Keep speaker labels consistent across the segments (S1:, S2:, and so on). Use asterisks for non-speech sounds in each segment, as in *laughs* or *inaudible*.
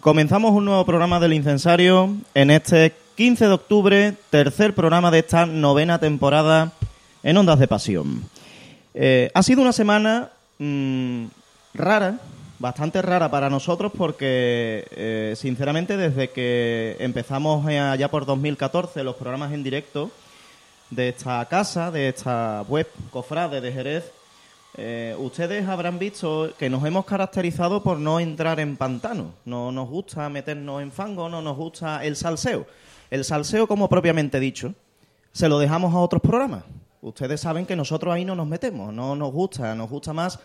S1: Comenzamos un nuevo programa del Incensario en este 15 de octubre, tercer programa de esta novena temporada en Ondas de Pasión. Eh, ha sido una semana mm, rara, bastante rara para nosotros porque, eh, sinceramente, desde que empezamos allá por 2014 los programas en directo de esta casa, de esta web Cofrade de Jerez, eh, ustedes habrán visto que nos hemos caracterizado por no entrar en pantano. No nos gusta meternos en fango, no nos gusta el salseo. El salseo, como propiamente dicho, se lo dejamos a otros programas. Ustedes saben que nosotros ahí no nos metemos, no nos gusta, nos gusta más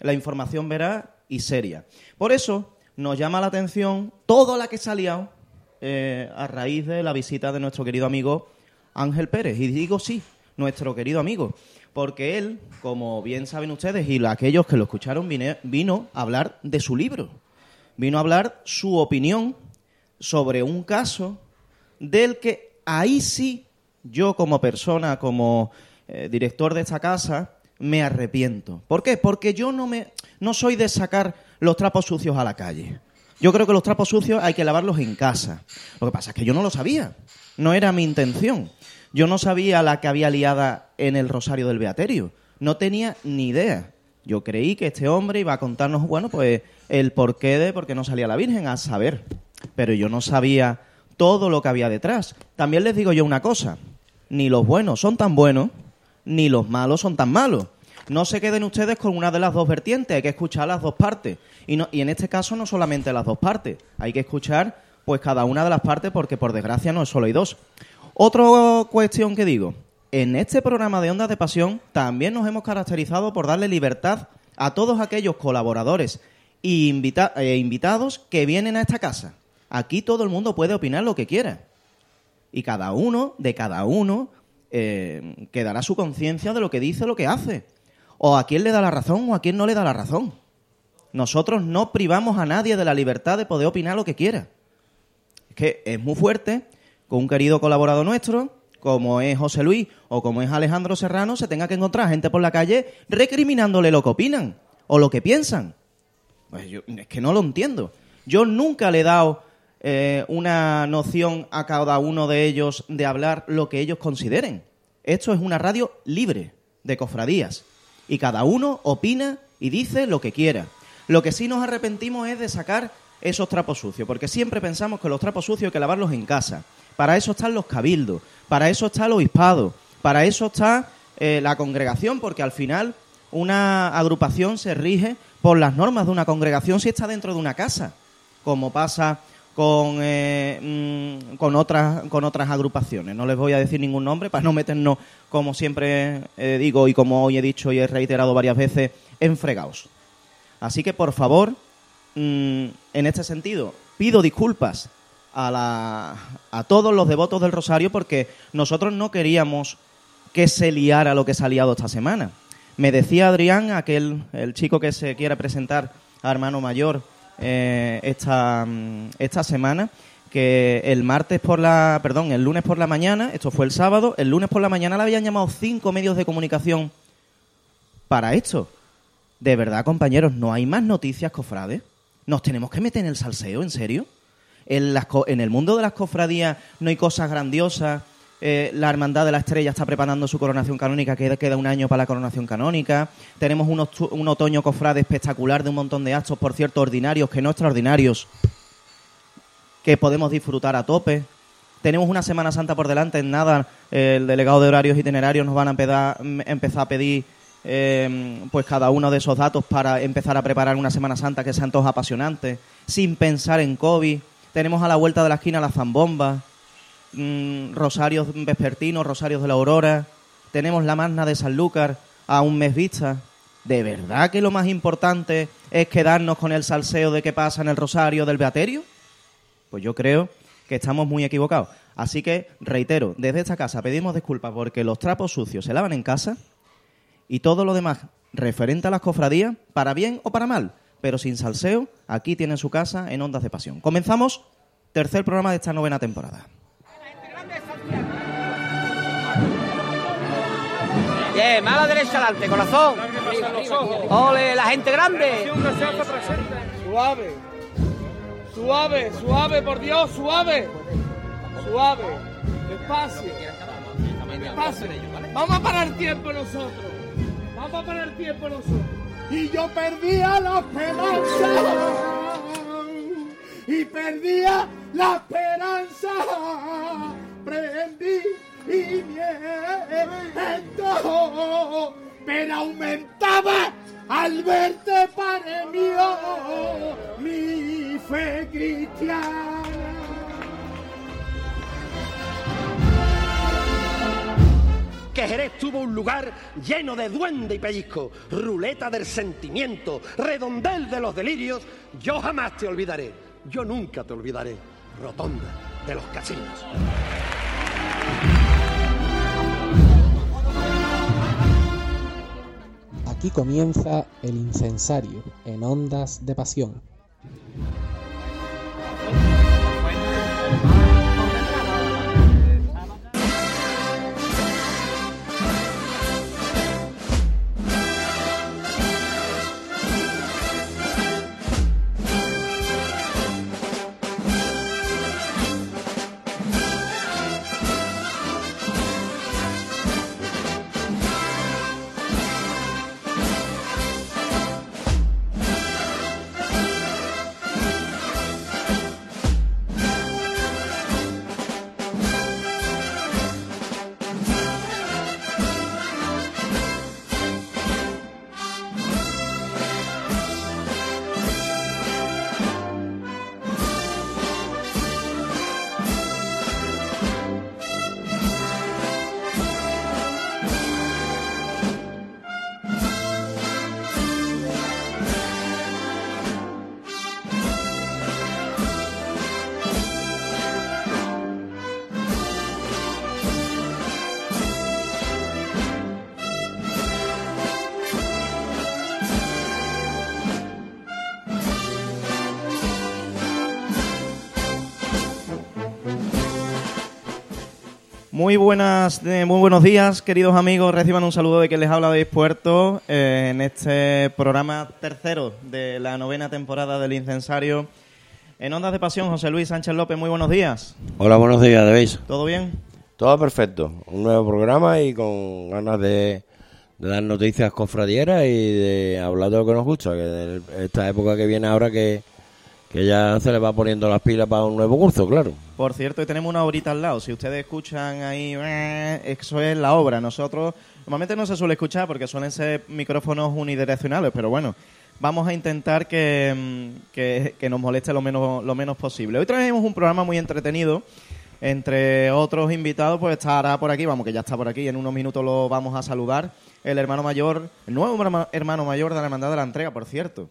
S1: la información veraz y seria. Por eso nos llama la atención toda la que salió eh, a raíz de la visita de nuestro querido amigo Ángel Pérez. Y digo sí, nuestro querido amigo, porque él, como bien saben ustedes y aquellos que lo escucharon, vino a hablar de su libro, vino a hablar su opinión sobre un caso del que ahí sí yo como persona, como eh, director de esta casa, me arrepiento. ¿Por qué? Porque yo no me no soy de sacar los trapos sucios a la calle. Yo creo que los trapos sucios hay que lavarlos en casa. Lo que pasa es que yo no lo sabía. No era mi intención. Yo no sabía la que había liada en el Rosario del Beaterio. No tenía ni idea. Yo creí que este hombre iba a contarnos, bueno, pues el porqué de por qué no salía la Virgen, a saber. Pero yo no sabía todo lo que había detrás. También les digo yo una cosa. Ni los buenos son tan buenos, ni los malos son tan malos. No se queden ustedes con una de las dos vertientes, hay que escuchar las dos partes. Y, no, y en este caso no solamente las dos partes, hay que escuchar pues cada una de las partes porque por desgracia no es solo hay dos. Otra cuestión que digo, en este programa de Ondas de Pasión también nos hemos caracterizado por darle libertad a todos aquellos colaboradores e, invitados que vienen a esta casa. Aquí todo el mundo puede opinar lo que quiera. Y cada uno, de cada uno, eh, quedará su conciencia de lo que dice, lo que hace. O a quién le da la razón o a quién no le da la razón. Nosotros no privamos a nadie de la libertad de poder opinar lo que quiera. Es que es muy fuerte con un querido colaborador nuestro, como es José Luis o como es Alejandro Serrano, se tenga que encontrar gente por la calle recriminándole lo que opinan o lo que piensan. Pues yo, es que no lo entiendo. Yo nunca le he dado eh, una noción a cada uno de ellos de hablar lo que ellos consideren. Esto es una radio libre de cofradías y cada uno opina y dice lo que quiera. Lo que sí nos arrepentimos es de sacar esos trapos sucios, porque siempre pensamos que los trapos sucios hay que lavarlos en casa. Para eso están los cabildos, para eso está el obispado, para eso está eh, la congregación, porque al final una agrupación se rige por las normas de una congregación si está dentro de una casa, como pasa con, eh, mm, con, otras, con otras agrupaciones. No les voy a decir ningún nombre para no meternos, como siempre eh, digo y como hoy he dicho y he reiterado varias veces, en fregados. Así que, por favor, mm, en este sentido, pido disculpas a, a todos los devotos del Rosario porque nosotros no queríamos que se liara lo que se ha liado esta semana. Me decía Adrián, aquel el chico que se quiere presentar a hermano mayor eh, esta, mm, esta semana, que el martes por la, perdón, el lunes por la mañana, esto fue el sábado, el lunes por la mañana le habían llamado cinco medios de comunicación para esto. De verdad, compañeros, no hay más noticias, cofrades. Nos tenemos que meter en el salseo, ¿en serio? En, el mundo de las cofradías no hay cosas grandiosas. Eh, la Hermandad de la Estrella está preparando su coronación canónica, que queda un año para la coronación canónica. Tenemos un, otoño cofrade espectacular de un montón de actos, por cierto, ordinarios, que no extraordinarios, que podemos disfrutar a tope. Tenemos una Semana Santa por delante, en nada, el delegado de horarios itinerarios nos van a empezar a pedir eh, pues cada uno de esos datos para empezar a preparar una Semana Santa que sean todos apasionantes, sin pensar en COVID. Tenemos a la vuelta de la esquina la zambomba, mm, rosarios vespertinos, rosarios de la aurora. Tenemos la magna de Sanlúcar a un mes vista. ¿De verdad que lo más importante es quedarnos con el salseo de qué pasa en el rosario del Beaterio? Pues yo creo que estamos muy equivocados. Así que, reitero, desde esta casa pedimos disculpas porque los trapos sucios se lavan en casa y todo lo demás referente a las cofradías, para bien o para mal, pero sin salseo, aquí tienen su casa en Ondas de Pasión. Comenzamos, tercer programa de esta novena temporada.
S2: Bien, mala derecha adelante, corazón. Ole, la gente grande.
S3: Suave. Suave, suave, por Dios, suave. Suave. Despacio. Despacio. Vamos a parar tiempo nosotros. Vamos a parar tiempo nosotros. Y yo perdía la esperanza. Y perdía la esperanza. Prendí y miento. Pero aumentaba al verte para mí mi fe cristiana.
S4: Que Jerez tuvo un lugar lleno de duende y pellizco, ruleta del sentimiento, redondel de los delirios, yo jamás te olvidaré, yo nunca te olvidaré, rotonda de los casinos.
S5: Aquí comienza el incensario en ondas de pasión.
S1: Muy buenas, eh, muy buenos días, queridos amigos. Reciban un saludo de que les habla de Puerto eh, en este programa tercero de la novena temporada del Incensario. En Ondas de Pasión, José Luis Sánchez López, muy buenos días.
S6: Hola, buenos días, ¿debéis?
S1: ¿Todo bien?
S6: Todo perfecto. Un nuevo programa y con ganas de, de dar noticias cofradieras y de hablar de lo que nos gusta, que de esta época que viene ahora que, que ya se le va poniendo las pilas para un nuevo curso, claro.
S1: Por cierto, tenemos una horita al lado. Si ustedes escuchan ahí, eso es la obra. Nosotros, normalmente no se suele escuchar porque suelen ser micrófonos unidireccionales, pero bueno, vamos a intentar que, mm, que- que nos moleste lo menos, lo menos posible. Hoy traemos un programa muy entretenido. Entre otros invitados, pues estará por aquí, vamos, que ya está por aquí, en unos minutos lo vamos a saludar, el hermano mayor, el nuevo herma- hermano mayor de la Hermandad de la Entrega, por cierto.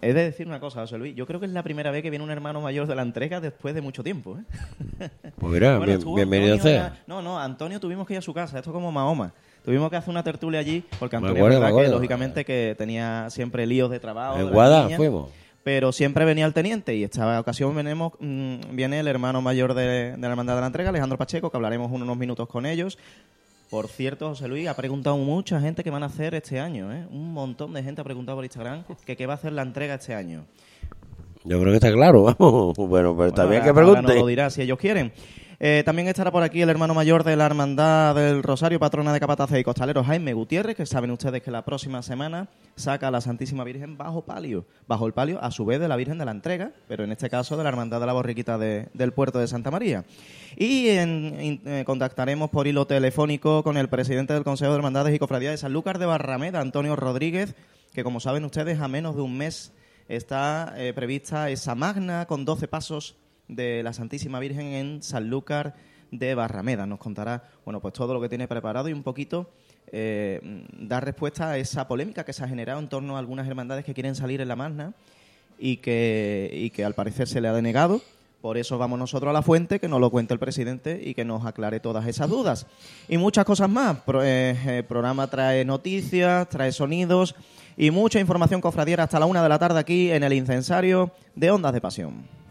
S1: He de decir una cosa, José Luis. Yo creo que es la primera vez que viene un hermano mayor de la entrega después de mucho tiempo. ¿eh? *laughs*
S6: Pues mira,
S1: Bueno,
S6: bien- bienvenido
S1: Antonio
S6: sea.
S1: ya- No, no, Antonio tuvimos que ir a su casa. Esto es como Mahoma. Tuvimos que hacer una tertulia allí porque Antonio,
S6: acuerdo,
S1: verdad que, lógicamente, que tenía siempre líos de trabajo. de
S6: En Guadá
S1: niñas,
S6: fuimos.
S1: Pero siempre venía el teniente y esta ocasión venemos, mm, viene el hermano mayor de, de la Hermandad de la Entrega, Alejandro Pacheco, que hablaremos unos minutos con ellos. Por cierto, José Luis, ha preguntado mucha gente qué van a hacer este año. ¿eh? Un montón de gente ha preguntado por Instagram que qué va a hacer la entrega este año.
S6: Yo creo que está claro, vamos. Bueno, pero está
S1: Bueno,
S6: bien que
S1: ahora nos lo dirá si ellos quieren. Eh, también estará por aquí el hermano mayor de la Hermandad del Rosario, patrona de Capataces y Costaleros, Jaime Gutiérrez, que saben ustedes que la próxima semana saca a la Santísima Virgen bajo palio. Bajo el palio, a su vez, de la Virgen de la Entrega, pero en este caso de la Hermandad de la Borriquita de- del puerto de Santa María. Y en- eh, contactaremos por hilo telefónico con el presidente del Consejo de Hermandades y Cofradías de Sanlúcar de Barrameda, Antonio Rodríguez, que como saben ustedes, a menos de un mes está eh, prevista esa magna con 12 pasos de la Santísima Virgen en Sanlúcar de Barrameda. Nos contará, bueno, pues todo lo que tiene preparado y un poquito eh, dar respuesta a esa polémica que se ha generado en torno a algunas hermandades que quieren salir en la magna y que, y que al parecer se le ha denegado. Por eso vamos nosotros a la fuente, que nos lo cuente el presidente y que nos aclare todas esas dudas. Y muchas cosas más. Pro- eh, el programa trae noticias, trae sonidos y mucha información cofradiera hasta la una de la tarde aquí en el incensario de Ondas de Pasión.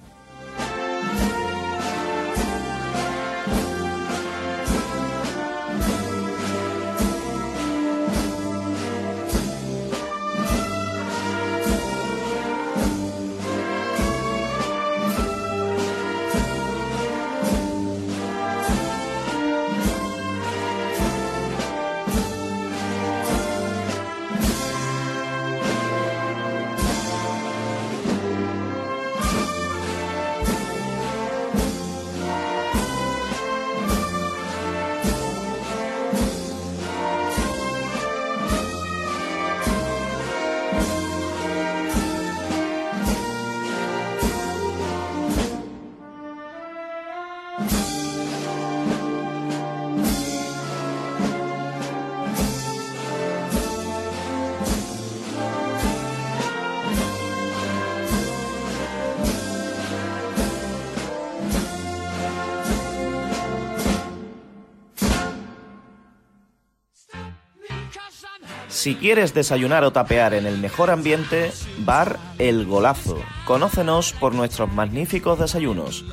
S1: Si quieres desayunar o tapear en el mejor ambiente, Bar El Golazo. Conócenos por nuestros magníficos desayunos.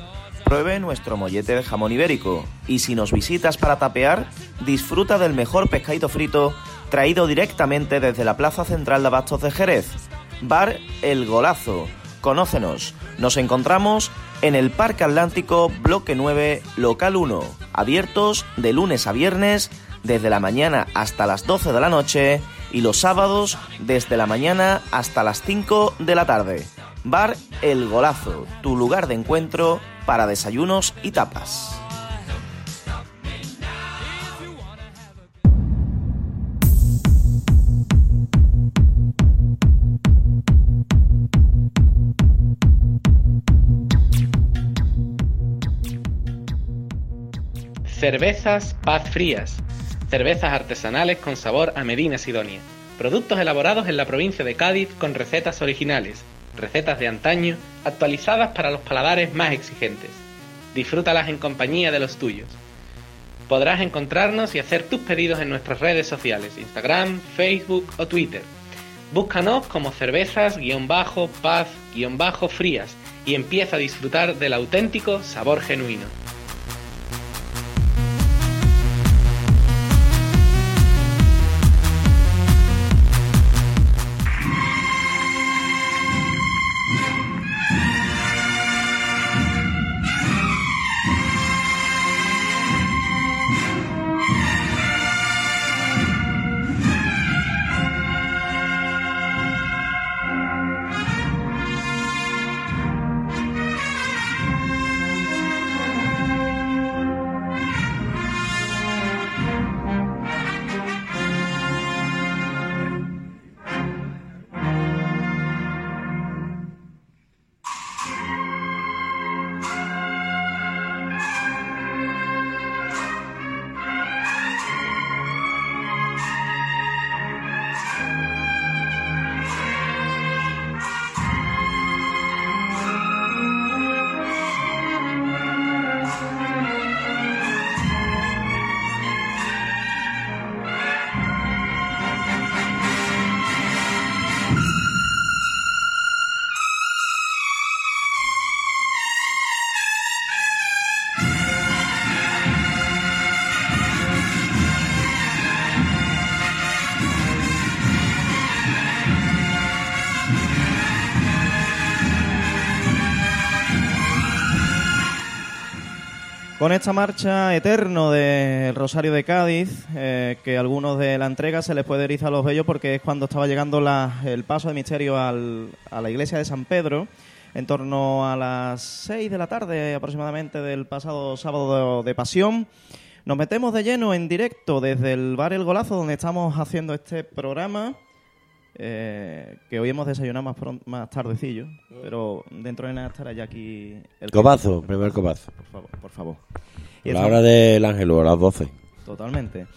S1: Pruebe nuestro mollete de jamón ibérico. Y si nos visitas para tapear, disfruta del mejor pescadito frito traído directamente desde la Plaza Central de Abastos de Jerez. Bar El Golazo. Conócenos. Nos encontramos en el Parque Atlántico, Bloque 9, Local 1. Abiertos de lunes a viernes desde la mañana hasta las 12 de la noche y los sábados desde la mañana hasta las 5 de la tarde. Bar El Golazo, tu lugar de encuentro para desayunos y tapas.
S7: Cervezas Paz Frías. Cervezas artesanales con sabor a Medina Sidonia. Productos elaborados en la provincia de Cádiz con recetas originales. Recetas de antaño actualizadas para los paladares más exigentes. Disfrútalas en compañía de los tuyos. Podrás encontrarnos y hacer tus pedidos en nuestras redes sociales, Instagram, Facebook o Twitter. Búscanos como cervezas-paz-frías y empieza a disfrutar del auténtico sabor genuino.
S1: Con esta marcha eterno del Rosario de Cádiz, eh, que a algunos de la entrega se les puede erizar los vellos porque es cuando estaba llegando el paso de misterio al- a la iglesia de San Pedro, en torno a las 6 de la tarde aproximadamente del pasado sábado de, de Pasión. Nos metemos de lleno en directo desde el bar El Golazo, donde estamos haciendo este programa. Eh, que hoy hemos desayunado más, pron- más tardecillo, pero dentro de nada estará ya aquí el
S6: Copazo, primer copazo.
S1: por favor, por favor. Y
S6: La
S1: estamos-
S6: hora del Ángelo, a las 12.
S1: Totalmente.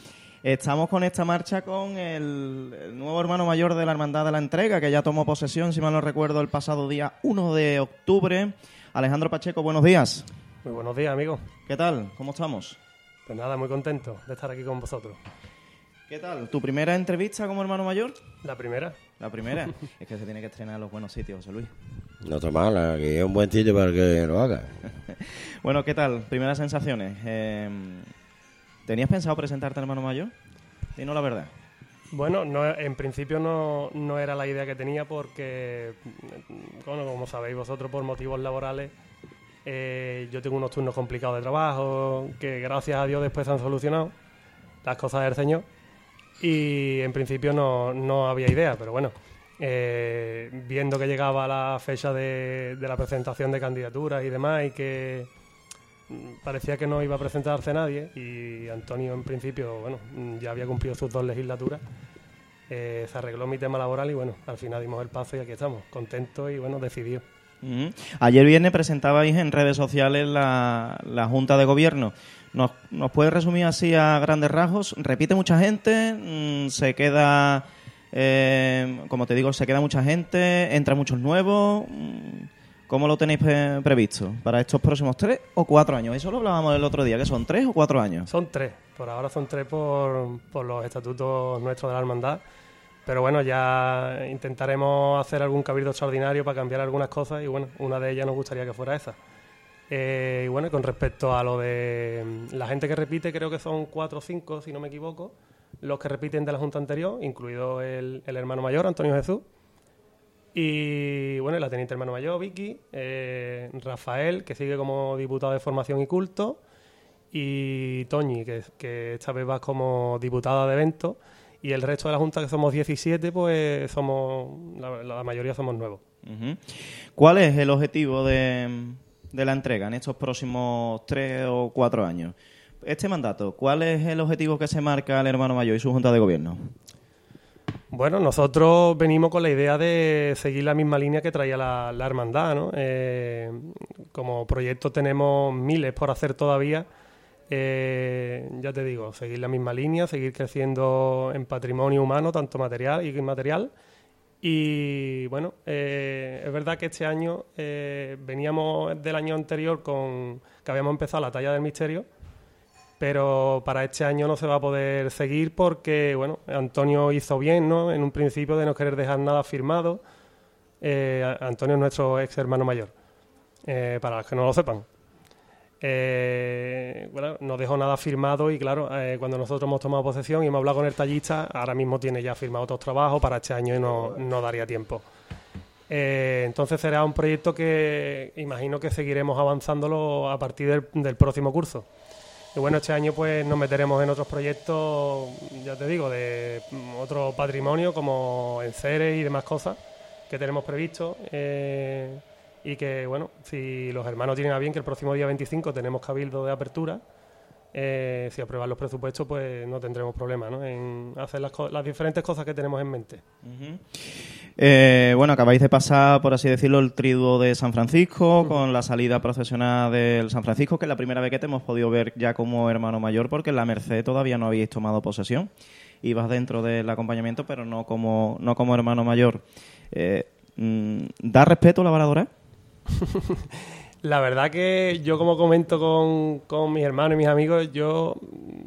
S1: Estamos con esta marcha con el, el nuevo hermano mayor de la Hermandad de la Entrega, que ya tomó posesión, si mal no recuerdo, el pasado día 1 de octubre. Alejandro Pacheco, buenos días.
S8: Muy buenos días, amigos.
S1: ¿Qué tal? ¿Cómo estamos?
S8: Pues nada, muy contento de estar aquí con vosotros.
S1: ¿Qué tal? ¿Tu primera entrevista como hermano mayor?
S8: La primera,
S1: La primera. *laughs* es que se tiene que estrenar en los buenos sitios, José Luis.
S6: No está mal, aquí es un buen sitio para que lo haga. *laughs*
S1: Bueno, ¿qué tal? Primeras sensaciones. Eh, ¿Tenías pensado presentarte al hermano mayor? Dinos la verdad.
S8: bueno, no, en principio no, no era la idea que tenía porque, bueno, como sabéis vosotros, por motivos laborales, eh, yo tengo unos turnos complicados de trabajo que gracias a Dios después se han solucionado, las cosas del Señor, y en principio no, no había idea, pero bueno, eh, viendo que llegaba la fecha de, de la presentación de candidaturas y demás y que parecía que no iba a presentarse nadie y Antonio en principio, bueno, ya había cumplido sus dos legislaturas, eh, se arregló mi tema laboral y bueno, al final dimos el paso y aquí estamos, contentos y bueno, decididos.
S1: Ujú. Ayer viernes presentabais en redes sociales la, la Junta de Gobierno. ¿Nos, ¿Nos puedes resumir así a grandes rasgos? ¿Repite mucha gente? Mm, ¿Se queda, eh, como te digo, se queda mucha gente? ¿Entra muchos nuevos? Mm, ¿Cómo lo tenéis pre- previsto para estos próximos tres o cuatro años? Eso lo hablábamos el otro día, que son tres o cuatro años.
S8: Son tres, por ahora son tres por, por los estatutos nuestros de la hermandad. pero bueno, ya intentaremos hacer algún cabildo extraordinario para cambiar algunas cosas y bueno, una de ellas nos gustaría que fuera esa. Eh, y bueno, con respecto a lo de mm, la gente que repite, creo que son cuatro o cinco, si no me equivoco, los que repiten de la Junta anterior, incluido el, el hermano mayor, Antonio Jesús. Y bueno, la teniente hermano mayor, Vicky, eh, Rafael, que sigue como diputado de formación y culto, y Toñi, que, esta vez va como diputada de eventos, y el resto de la Junta, que somos 17, pues somos, la, la mayoría somos nuevos.
S1: ¿Cuál es el objetivo de, de la entrega en estos próximos tres o cuatro años? Este mandato, ¿cuál es el objetivo que se marca el hermano mayor y su junta de gobierno?
S8: Bueno, nosotros venimos con la idea de seguir la misma línea que traía la, la hermandad, ¿no? Eh, como proyecto tenemos miles por hacer todavía. Eh, ya te digo, seguir la misma línea, seguir creciendo en patrimonio humano, tanto material y inmaterial. Y bueno, eh, es verdad que este año eh, veníamos del año anterior con que habíamos empezado la talla del misterio, pero para este año no se va a poder seguir porque, bueno, Antonio hizo bien, ¿no? En un principio de no querer dejar nada firmado. Eh, Antonio es nuestro ex hermano mayor, eh, para los que no lo sepan. Eh, bueno, no dejó nada firmado y claro, eh, cuando nosotros hemos tomado posesión y hemos hablado con el tallista, ahora mismo tiene ya firmado otros trabajos, para este año y no, no daría tiempo. Eh, entonces será un proyecto que imagino que seguiremos avanzándolo a partir del, próximo curso. Y bueno, este año pues nos meteremos en otros proyectos, ya te digo, de otro patrimonio como enseres y demás cosas que tenemos previsto. Y que, bueno, si los hermanos tienen a bien que el próximo día 25 tenemos cabildo de apertura, eh, si aprueban los presupuestos, pues no tendremos problema ¿no? en hacer las, co- las diferentes cosas que tenemos en mente.
S1: Eh, bueno, acabáis de pasar, por así decirlo, el triduo de San Francisco con la salida procesional del San Francisco, que es la primera vez que te hemos podido ver ya como hermano mayor, porque en la Merced todavía no habíais tomado posesión. Ibas dentro del acompañamiento, pero no como, no como hermano mayor. Eh, mm, ¿Da respeto la varadora? *laughs*
S8: La verdad que yo como comento con, con mis hermanos y mis amigos, yo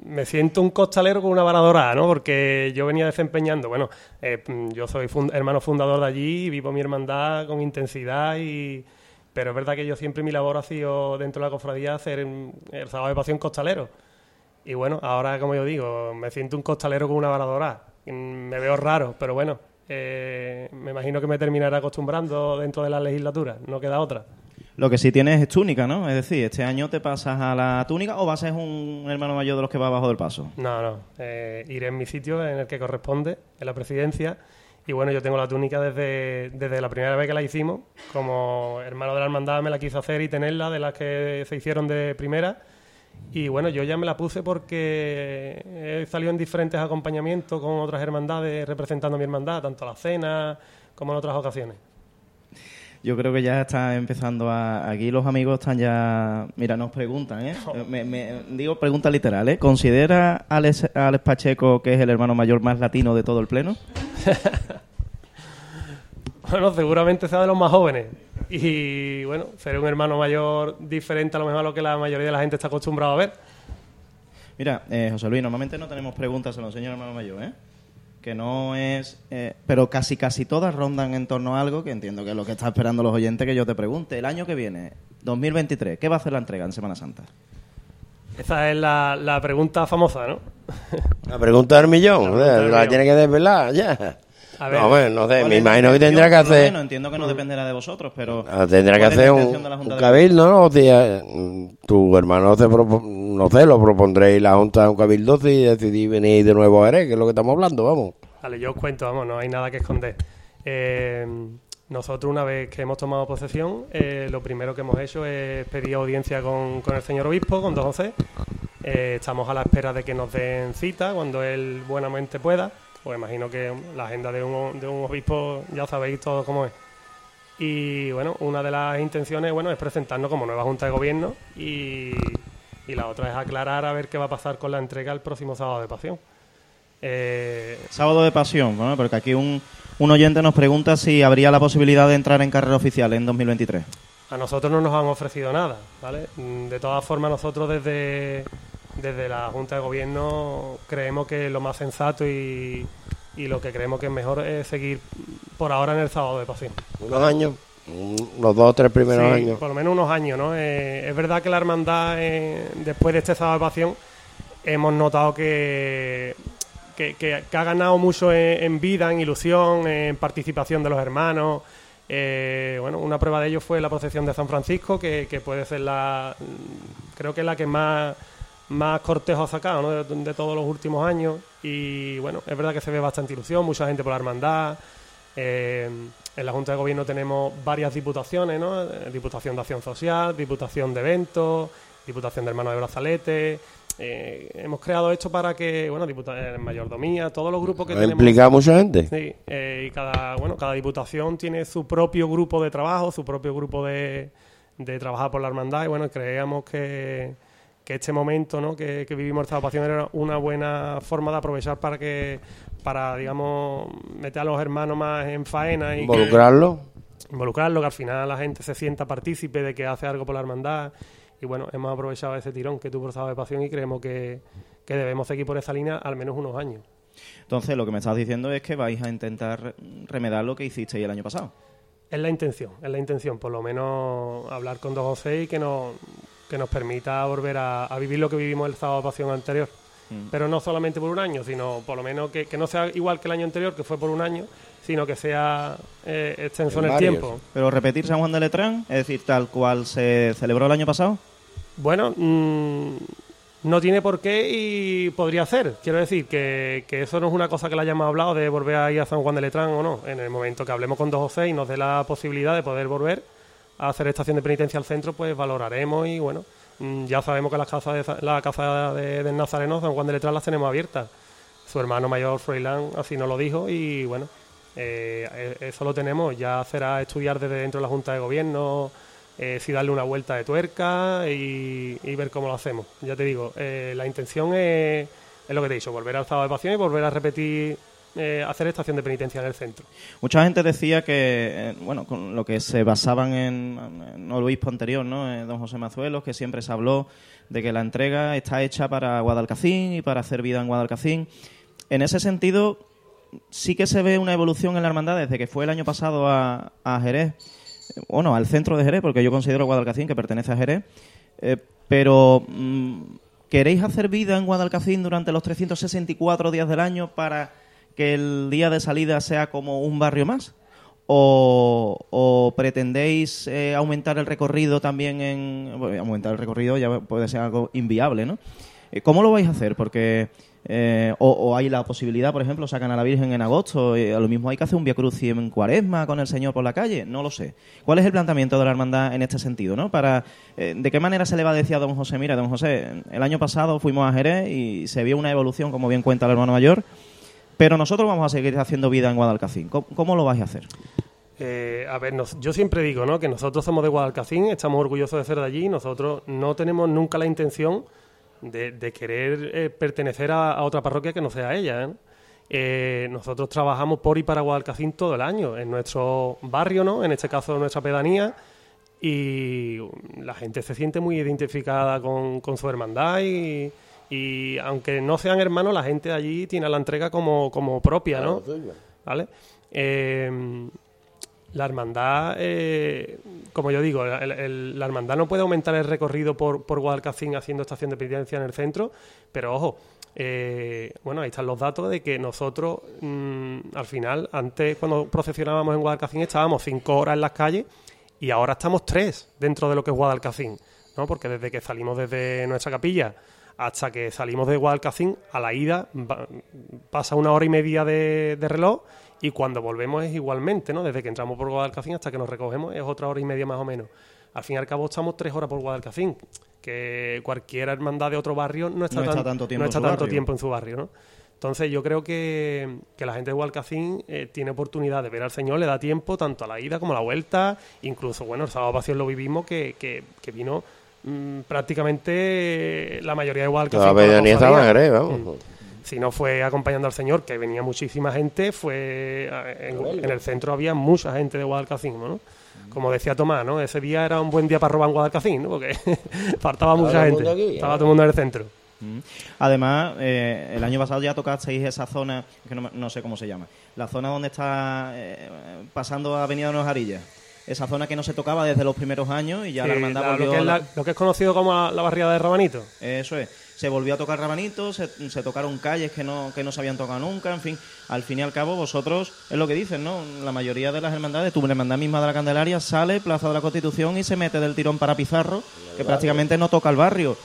S8: me siento un costalero con una varadora, ¿no? Porque yo venía desempeñando, bueno, eh, yo soy hermano fundador de allí, vivo mi hermandad con intensidad y... Pero es verdad que yo siempre mi labor ha sido dentro de la cofradía hacer el sábado de pasión costalero. Y bueno, ahora como yo digo, me siento un costalero con una varadora. Mm, Me veo raro, pero bueno, eh, me imagino que me terminaré acostumbrando dentro de la legislatura, no queda otra.
S1: Lo que sí tienes es túnica, ¿no? Es decir, este año te pasas a la túnica o vas a ser un hermano mayor de los que va abajo del paso.
S8: No, no. eh, iré en mi sitio en el que corresponde, en la presidencia. Y bueno, yo tengo la túnica desde, desde la primera vez que la hicimos. Como hermano de la hermandad me la quise hacer y tenerla, de las que se hicieron de primera. Y bueno, yo ya me la puse porque he salido en diferentes acompañamientos con otras hermandades representando a mi hermandad, tanto a la cena como en otras ocasiones.
S1: Yo creo que ya está empezando a... Aquí los amigos están ya... Mira, nos preguntan, ¿eh? *laughs* Me- me- digo pregunta literal, ¿eh? ¿Considera a Alex, Alex Pacheco que es el hermano mayor más latino de todo el pleno? *laughs*
S8: Bueno, seguramente sea de los más jóvenes. Y bueno, seré un hermano mayor diferente a lo mejor a lo que la mayoría de la gente está acostumbrada a ver.
S1: Mira, eh, José Luis, normalmente no tenemos preguntas, se lo enseño al hermano mayor, ¿eh? Que no es... eh, pero casi casi todas rondan en torno a algo que entiendo que es lo que está esperando los oyentes que yo te pregunte. El año que viene, 2023, ¿qué va a hacer la entrega en Semana Santa?
S8: Esa es la, la pregunta famosa, ¿no?
S6: La pregunta del millón,
S8: La pregunta
S6: la, tiene que desvelar ya.
S8: A ver.
S6: no, bueno, no sé,
S1: ¿Cuál
S6: me imagino que tendrá que hacer...
S1: menos, entiendo que no dependerá de vosotros, pero...
S6: Ah, Tendrá que
S1: ¿cuál es la
S6: hacer un,
S1: intención de la Junta
S6: un cabildo, ¿no? O sea, mm, tu hermano, se propo- no sé, lo propondréis la Junta de un cabildo si decidís venir de nuevo a Jerez, que es lo que estamos hablando, vamos.
S8: Vale, yo os cuento, vamos, no hay nada que esconder. Eh, nosotros, una vez que hemos tomado posesión, eh, lo primero que hemos hecho es pedir audiencia con, con el señor obispo, con don José. Eh, estamos a la espera de que nos den cita cuando él buenamente pueda. Pues imagino que la agenda de un, de un obispo ya sabéis todo cómo es. Y bueno, una de las intenciones bueno, es presentarnos como nueva Junta de Gobierno y, y la otra es aclarar a ver qué va a pasar con la entrega el próximo sábado de pasión. Eh,
S1: Sábado de pasión, ¿no? porque aquí un, un oyente nos pregunta si habría la posibilidad de entrar en carrera oficial en 2023.
S8: A nosotros no nos han ofrecido nada, ¿vale? De todas formas, nosotros desde, desde la Junta de Gobierno creemos que lo más sensato y, y lo que creemos que es mejor es seguir por ahora en el sábado de pasión.
S6: Unos años, mm, los dos o tres primeros
S8: Sí,
S6: años.
S8: por lo menos unos años, ¿no? Eh, es verdad que la hermandad, eh, después de este sábado de pasión, hemos notado que, que, que- que ha ganado mucho en, en vida, en ilusión, en participación de los hermanos. Eh, bueno, una prueba de ello fue la procesión de San Francisco, que, que puede ser la, creo que es la que más, más cortejo ha sacado ¿no? de, de todos los últimos años. Y bueno, es verdad que se ve bastante ilusión, mucha gente por la hermandad. Eh, en la Junta de Gobierno tenemos varias diputaciones, ¿no? Eh, Diputación de Acción Social, Diputación de Eventos, Diputación de Hermanos de Brazalete. Eh, hemos creado esto para que, bueno, diputa- eh, mayordomía, todos los grupos que
S6: ¿Ha
S8: tenemos.
S6: implicado mucha gente?
S8: Sí, eh, y cada, bueno, cada diputación tiene su propio grupo de trabajo, su propio grupo de, de trabajar por la hermandad y bueno, creíamos que, que este momento ¿no? que, que vivimos esta pasión era una buena forma de aprovechar para que, para, digamos, meter a los hermanos más en faena y que-
S6: Involucrarlo.
S8: involucrarlo, que al final la gente se sienta partícipe de que hace algo por la hermandad. Y bueno, hemos aprovechado ese tirón que tuvo sábado de pasión y creemos que, que debemos seguir por esa línea al menos unos años.
S1: Entonces, lo que me estás diciendo es que vais a intentar remedar lo que hicisteis el año pasado.
S8: Es la intención, es la intención, por lo menos hablar con Don José y que nos, que nos permita volver a, a vivir lo que vivimos el sábado de pasión anterior.
S1: Mm.
S8: Pero no solamente por un año, sino por lo menos que, que no sea igual que el año anterior, que fue por un año, sino que sea eh, extenso
S6: En
S8: en el tiempo.
S1: Pero repetir San Juan de Letrán, es decir, tal cual se celebró el año pasado.
S8: Bueno, mm, no tiene por qué y podría ser. Quiero decir que, que eso no es una cosa que le hayamos hablado de volver a ir a San Juan de Letrán o no. En el momento que hablemos con Don José y nos dé la posibilidad de poder volver hacer estación de penitencia al centro, pues valoraremos y bueno, mm, ya sabemos que las casas de, la casa de, del Nazareno, San Juan de Letrán, las tenemos abiertas. Su hermano mayor, Froilán, así nos lo dijo y bueno, eh, eh, eso lo tenemos. Ya será estudiar desde dentro de la Junta de Gobierno eh, si darle una vuelta de tuerca y, ver cómo lo hacemos. Ya te digo, eh, la intención es, es lo que te he dicho, volver al sábado de pasión y volver a repetir, eh, hacer estación de penitencia en el centro.
S1: Mucha gente decía que, eh, bueno, con lo que se basaban en, en obispo anterior, ¿no? Eh, don José Mazuelos, que siempre se habló de que la entrega está hecha para Guadalcacín y para hacer vida en Guadalcacín. En ese sentido, sí que se ve una evolución en la hermandad desde que fue el año pasado a, a Jerez, bueno, al centro de Jerez, porque yo considero Guadalcacín que pertenece a Jerez, pero mm, ¿queréis hacer vida en Guadalcacín durante los 364 días del año para que el día de salida sea como un barrio más? ¿O, o pretendéis eh, aumentar el recorrido también en... bueno, aumentar el recorrido ya puede ser algo inviable, ¿no? Eh, ¿Cómo lo vais a hacer? Porque... eh, o, o hay la posibilidad, por ejemplo, sacan a la Virgen en agosto, eh, a lo mismo hay que hacer un Via Crucis en cuaresma con el Señor por la calle, no lo sé. ¿Cuál es el planteamiento de la hermandad en este sentido? ¿no? Para, eh, ¿De qué manera se le va a decir a don José, mira, don José, el año pasado fuimos a Jerez y se vio una evolución, como bien cuenta el hermano mayor, pero nosotros vamos a seguir haciendo vida en Guadalcacín. ¿Cómo, lo vais a hacer?
S8: Eh, a ver, nos- yo siempre digo ¿no? que nosotros somos de Guadalcacín, estamos orgullosos de ser de allí, nosotros no tenemos nunca la intención de, de querer eh, pertenecer a, otra parroquia que no sea ella. ¿eh? Eh, nosotros trabajamos por y para Guadalcacín todo el año, en nuestro barrio, ¿no? en este caso nuestra pedanía, y la gente se siente muy identificada con, con su hermandad y, y aunque no sean hermanos, la gente allí tiene la entrega como, como propia, ¿no? ¿Vale? Eh, la hermandad, eh, como yo digo, el- el- la hermandad no puede aumentar el recorrido por, por Guadalcacín haciendo estación de penitencia en el centro, pero ojo, eh, bueno, ahí están los datos de que nosotros, mm, al final, antes cuando procesionábamos en Guadalcacín estábamos cinco horas en las calles y ahora estamos tres dentro de lo que es Guadalcacín, ¿no? Porque desde que salimos desde nuestra capilla hasta que salimos de Guadalcacín, a la ida va- pasa una hora y media de, de reloj y cuando volvemos es igualmente, ¿no? Desde que entramos por Guadalcacín hasta que nos recogemos es otra hora y media más o menos. Al fin y al cabo estamos tres horas por Guadalcacín, que cualquier hermandad de otro barrio no está,
S1: No está
S8: tan-
S1: tanto tiempo
S8: no
S1: en
S8: está
S1: su
S8: tanto
S1: barrio.
S8: tiempo en su barrio, ¿no? Entonces yo creo que, que la gente de Guadalcacín eh, tiene oportunidad de ver al Señor, le da tiempo tanto a la ida como a la vuelta, incluso, bueno, el sábado pasión lo vivimos que, que, que vino mm, prácticamente la mayoría
S6: la pedanía estaba
S8: cofradía.
S6: Jerez, vamos.
S8: Mm. Si no fue acompañando al Señor, que venía muchísima gente, fue eh, en, en el centro había mucha gente de Guadalcacín, ¿no? Como decía Tomás, ¿no? Ese día era un buen día para robar en Guadalcacín, ¿no? Porque *laughs* faltaba mucha gente.
S6: aquí,
S8: Estaba
S6: ¿eh?
S8: todo el mundo en el centro.
S1: Mm. Además, eh, el año pasado ya tocasteis esa zona, que no, no sé cómo se llama, la zona donde está eh, pasando Avenida de los Arillas. Esa zona que no se tocaba desde los primeros años y ya
S8: Sí,
S1: la hermandad
S8: la-
S1: volvió
S8: lo, que es la- lo que es conocido como la, la barriada de Rabanito.
S1: Eso es. Se volvió a tocar rabanitos, se, se tocaron calles que no, que no se habían tocado nunca, en fin. Al fin y al cabo, vosotros, es lo que dicen, ¿no? La mayoría de las hermandades, tu hermandad misma de la Candelaria sale, Plaza de la Constitución y se mete del tirón para Pizarro, que prácticamente no toca el barrio.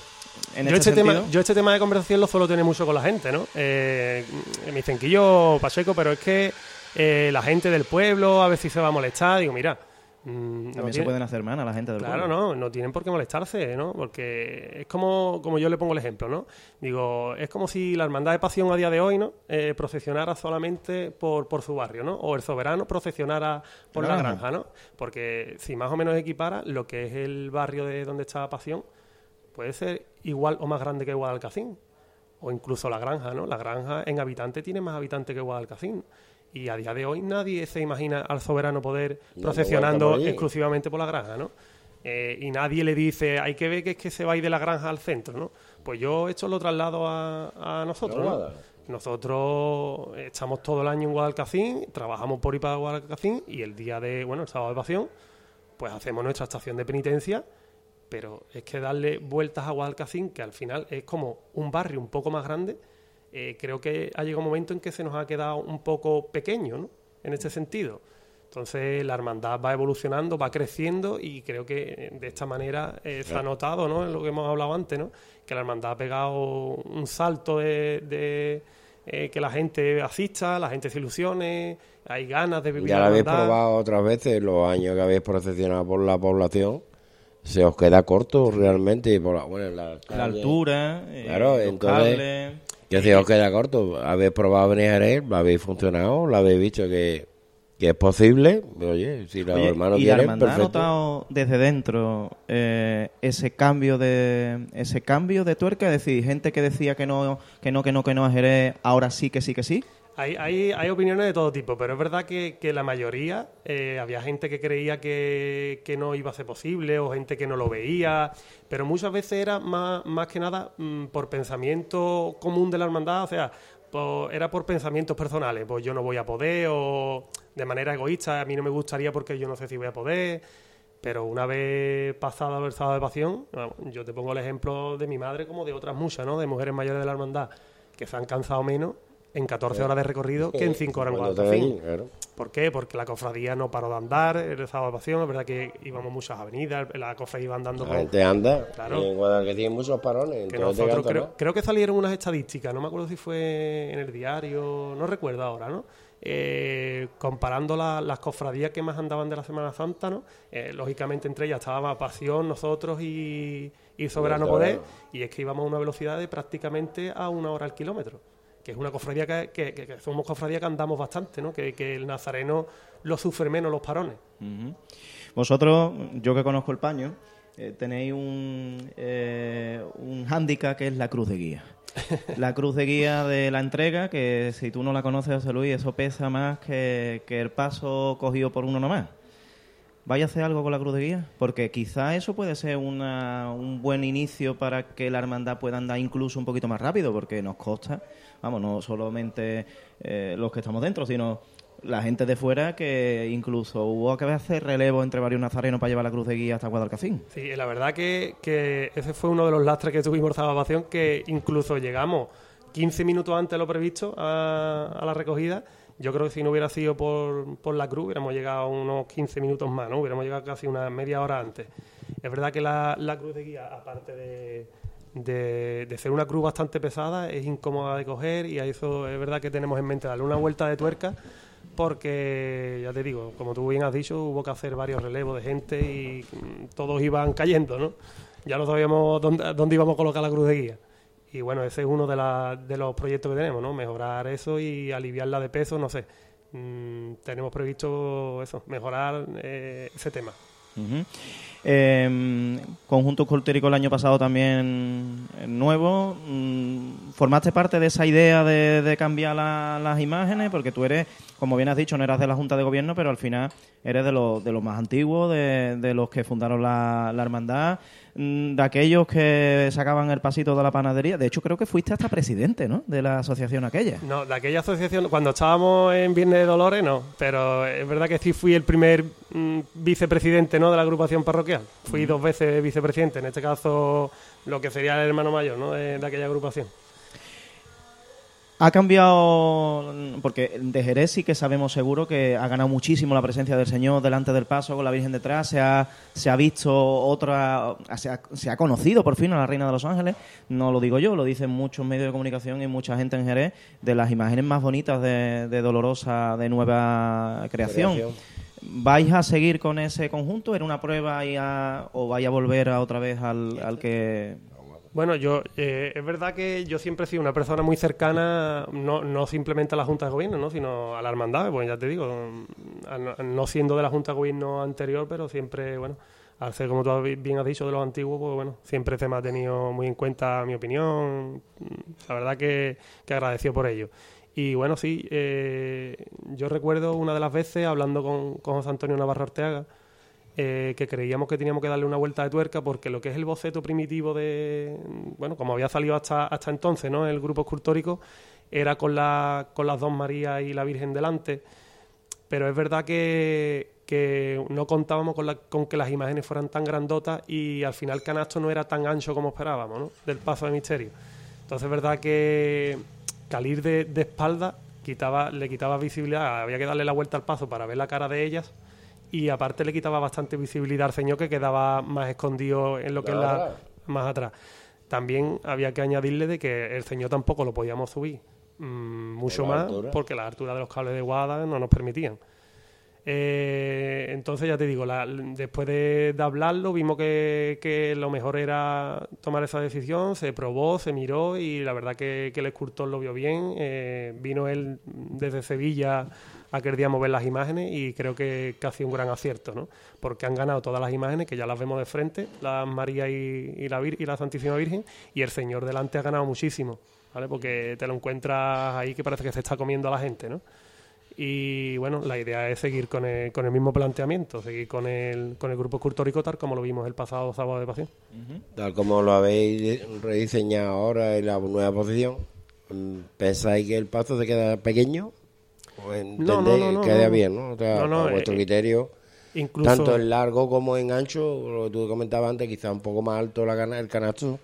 S1: En
S8: yo,
S1: este
S8: este tema, yo este tema de conversación lo suelo tener mucho con la gente, ¿no? Eh, me dicen que yo, Pacheco, pero es que eh, la gente del pueblo a ver si se va a molestar. Digo, mira, mm, no
S1: también se
S8: tiene-
S1: pueden hacer mal a la gente del
S8: Claro,
S1: pueblo.
S8: no, no tienen por qué molestarse, ¿no? Porque es como, como yo le pongo el ejemplo, ¿no? Digo, es como si la Hermandad de Pasión a día de hoy, ¿no? Eh, procesionara solamente por, por su barrio, ¿no? O el soberano procesionara por la
S1: Granja.
S8: ¿no? Porque si más o menos equipara lo que es el barrio de donde está Pasión, puede ser igual o más grande que Guadalcacín. O incluso la granja, ¿no? La granja en habitante tiene más habitantes que Guadalcacín. Y a día de hoy nadie se imagina al soberano poder procesionando
S6: por
S8: exclusivamente por la granja, ¿no? Eh, y nadie le dice, hay que ver que es que se va a ir de la granja al centro, ¿no? Pues yo esto lo traslado a, a nosotros,
S6: No.
S8: Nosotros estamos todo el año en Guadalcacín, trabajamos por ir para Guadalcacín y el día de, bueno, el sábado de pasión, pues hacemos nuestra estación de penitencia, pero es que darle vueltas a Guadalcacín, que al final es como un barrio un poco más grande, eh, creo que ha llegado un momento en que se nos ha quedado un poco pequeño, ¿no? En este sentido. Entonces la hermandad va evolucionando, va creciendo y creo que eh, de esta manera eh, se ha notado, ¿no? En lo que hemos hablado antes, ¿no? Que la hermandad ha pegado un salto de, de, eh, que la gente asista, la gente se ilusione, hay ganas de vivir
S6: Ya
S8: la
S6: lo habéis
S8: hermandad.
S6: probado otras veces, los años que habéis procesionado por la población, se os queda corto realmente. Por la, bueno, la,
S1: La altura, eh,
S6: Claro,
S1: los
S6: entonces-
S1: cables.
S6: Que se os queda corto. Habéis probado venir a Jerez, lo habéis funcionado, lo habéis visto que, que es posible. Oye, si los
S1: Oye,
S6: hermanos
S1: ¿Y
S6: quieren,
S1: hermandad ha
S6: perfecto.
S1: notado desde dentro eh, ese cambio de ese cambio de tuerca? Es decir, gente que decía que no, que no, que no, que no a Jerez, ahora sí, que sí, que sí.
S8: Hay, hay, hay opiniones de todo tipo, pero es verdad que, que la mayoría, eh, había gente que creía que, que no iba a ser posible o gente que no lo veía, pero muchas veces era más, más que nada mm, por pensamiento común de la hermandad, o sea, por- era por pensamientos personales, pues yo no voy a poder o de manera egoísta, a mí no me gustaría porque yo no sé si voy a poder. Pero una vez pasado el sábado de pasión, vamos, yo te pongo el ejemplo de mi madre como de otras muchas, ¿no? De mujeres mayores de la hermandad que se han cansado menos en 14 horas de recorrido que en 5 horas en
S6: claro.
S8: ¿Por qué? Porque la cofradía no paró de andar el sábado de pasión, es verdad que íbamos muchas avenidas, la cofradía iba andando
S6: La
S8: con-
S6: gente anda.
S8: Claro.
S6: En Guadalquivir tiene muchos parones.
S8: que nosotros creo, creo que salieron unas estadísticas, no me acuerdo si fue en el diario, no recuerdo ahora, ¿no? Eh, comparando la- las cofradías que más andaban de la Semana Santa, ¿no? Eh, lógicamente entre ellas estaba Pasión, nosotros y, y Soberano Poder, y es que íbamos a una velocidad de prácticamente a una hora al kilómetro, que es una cofradía que, que- que- que somos cofradía que andamos bastante, ¿no? Que, el nazareno lo sufre menos los parones.
S1: Vosotros, yo que conozco el paño, eh, tenéis un, eh, un hándicap que es la cruz de guía. *laughs* La cruz de guía de la entrega, que si tú no la conoces, José Luis, eso pesa más que, que el paso cogido por uno nomás. ¿Vaya a hacer algo con la cruz de guía? Porque quizá eso puede ser una- un buen inicio para que la hermandad pueda andar incluso un poquito más rápido, porque nos consta, vamos, no solamente eh, los que estamos dentro, sino la gente de fuera que incluso hubo que hacer relevo entre varios nazarenos para llevar la cruz de guía hasta Guadalcacín.
S8: Sí, la verdad que, ese fue uno de los lastres que tuvimos esta evacuación, que incluso llegamos 15 minutos antes de lo previsto a, la recogida. Yo creo que si no hubiera sido por, por la cruz, hubiéramos llegado unos 15 minutos más, ¿no? Hubiéramos llegado casi una media hora antes. Es verdad que la cruz de guía, aparte de, de, de ser una cruz bastante pesada, es incómoda de coger y a eso es verdad que tenemos en mente darle una vuelta de tuerca porque, ya te digo, como tú bien has dicho, hubo que hacer varios relevos de gente y mm, todos iban cayendo, ¿no? Ya no sabíamos dónde, dónde íbamos a colocar la cruz de guía. Y bueno, ese es uno de, la- de los proyectos que tenemos, ¿no? Mejorar eso y aliviarla de peso, no sé. Mm, tenemos previsto eso, mejorar eh, ese tema.
S1: Ujú. Eh, conjunto el año pasado también nuevo. Mm, ¿Formaste parte de esa idea de, cambiar la- las imágenes? Porque tú eres como bien has dicho, no eras de la Junta de Gobierno, pero al final eres de los, de los más antiguos, de, los que fundaron la, la hermandad, mm, de aquellos que sacaban el pasito de la panadería. De hecho, creo que fuiste hasta presidente, ¿no? De la asociación aquella.
S8: No, de aquella asociación, cuando estábamos en Viernes de Dolores, no. Pero es verdad que sí fui el primer mm, vicepresidente ¿no? de la agrupación parroquial. Fui dos veces vicepresidente, en este caso lo que sería el hermano mayor ¿no? de, de aquella agrupación.
S1: Ha cambiado, porque de Jerez sí que sabemos seguro que ha ganado muchísimo la presencia del Señor delante del paso con la Virgen detrás, se ha, se ha visto otra, se ha, se ha conocido por fin a la Reina de los Ángeles, no lo digo yo, lo dicen muchos medios de comunicación y mucha gente en Jerez, de las imágenes más bonitas de, de Dolorosa de nueva creación.
S6: Creación.
S1: ¿Vais a seguir con ese conjunto? ¿Era una prueba y a- o vais a volver a otra vez al, al que
S8: Bueno, yo eh, es verdad que yo siempre he sido una persona muy cercana, no, no simplemente a la Junta de Gobierno, ¿no? sino a la hermandad, pues ya te digo, no, siendo de la Junta de Gobierno anterior, pero siempre, bueno, al ser como tú bien has dicho de los antiguos, pues bueno, siempre se me ha tenido muy en cuenta mi opinión, la verdad que, que agradecido por ello. Y bueno, sí, eh, yo recuerdo una de las veces hablando con, con José Antonio Navarro Arteaga, eh, que creíamos que teníamos que darle una vuelta de tuerca porque lo que es el boceto primitivo de, bueno, como había salido hasta, hasta entonces, ¿no? El grupo escultórico era con, la, con las dos Marías y la Virgen delante, pero es verdad que, que no contábamos con, la- con que las imágenes fueran tan grandotas y al final canasto no era tan ancho como esperábamos, ¿no? Del paso de misterio. Entonces es verdad que, que al ir de, de espalda quitaba, le quitaba visibilidad, había que darle la vuelta al paso para ver la cara de ellas y aparte le quitaba bastante visibilidad al señor que quedaba más escondido en lo que es la más atrás. También había que añadirle de que el señor tampoco lo podíamos subir mm, mucho más
S6: altura.
S8: porque la altura de los cables de guada no nos permitían. Eh, entonces ya te digo, la- después de, hablarlo vimos que, lo mejor era tomar esa decisión, se probó, se miró y la verdad que, el escultor lo vio bien. eh, vino él desde Sevilla a que día mover las imágenes y creo que, que ha sido un gran acierto, ¿no? Porque han ganado todas las imágenes que ya las vemos de frente, la María y, la, y la Santísima Virgen, y el Señor delante ha ganado muchísimo, ¿vale? Porque te lo encuentras ahí que parece que se está comiendo a la gente, ¿no? Y bueno, la idea es seguir con el, con el mismo planteamiento, seguir con el, con el grupo escultórico tal como lo vimos el pasado sábado de pasión.
S6: Tal como lo habéis rediseñado ahora en la nueva posición, ¿pensáis que el paso se queda pequeño? ¿O entendéis
S8: No, no, no, no,
S6: que queda bien, ¿no? O sea,
S8: No, no,
S6: a vuestro
S8: eh,
S6: criterio,
S8: Incluso,
S6: tanto en largo como en ancho, lo que tú comentabas antes, quizá un poco más alto la cana- el canasto,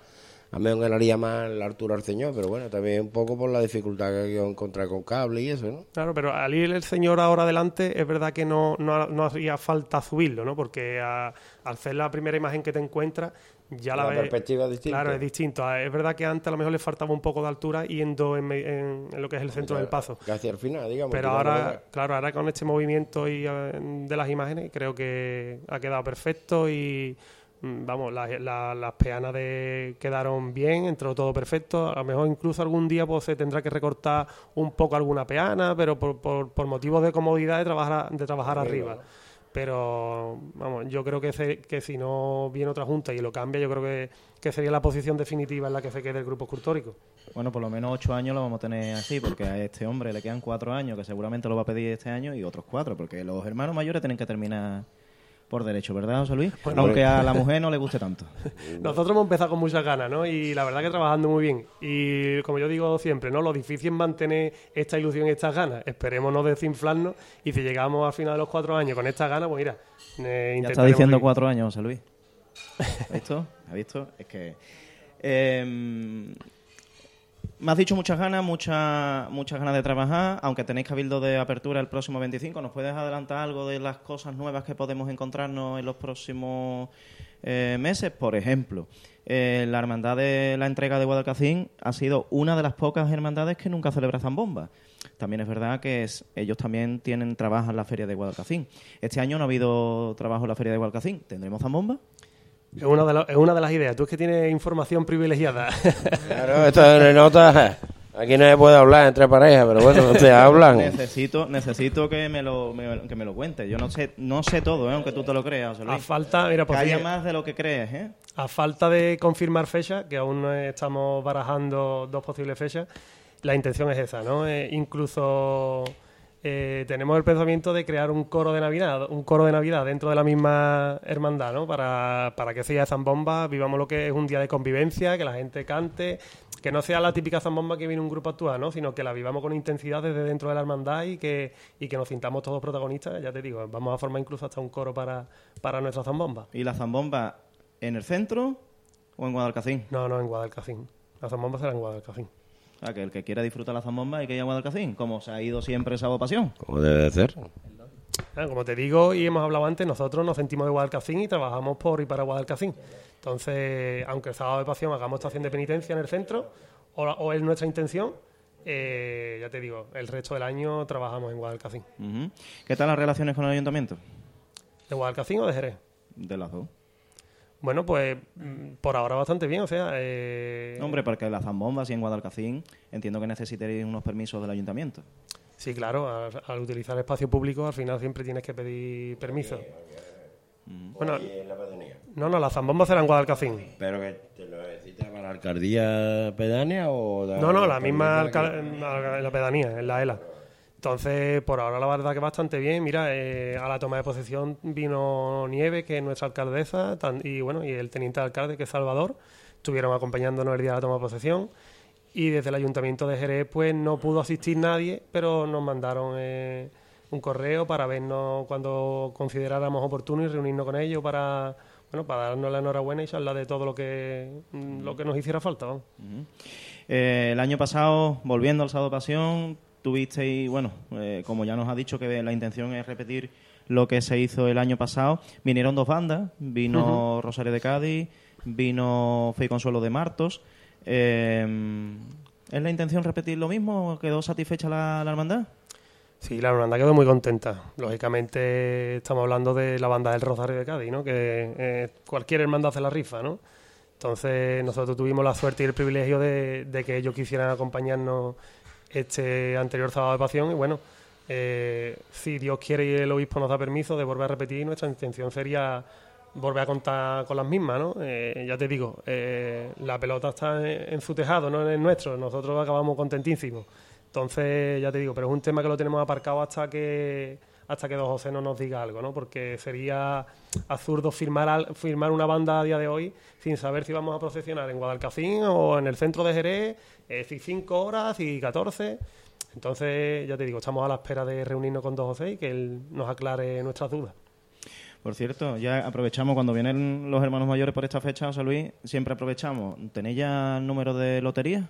S6: a mí me ganaría más la altura al señor, pero bueno, también un poco por la dificultad que hay que encontrar con cable y eso, ¿no?
S8: Claro, pero al ir el señor ahora adelante, es verdad que no, no, no hacía falta subirlo, ¿no? Porque a- al ser la primera imagen que te encuentras, ya la,
S6: La
S8: ves-
S6: perspectiva es distinta.
S8: Claro, es distinto. Ah, Es verdad que antes a lo mejor le faltaba un poco de altura yendo en, me- en- en lo que es el centro del paso.
S6: Casi al final, digamos.
S8: Pero ahora, claro, ahora con este movimiento y, eh, de las imágenes creo que ha quedado perfecto y vamos, la- la- las peanas de quedaron bien, entró todo perfecto. A lo mejor incluso algún día pues se tendrá que recortar un poco alguna peana, pero por, por, por motivos de comodidad de trabajar de trabajar arriba. Pero vamos, yo creo que, se- que si no viene otra junta y lo cambia, yo creo que, que sería la posición definitiva en la que se quede el grupo escultórico.
S1: Bueno, por lo menos ocho años lo vamos a tener así, porque a este hombre le quedan cuatro años, que seguramente lo va a pedir este año, y otros cuatro, porque los hermanos mayores tienen que terminar por derecho, ¿verdad, José Luis?
S8: Bueno,
S1: Aunque a la mujer no le guste tanto. *laughs*
S8: Nosotros hemos empezado con muchas ganas, ¿no? Y la verdad que trabajando muy bien. Y como yo digo siempre, ¿no? Lo difícil es mantener esta ilusión y estas ganas. Esperemos no desinflarnos y si llegamos al final de los cuatro años con estas ganas, pues mira, eh,
S1: Ya está diciendo cuatro años, José Luis. *laughs* ¿Has visto? ¿Has visto? Es que... eh, me has dicho muchas ganas, muchas muchas ganas de trabajar, aunque tenéis cabildo de apertura el próximo 25. ¿Nos puedes adelantar algo de las cosas nuevas que podemos encontrarnos en los próximos eh, meses? Por ejemplo, eh, la hermandad de la entrega de Guadalcacín ha sido una de las pocas hermandades que nunca celebra zambomba. También es verdad que ellos también tienen trabajo en la feria de Guadalcacín. Este año no ha habido trabajo en la feria de Guadalcacín. ¿Tendremos zambomba?
S8: Es una, de la- es una de las ideas. Tú es que tienes información privilegiada. *laughs*
S6: Claro, esto de nota. Aquí no se puede hablar entre parejas, pero bueno, *laughs* se hablan.
S1: Necesito, necesito que me lo, me- que me lo cuentes. Yo no sé, no sé todo, ¿eh? aunque tú te lo creas, José
S8: a falta, mira, pues
S1: Calla más de lo que crees, ¿eh?
S8: a falta de confirmar fecha, que aún no estamos barajando dos posibles fechas, la intención es esa, ¿no? Eh, incluso eh, tenemos el pensamiento de crear un coro de Navidad, un coro de Navidad dentro de la misma hermandad, ¿no? Para, para que de zambomba vivamos lo que es un día de convivencia, que la gente cante, que no sea la típica zambomba que viene un grupo a actuar, ¿no? Sino que la vivamos con intensidad desde dentro de la hermandad y que, y que nos sintamos todos protagonistas, ya te digo, vamos a formar incluso hasta un coro para, para nuestra zambomba.
S1: ¿Y la zambomba en el centro o en Guadalcacín?
S8: No, no, en Guadalcacín. La zambomba será en Guadalcacín.
S1: O sea, que el que quiera disfrutar la zambomba hay que ir a Guadalcacín, como se ha ido siempre esa vocación.
S6: Como debe de ser.
S8: Ah, Como te digo y hemos hablado antes, nosotros nos sentimos de Guadalcacín y trabajamos por y para Guadalcacín. Entonces, aunque el sábado de pasión hagamos estación de penitencia en el centro, o, o es nuestra intención, eh, ya te digo, el resto del año trabajamos en Guadalcacín.
S1: ¿Qué tal las relaciones con el ayuntamiento?
S8: ¿De Guadalcacín o de Jerez?
S1: De las dos.
S8: Bueno, pues mm, por ahora bastante bien, o sea... eh,
S1: Hombre, porque la zambomba, si en Guadalcacín, entiendo que necesitaréis unos permisos del ayuntamiento.
S8: Sí, claro, al, al utilizar espacio público al final siempre tienes que pedir permiso. Bueno, no, no, la zambomba será en Guadalcacín.
S6: ¿Pero que te lo necesitas para la alcaldía pedánea o...? de-
S8: No, no, la misma
S6: la
S8: en la pedanía, en la ELA. Entonces, por ahora la verdad que bastante bien. Mira, eh, a la toma de posesión vino Nieve, que es nuestra alcaldesa, y bueno, y el teniente alcalde, que es Salvador, estuvieron acompañándonos el día de la toma de posesión. Y desde el ayuntamiento de Jerez, pues no pudo asistir nadie, pero nos mandaron eh, un correo para vernos cuando consideráramos oportuno y reunirnos con ellos para, bueno, para darnos la enhorabuena y charlar de todo lo que, lo que nos hiciera falta.
S1: Eh, el año pasado, volviendo al Sábado Pasión, tuvisteis, bueno, eh, como ya nos ha dicho que la intención es repetir lo que se hizo el año pasado, vinieron dos bandas, vino Rosario de Cádiz, vino Fe y Consuelo de Martos. Eh, ¿Es la intención repetir lo mismo? ¿Quedó satisfecha la, la hermandad?
S8: Sí, la hermandad quedó muy contenta. Lógicamente estamos hablando de la banda del Rosario de Cádiz, ¿no? Que eh, cualquier hermandad hace la rifa, ¿no? Entonces nosotros tuvimos la suerte y el privilegio de, de que ellos quisieran acompañarnos este anterior sábado de pasión y bueno, eh, si Dios quiere y el obispo nos da permiso de volver a repetir, nuestra intención sería volver a contar con las mismas, ¿no? Eh, ya te digo, eh, la pelota está en, en su tejado, no en el nuestro. Nosotros acabamos contentísimos. Entonces, ya te digo, pero es un tema que lo tenemos aparcado hasta que hasta que Don José no nos diga algo, ¿no? Porque sería absurdo firmar al- firmar una banda a día de hoy sin saber si vamos a procesionar en Guadalcacín o en el centro de Jerez, eh, si cinco horas, y 14. Entonces, ya te digo, estamos a la espera de reunirnos con Don José y que él nos aclare nuestras dudas.
S1: Por cierto, ya aprovechamos cuando vienen los hermanos mayores por esta fecha, José Luis, siempre aprovechamos. ¿Tenéis ya el número de lotería?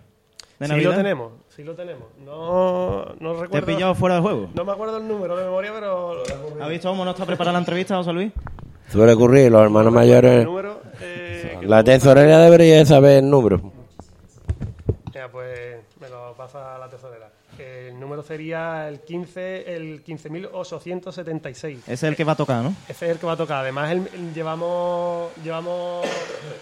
S1: ¿De
S8: sí lo tenemos, sí lo tenemos. No, no
S1: ¿Te he
S8: recuerdo.
S1: pillado fuera de juego?
S8: No me acuerdo el número de memoria, pero.
S1: ¿Has visto cómo no está preparada la entrevista, José Luis?
S6: Suele ocurrir, los hermanos
S8: El
S6: mayores...
S8: número. eh,
S6: La tesorería debería saber el número.
S8: Mira, pues me lo pasa la tesorera. El número sería el 15, el 15.876.
S1: Ese es el que va a tocar, ¿no?
S8: Ese es el que va a tocar. Además, el- el- llevamos, llevamos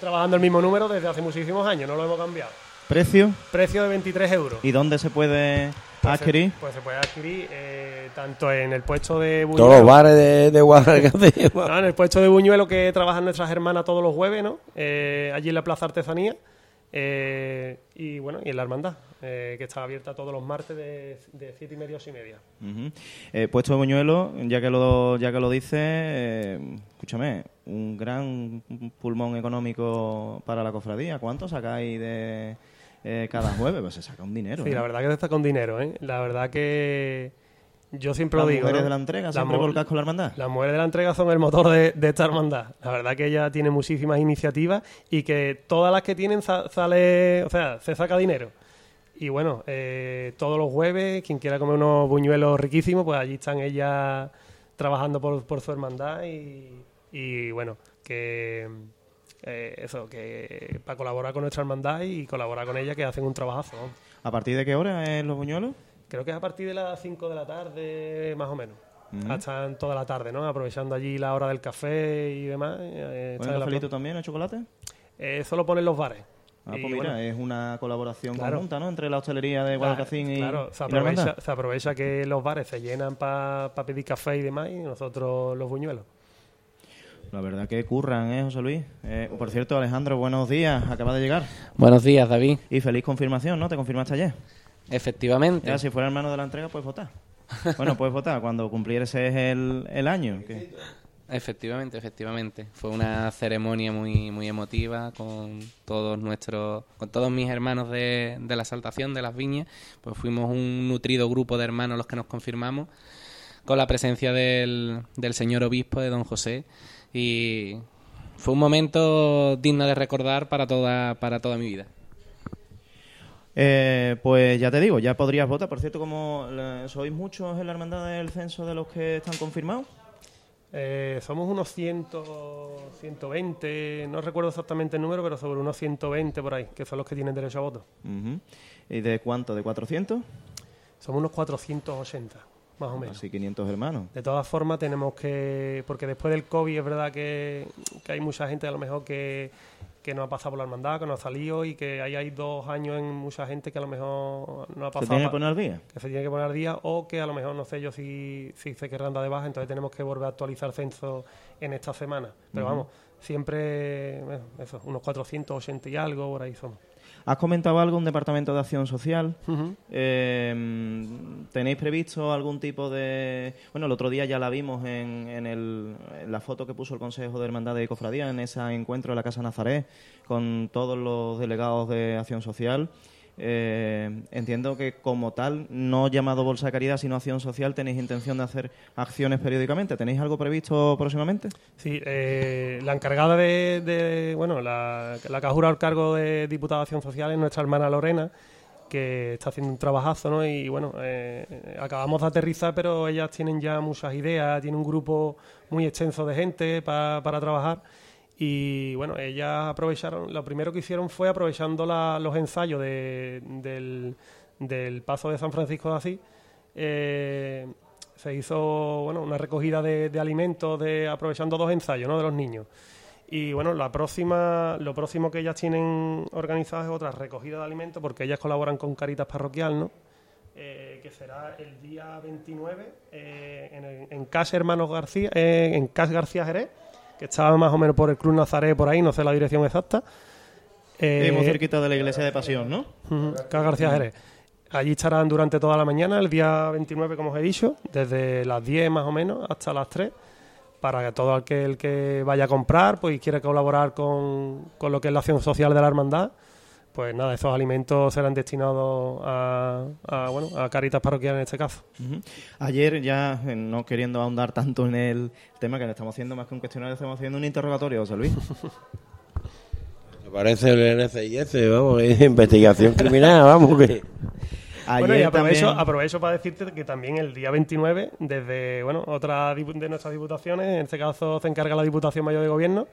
S8: trabajando el mismo número desde hace muchísimos años, no lo hemos cambiado.
S1: ¿Precio?
S8: Precio de 23 euros.
S1: ¿Y dónde se puede
S8: Pues se-
S1: adquirir?
S8: Pues se puede adquirir eh, tanto en el puesto de Buñuelo.
S6: Todos los bares de, de Guadalcanal. *laughs* *laughs*
S8: No, en el puesto de Buñuelo que trabajan nuestras hermanas todos los jueves, ¿no? Eh, allí en la Plaza Artesanía. Eh, y bueno, y en la hermandad, eh, que está abierta todos los martes de, de siete y media a ocho y media.
S1: Eh, puesto de Buñuelo, ya que lo, ya que lo dice, eh, escúchame, un gran pulmón económico para la cofradía. ¿Cuánto sacáis de eh, cada jueves? Pues se saca un dinero.
S8: Sí,
S1: ¿eh?
S8: la verdad que está con dinero, ¿eh? La verdad que yo siempre
S1: Las
S8: lo digo.
S1: mujeres
S8: ¿no?
S1: de la entrega,
S8: Las
S1: siempre volcadas con la hermandad.
S8: Las mujeres de la entrega son el motor de, de esta hermandad. La verdad que ella tiene muchísimas iniciativas y que todas las que tienen sa- sale, o sea, se saca dinero. Y bueno, eh, todos los jueves, quien quiera comer unos buñuelos riquísimos, pues allí están ellas trabajando por, por su hermandad y, y bueno, que eh, eso, que para colaborar con nuestra hermandad y colaborar con ella, que hacen un trabajazo. ¿no?
S1: ¿A partir de qué hora es los buñuelos?
S8: Creo que es a partir de las 5 de la tarde, más o menos. Hasta toda la tarde, ¿no? Aprovechando allí la hora del café y demás. eh,
S1: ¿Ponen cafelito también, el chocolate?
S8: Eh, eso lo ponen los bares.
S1: Ah, pues mira,
S8: bueno,
S1: es una colaboración
S8: Claro.
S1: conjunta, ¿no? Entre la hostelería de Guadalcacín y,
S8: claro, se
S1: y la hermandad.
S8: aprovecha, se aprovecha que los bares se llenan para pedir café y demás y nosotros los buñuelos.
S1: La verdad que curran, ¿eh, José Luis? Eh, por cierto, Alejandro, buenos días. Acaba de llegar.
S5: Buenos días, David.
S1: Y feliz confirmación, ¿no? Te confirmaste ayer.
S5: Efectivamente.
S1: Ya, si fuera hermano de la entrega, pues votar. Bueno, puedes votar cuando cumplieres el, el año. que-
S7: Efectivamente, efectivamente. Fue una ceremonia muy, muy emotiva con todos nuestros, con todos mis hermanos de, de la saltación de las viñas. Pues fuimos un nutrido grupo de hermanos los que nos confirmamos, con la presencia del, del señor obispo de Don José. Y fue un momento digno de recordar para toda, para toda mi vida.
S1: Eh, pues ya te digo, ya podrías votar. Por cierto, como sois muchos en la hermandad del censo de los que están confirmados.
S8: Eh, somos unos 100, 120, no recuerdo exactamente el número, pero sobre unos 120 por ahí, que son los que tienen derecho a voto.
S1: ¿Y de cuánto? ¿De 400?
S8: Somos unos 480, más o menos.
S1: Así 500 hermanos.
S8: De todas formas, tenemos que. Porque después del COVID es verdad que, que hay mucha gente a lo mejor que, que no ha pasado por la hermandad, que no ha salido y que ahí hay dos años en mucha gente que a lo mejor no ha
S1: ¿Se
S8: pasado.
S1: tiene que poner al día?
S8: que se tiene que poner al día o que a lo mejor no sé yo si, si se querrán dar de baja, entonces tenemos que volver a actualizar censo en esta semana. Pero vamos, siempre, bueno, eso, unos 480 y algo, por ahí somos.
S1: ¿Has comentado algo un departamento de acción social? Eh, ¿Tenéis previsto algún tipo de...? Bueno, el otro día ya la vimos en, en, el- en la foto que puso el Consejo de Hermandad de Cofradía en ese encuentro de la Casa Nazaret con todos los delegados de acción social. Eh, entiendo que como tal, no llamado Bolsa de Caridad, sino Acción Social, tenéis intención de hacer acciones periódicamente. ¿Tenéis algo previsto próximamente?
S8: Sí, eh, la encargada de, bueno, la, la que ha jurado el cargo de diputada de Acción Social es nuestra hermana Lorena, que está haciendo un trabajazo, ¿no? Y bueno, eh, acabamos de aterrizar, pero ellas tienen ya muchas ideas, tienen un grupo muy extenso de gente pa- para trabajar. Y bueno, ellas aprovecharon, lo primero que hicieron fue aprovechando los ensayos de- del, del paso de San Francisco de Asís, eh, se hizo bueno, una recogida de, alimentos de, aprovechando dos ensayos ¿no? de los niños. Y bueno, la próxima, lo próximo que ellas tienen organizado es otra recogida de alimentos, porque ellas colaboran con Caritas Parroquial, ¿no? Eh, que será el día 29 eh, en, en Casa Hermanos García, en Casa García Jerez, que estaba más o menos por el Cruz Nazaret, por ahí, no sé la dirección exacta. Eh,
S1: muy cerquita de la iglesia de Pasión, ¿no?
S8: Casa García Jerez. Allí estarán durante toda la mañana, el día 29, como os he dicho, desde las 10 más o menos hasta las 3, para que todo aquel que vaya a comprar pues, y quiera colaborar con, con lo que es la acción social de la hermandad, pues nada, esos alimentos serán destinados a, a, bueno, a Caritas Parroquial en este caso.
S1: Ayer, ya eh, no queriendo ahondar tanto en el tema que le estamos haciendo más que un cuestionario, estamos haciendo un interrogatorio, José Luis. *laughs*
S6: Me parece el NCIS, vamos, es investigación criminal, vamos, que... *laughs*
S1: Ayer
S8: bueno, y aprovecho,
S1: también-
S8: aprovecho para decirte que también el día 29, desde bueno otra de nuestras diputaciones, en este caso se encarga la Diputación Mayor de Gobierno,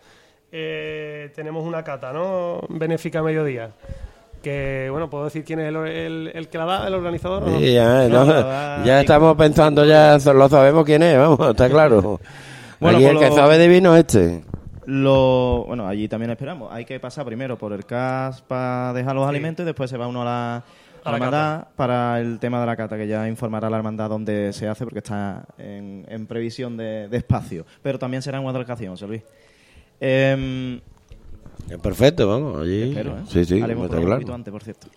S8: eh, tenemos una cata ¿no? benéfica a mediodía. Que, bueno, ¿puedo decir quién es el, el- el que la da, el organizador? o no?
S6: Sí, ya,
S1: No,
S6: no,
S1: no, va-
S6: ya estamos pensando, ya lo sabemos quién es, vamos, está claro. *laughs*
S1: Bueno,
S6: Aquí el que
S1: lo-
S6: sabe de vino es este.
S1: Lo, bueno, allí también esperamos. Hay que pasar primero por el CAS para dejar los
S8: Sí.
S1: alimentos y después se va uno a la, a la hermandad para el tema de la cata, que ya informará la hermandad dónde se hace porque está en, en previsión de, de espacio. Pero también será en Guadalcación, José Luis. Em,
S6: Es perfecto, vamos, allí.
S1: espero, ¿eh?
S6: Sí, sí,
S1: Haremos
S6: está claro.
S1: antes, por cierto.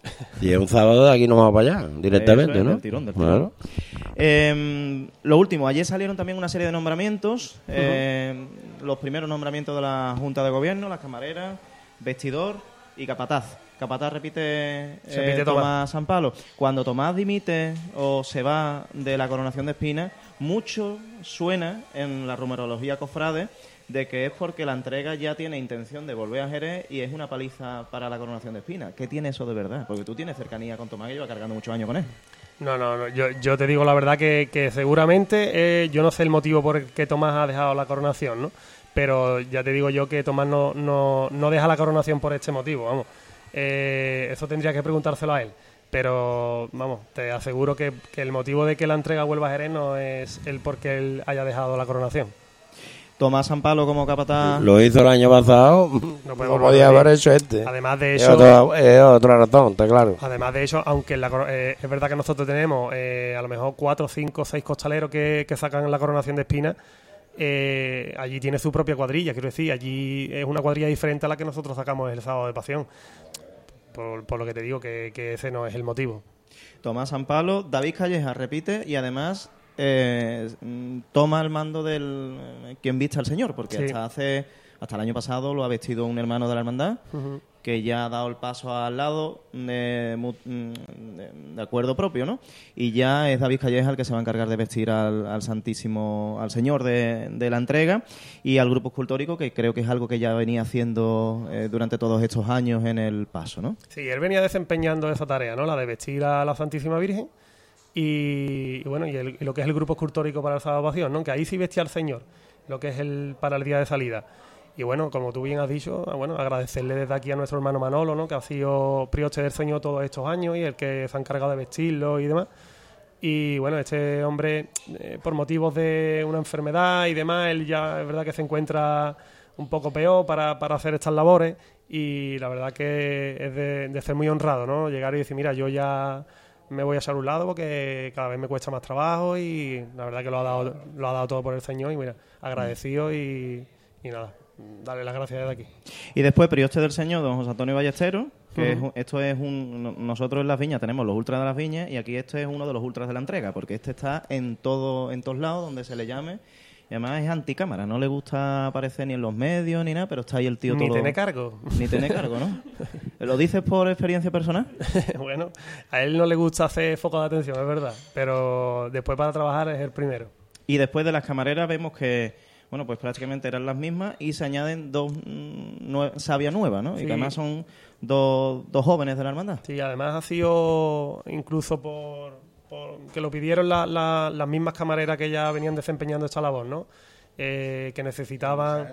S6: Y es un sábado de aquí nos vamos para allá, directamente,
S1: es,
S6: ¿no?
S1: del tirón, del tirón.
S6: Claro.
S1: Eh, lo último, ayer salieron también una serie de nombramientos. eh, Los primeros nombramientos de la Junta de Gobierno, las camareras, vestidor y capataz. Capataz repite,
S8: Se
S1: eh,
S8: repite
S1: Tomás. Sampalo. Cuando Tomás dimite o se va de la coronación de espinas, mucho suena en la rumorología cofrade de que es porque la entrega ya tiene intención de volver a Jerez y es una paliza para la coronación de espinas. ¿Qué tiene eso de verdad? Porque tú tienes cercanía con Tomás que lleva cargando muchos años con él.
S8: No, no, no. Yo, yo te digo la verdad que, que seguramente eh, yo no sé el motivo por el que Tomás ha dejado la coronación, ¿no? Pero ya te digo yo que Tomás no, no, no deja la coronación por este motivo, vamos. Eh, eso tendría que preguntárselo a él. Pero, vamos, te aseguro que, que el motivo de que la entrega vuelva a Jerez no es el por qué él haya dejado la coronación.
S1: Tomás Sampalo como capataz.
S6: Lo hizo el año pasado, no, *laughs*
S8: podemos
S6: podía haber hecho este.
S8: Además de
S6: es,
S8: eso,
S6: otra, es otra razón, está claro.
S8: Además de eso, aunque la eh, es verdad que nosotros tenemos eh, a lo mejor cuatro, cinco, seis costaleros que, que sacan la coronación de espinas, eh, allí tiene su propia cuadrilla, quiero decir, allí es una cuadrilla diferente a la que nosotros sacamos el sábado de pasión. Por, por lo que te digo, que, que ese no es el motivo.
S1: Tomás Sampalo, David Calleja repite y además eh, toma el mando del eh, quien vista al Señor, porque
S8: Sí.
S1: hasta hace hasta el año pasado lo ha vestido un hermano de la hermandad que ya ha dado el paso al lado mm, de- de acuerdo propio, ¿no? Y ya es David Calleja el que se va a encargar de vestir al, al Santísimo, al Señor de, de la entrega y al grupo escultórico, que creo que es algo que ya venía haciendo eh, durante todos estos años en el paso, ¿no?
S8: Sí, él venía desempeñando esa tarea, ¿no? La de vestir a la Santísima Virgen y, bueno, y, el- lo que es el grupo escultórico para la salvación, ¿no? Que ahí sí vestía al Señor, lo que es el para el día de salida. Y bueno, como tú bien has dicho, ah, bueno, agradecerle desde aquí a nuestro hermano Manolo, ¿no? Que ha sido prioste del Señor todos estos años y el que se ha encargado de vestirlo y demás. Y bueno, este hombre, eh, por motivos de una enfermedad y demás, él ya es verdad que se encuentra un poco peor para, para hacer estas labores y la verdad que es de, de ser muy honrado, ¿no? Llegar y decir, mira, yo ya me voy a echar un lado porque cada vez me cuesta más trabajo y la verdad que lo ha dado, lo ha dado todo por el Señor y mira, agradecido y, y nada, darle las gracias desde aquí.
S1: Y después, Prioste del Señor, don José Antonio Ballesteros, que esto es un... no- Nosotros en las viñas tenemos los ultras de las viñas y aquí este es uno de los ultras de la entrega, porque este está en todo en todos lados donde se le llame. Y además es anticámara, no le gusta aparecer ni en los medios ni nada, pero está ahí el tío
S8: Ni
S1: todo...
S8: tiene cargo.
S1: Ni tiene cargo, ¿no? *laughs* ¿Lo dices por experiencia personal? *laughs*
S8: bueno, a él no le gusta hacer foco de atención, es verdad, pero después para trabajar es el primero.
S1: Y después de las camareras vemos que, bueno, pues prácticamente eran las mismas y se añaden dos mm, nue- sabias nuevas, ¿no? Y que además son dos, dos jóvenes de la hermandad.
S8: Sí, además ha sido incluso por, que lo pidieron la- las mismas camareras que ya venían desempeñando esta labor, ¿no? Eh, que necesitaban,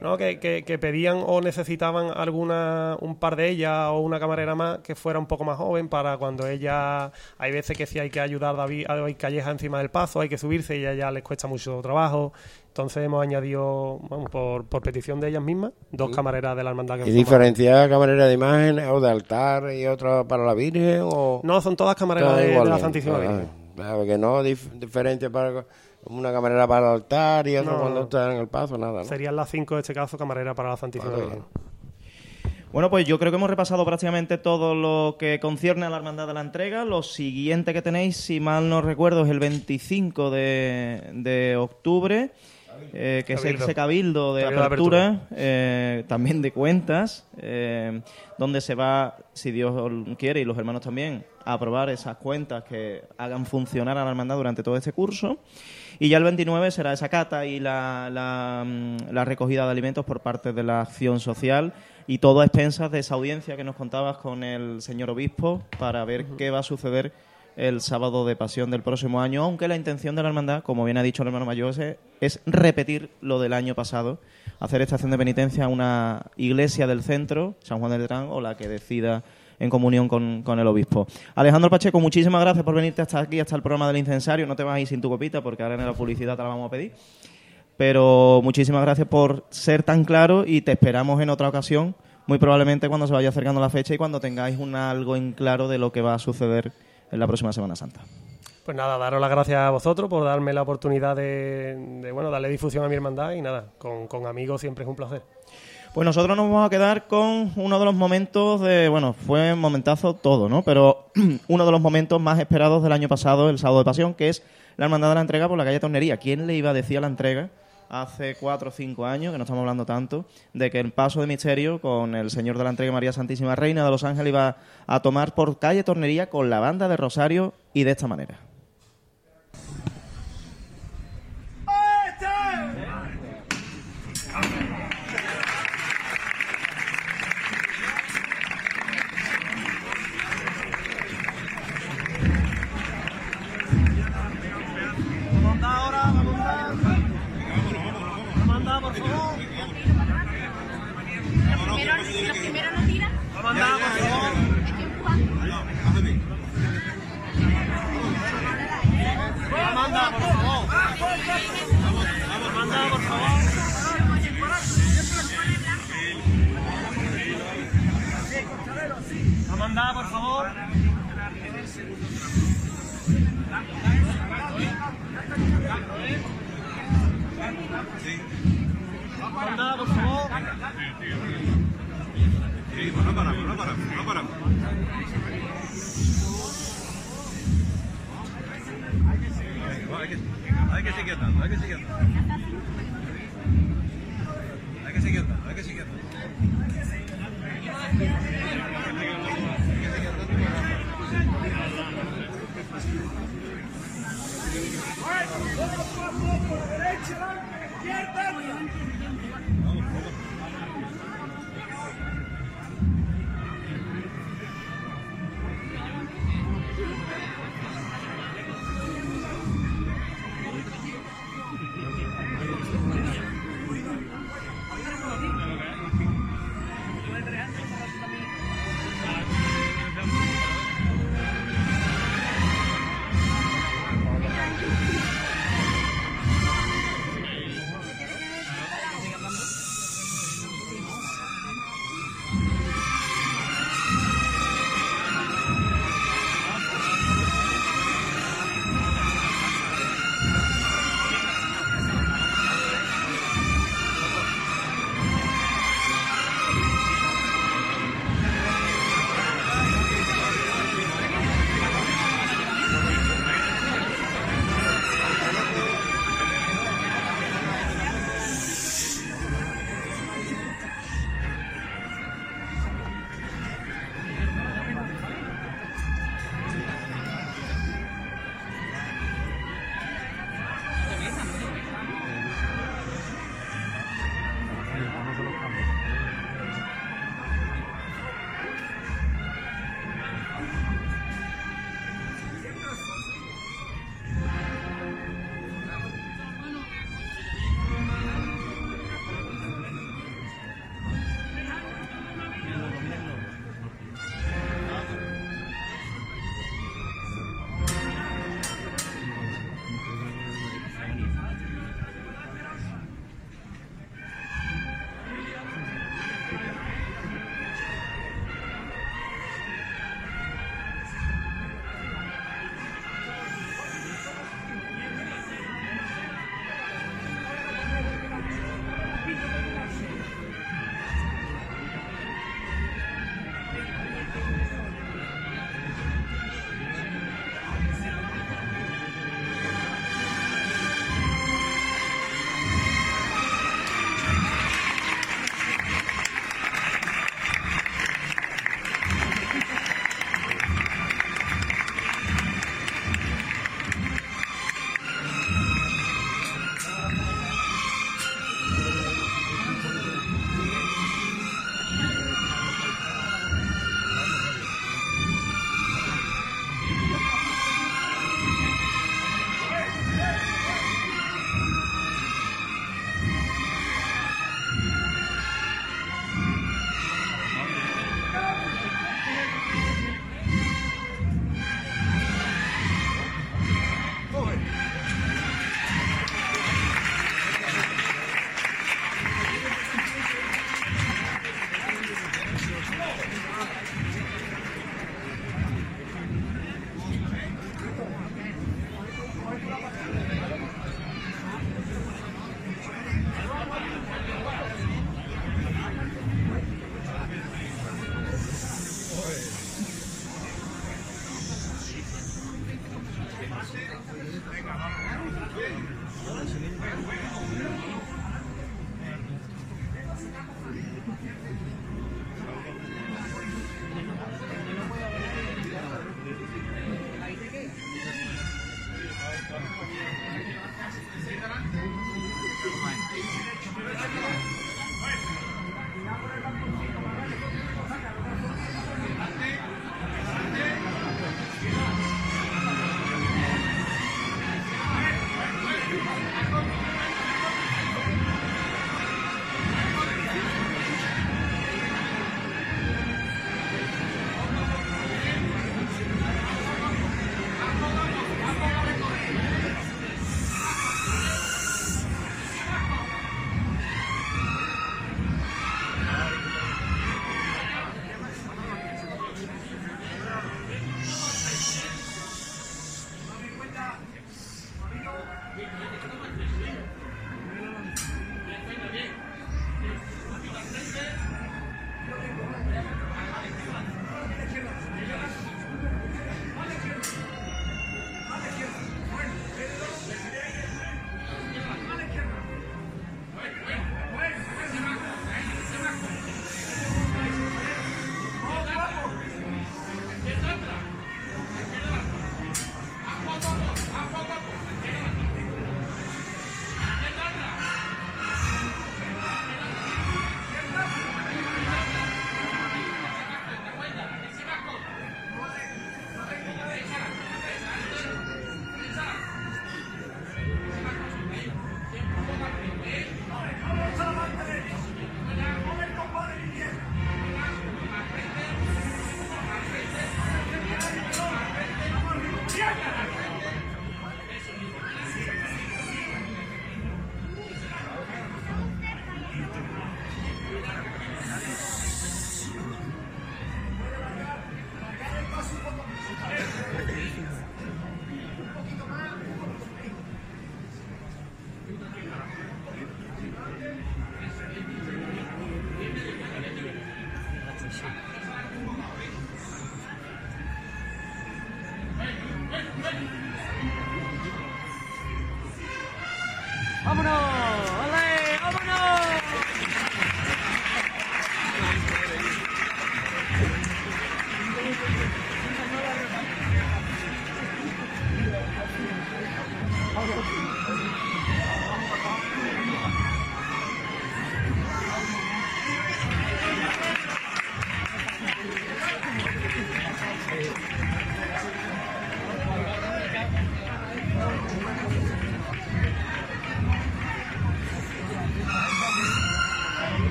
S8: ¿no? Que, que- que pedían o necesitaban alguna un par de ellas o una camarera más que fuera un poco más joven para cuando ella hay veces que sí hay que ayudar a David a David Calleja encima del paso, hay que subirse y a ella les cuesta mucho trabajo. Entonces hemos añadido, vamos, por, por petición de ellas mismas, dos camareras de la hermandad que
S6: ¿Y diferenciar camarera de imagen o de altar y otra para la Virgen? O
S8: No, son todas camareras de, de la? Santísima
S6: Ah,
S8: Virgen.
S6: Claro, que no dif- para una camarera para el altar y otra
S8: No,
S6: cuando está en el paso, nada. ¿no?
S8: Serían las cinco, en este caso, camarera para la Santísima
S6: Vale,
S8: Virgen.
S1: Bueno, pues yo creo que hemos repasado prácticamente todo lo que concierne a la Hermandad de la Entrega. Lo siguiente que tenéis, si mal no recuerdo, es el 25 de, de octubre, eh, que es
S8: Cabildo.
S1: ese cabildo de
S8: Cabildo de
S1: apertura, eh, también de cuentas, eh, donde se va, si Dios quiere y los hermanos también, a aprobar esas cuentas que hagan funcionar a la Hermandad durante todo este curso. Y ya el 29 será esa cata y la, la, mm, la recogida de alimentos por parte de la acción social. Y todo a expensas de esa audiencia que nos contabas con el señor obispo para ver qué va a suceder el sábado de pasión del próximo año, aunque la intención de la hermandad, como bien ha dicho el hermano mayor, es, es repetir lo del año pasado, hacer estación de penitencia a una iglesia del centro, San Juan de Letrán, o la que decida en comunión con, con el obispo. Alejandro Pacheco, muchísimas gracias por venirte hasta aquí, hasta el programa del incensario. No te vas a ir sin tu copita porque ahora en la publicidad te la vamos a pedir. Pero muchísimas gracias por ser tan claro y te esperamos en otra ocasión, muy probablemente cuando se vaya acercando la fecha y cuando tengáis un algo en claro de lo que va a suceder en la próxima Semana Santa.
S8: Pues nada, daros las gracias a vosotros por darme la oportunidad de, de, bueno, darle difusión a mi hermandad y nada, con, con amigos siempre es un placer.
S1: Pues nosotros nos vamos a quedar con uno de los momentos de, bueno, fue un momentazo todo, ¿no? Pero *clears throat* uno de los momentos más esperados del año pasado, el sábado de pasión, que es la hermandad de la entrega por la calle Tornería. ¿Quién le iba a decir a la entrega hace cuatro o cinco años, que no estamos hablando tanto, de que el paso de misterio con el Señor de la Entrega María Santísima Reina de los Ángeles iba a tomar por calle Tornería con la banda de Rosario y de esta manera?
S9: Hay que, hay que seguir andando, hay que seguir andando. Hay que seguir andando, hay que seguir andando.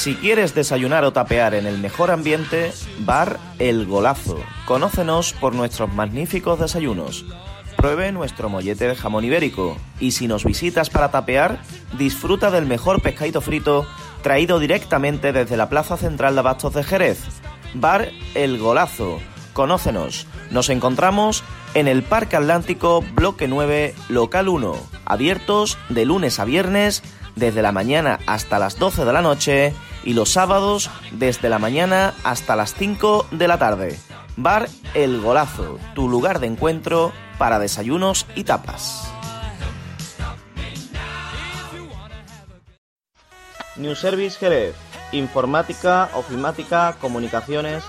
S1: Si quieres desayunar o tapear en el mejor ambiente, Bar El Golazo. Conócenos por nuestros magníficos desayunos. Pruebe nuestro mollete de jamón ibérico. Y si nos visitas para tapear, disfruta del mejor pescadito frito traído directamente desde la Plaza Central de Abastos de Jerez. Bar El Golazo. Conócenos. Nos encontramos en el Parque Atlántico, Bloque 9, Local 1. Abiertos de lunes a viernes, desde la mañana hasta las 12 de la noche y los sábados desde la mañana hasta las 5 de la tarde. Bar El Golazo, tu lugar de encuentro para desayunos y tapas. New Service Jerez. Informática, ofimática, comunicaciones.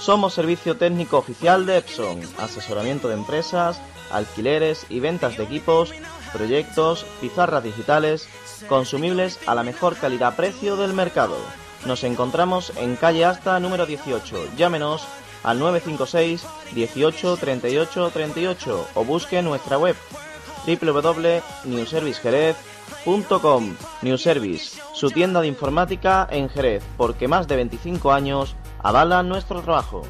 S1: Somos servicio técnico oficial de Epson. Asesoramiento de empresas, alquileres y ventas de equipos, proyectos, pizarras digitales, consumibles a la mejor calidad-precio del mercado. Nos encontramos en calle Asta número 18. Llámenos al 956 18 38 38 o busque nuestra web www.newservicejerez.com New Service, su tienda de informática en Jerez, porque más de 25 años avalan nuestro trabajo.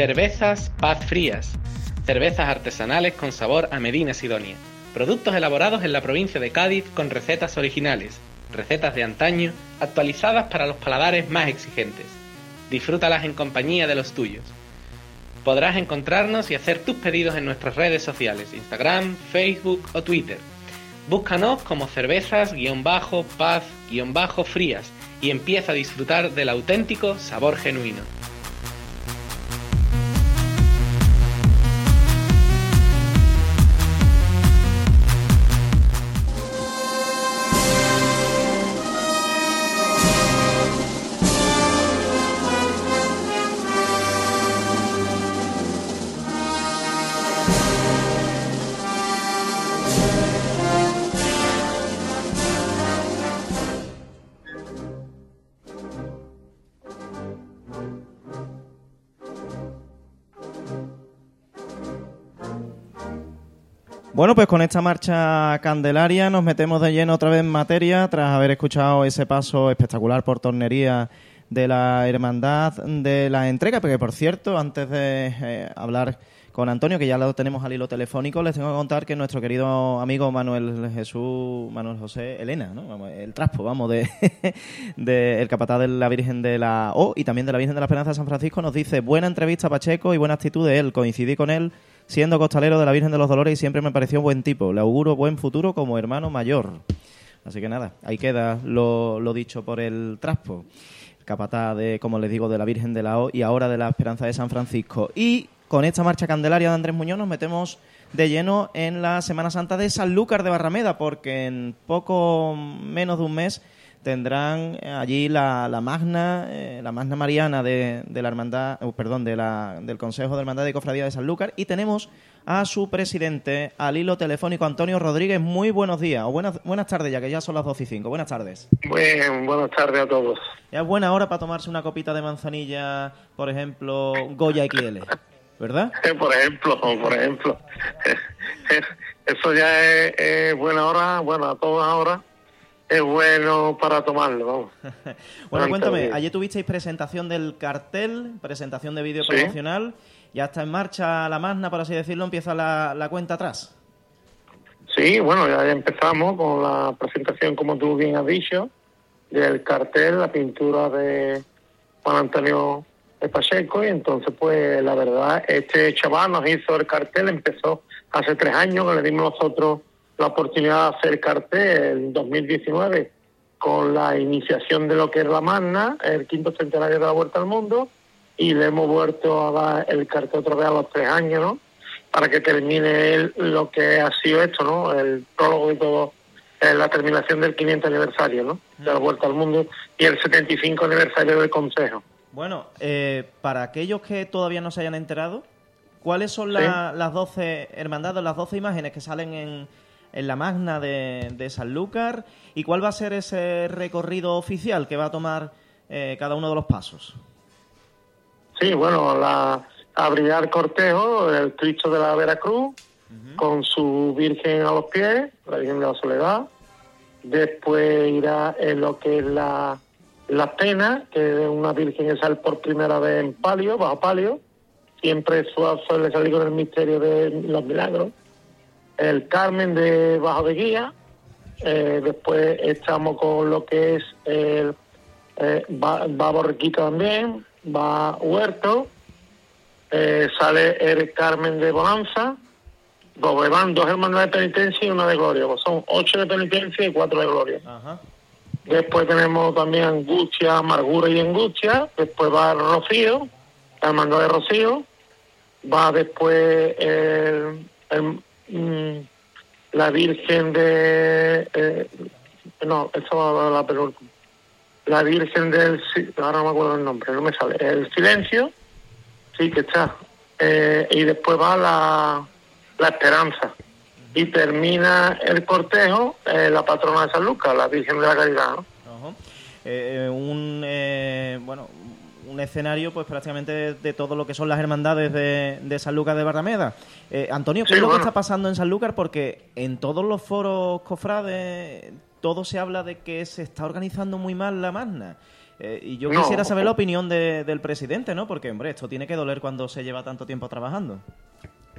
S7: Cervezas Paz Frías. Cervezas artesanales con sabor a Medina Sidonia. Productos elaborados en la provincia de Cádiz con recetas originales. Recetas de antaño actualizadas para los paladares más exigentes. Disfrútalas en compañía de los tuyos. Podrás encontrarnos y hacer tus pedidos en nuestras redes sociales, Instagram, Facebook o Twitter. Búscanos como cervezas-paz-frías y empieza a disfrutar del auténtico sabor genuino.
S1: Bueno, pues con esta marcha candelaria nos metemos de lleno otra vez en materia tras haber escuchado ese paso espectacular por tornería de la hermandad de la entrega, porque por cierto, antes de eh, hablar con Antonio, que ya lo tenemos al hilo telefónico, les tengo que contar que nuestro querido amigo Manuel Jesús, Manuel José Elena, ¿no? El traspo, vamos, de, *laughs* de el capataz de la Virgen de la O y también de la Virgen de la Esperanza de San Francisco, nos dice, buena entrevista Pacheco y buena actitud de él, coincidí con él siendo costalero de la Virgen de los Dolores y siempre me pareció buen tipo. Le auguro buen futuro como hermano mayor. Así que nada, ahí queda lo, lo dicho por el traspo. Capataz de, como les digo, de la Virgen de la O y ahora de la Esperanza de San Francisco. Y con esta marcha candelaria de Andrés Muñoz nos metemos de lleno en la Semana Santa de Sanlúcar de Barrameda, porque en poco menos de un mes tendrán eh, allí la, la magna eh, la magna mariana de, de la hermandad uh, perdón de la, del Consejo de Hermandad y Cofradía de Sanlúcar y tenemos a su presidente al hilo telefónico Antonio Rodríguez muy buenos días o buenas buenas tardes ya que ya son las 12 y 5 buenas tardes
S10: Bien, buenas tardes a todos.
S1: ya es buena hora para tomarse una copita de manzanilla por ejemplo Goya XL ¿verdad? *laughs*
S10: Por ejemplo, por ejemplo. *laughs* Eso ya es, es buena hora, bueno, a todas horas es bueno para tomarlo, vamos. *laughs*
S1: Bueno, cuéntame, ayer tuvisteis presentación del cartel, presentación de vídeo
S10: Sí.
S1: promocional, ya está en marcha la magna, por así decirlo, empieza la, la cuenta atrás.
S10: Sí, bueno, ya empezamos con la presentación, como tú bien has dicho, del cartel, la pintura de Juan Antonio de Pacheco, y entonces, pues, la verdad, este chaval nos hizo el cartel, empezó hace tres años, que le dimos nosotros la oportunidad de hacer cartel en 2019, con la iniciación de lo que es la Magna, el quinto centenario de la Vuelta al Mundo, y le hemos vuelto a dar el cartel otra vez a los tres años, ¿no? para que termine él lo que ha sido esto, ¿no? El prólogo y todo, eh, la terminación del 500 aniversario, ¿no? De la Vuelta al Mundo y el 75 aniversario del Consejo.
S1: Bueno, eh, para aquellos que todavía no se hayan enterado, ¿cuáles son la- las 12 hermandades, las 12 imágenes que salen en, en la magna de, de Sanlúcar? ¿Y cuál va a ser ese recorrido oficial que va a tomar eh, cada uno de los pasos?
S10: Sí, bueno, la abrirá el cortejo, el Cristo de la Veracruz, con su Virgen a los pies, la Virgen de la Soledad. Después irá en lo que es la, la pena, que es una Virgen que sale por primera vez en palio, bajo palio. Siempre su- suele salir con el misterio de los milagros. El Carmen de Bajo de Guía. Eh, después estamos con lo que es el eh, va, va Borriquito también, va Huerto, eh, sale el Carmen de Bonanza, luego van dos hermanas de penitencia y una de gloria, pues son ocho de penitencia y cuatro de gloria.
S1: Ajá.
S10: Después tenemos también angustia, amargura y angustia, después va Rocío, la hermandad de Rocío, va después el- el, mm, la Virgen de... eh, no, eso va a la penúltima la Virgen del... Ahora no me acuerdo el nombre, no me sale. El Silencio, sí que está. Eh, y después va la, la Esperanza. Y termina el cortejo eh, la patrona de San Lucas, la Virgen de la Caridad. ¿no?
S1: Ajá. Eh, eh, un eh, bueno un escenario pues prácticamente de, de todo lo que son las hermandades de, de Sanlúcar de Barrameda. Eh, Antonio, ¿qué
S10: Sí,
S1: es lo
S10: bueno.
S1: que está pasando en Sanlúcar? Porque en todos los foros cofrades todo se habla de que se está organizando muy mal la magna. Eh, y yo
S10: No.
S1: quisiera saber la opinión de- del presidente, ¿no? Porque, hombre, esto tiene que doler cuando se lleva tanto tiempo trabajando.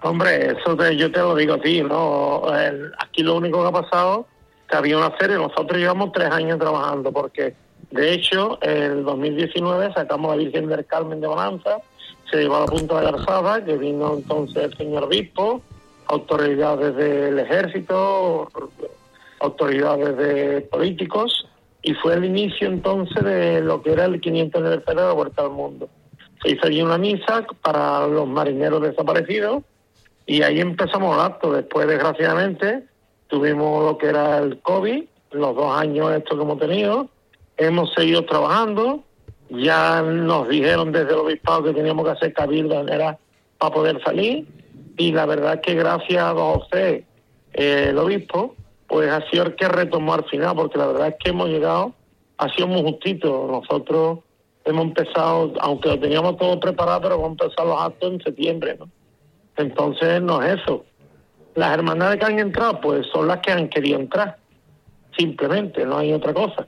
S10: Hombre, eso te- yo te lo digo a ti, ¿no? El- aquí lo único que ha pasado que había una serie, nosotros llevamos tres años trabajando, porque de hecho, el 2019 sacamos la Virgen del Carmen de Bonanza, se llevó a la Punta de Garzada, que vino entonces el señor obispo, autoridades del ejército, autoridades de políticos, y fue el inicio entonces de lo que era el 500 aniversario de la Vuelta al Mundo. Se hizo allí una misa para los marineros desaparecidos, y ahí empezamos el acto. Después, desgraciadamente, tuvimos lo que era el COVID, los dos años estos que hemos tenido. Hemos seguido trabajando. Ya nos dijeron desde el obispado que teníamos que hacer cabildo para poder salir. Y la verdad es que gracias a don José, eh, el obispo, pues ha sido el que retomó al final, porque la verdad es que hemos llegado, ha sido muy justito. Nosotros hemos empezado, aunque lo teníamos todo preparado, pero hemos empezado los actos en septiembre, ¿no? Entonces no es eso. Las hermandades que han entrado, pues son las que han querido entrar. Simplemente, no hay otra cosa.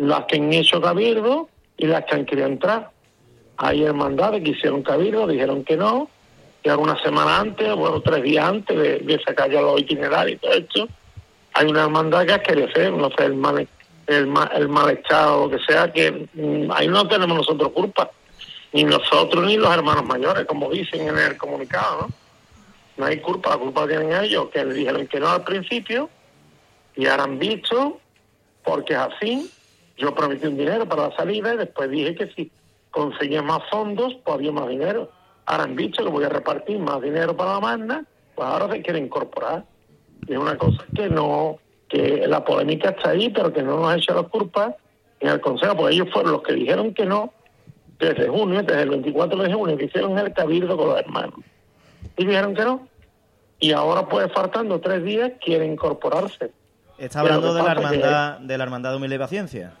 S10: Las que han hecho cabildo y las que han querido entrar. Hay hermandades que hicieron cabildo, dijeron que no, y alguna semana antes, bueno, tres días antes de, sacar ya los itinerarios y todo esto, hay una hermandad que ha querido hacer, no sé, el mal, el, ma- el malestar o lo que sea, que mm, ahí no tenemos nosotros culpa ni nosotros ni los hermanos mayores, como dicen en el comunicado, ¿no? No hay culpa, la culpa tienen ellos, que le dijeron que no al principio y ahora han visto, porque es así, yo prometí un dinero para la salida y después dije que si conseguía más fondos, pues había más dinero. Ahora han visto que voy a repartir más dinero para la magna, pues ahora se quiere incorporar. Y es una cosa que no, que la polémica está ahí, pero que no nos ha hecho la culpa en el Consejo, porque ellos fueron los que dijeron que no, desde junio, desde el 24 de junio, que hicieron el cabildo con los hermanos. Y dijeron que no. Y ahora, pues, faltando tres días, quieren incorporarse.
S1: Está hablando de la
S10: que-
S1: hermandad, de la hermandad de humildad y paciencia.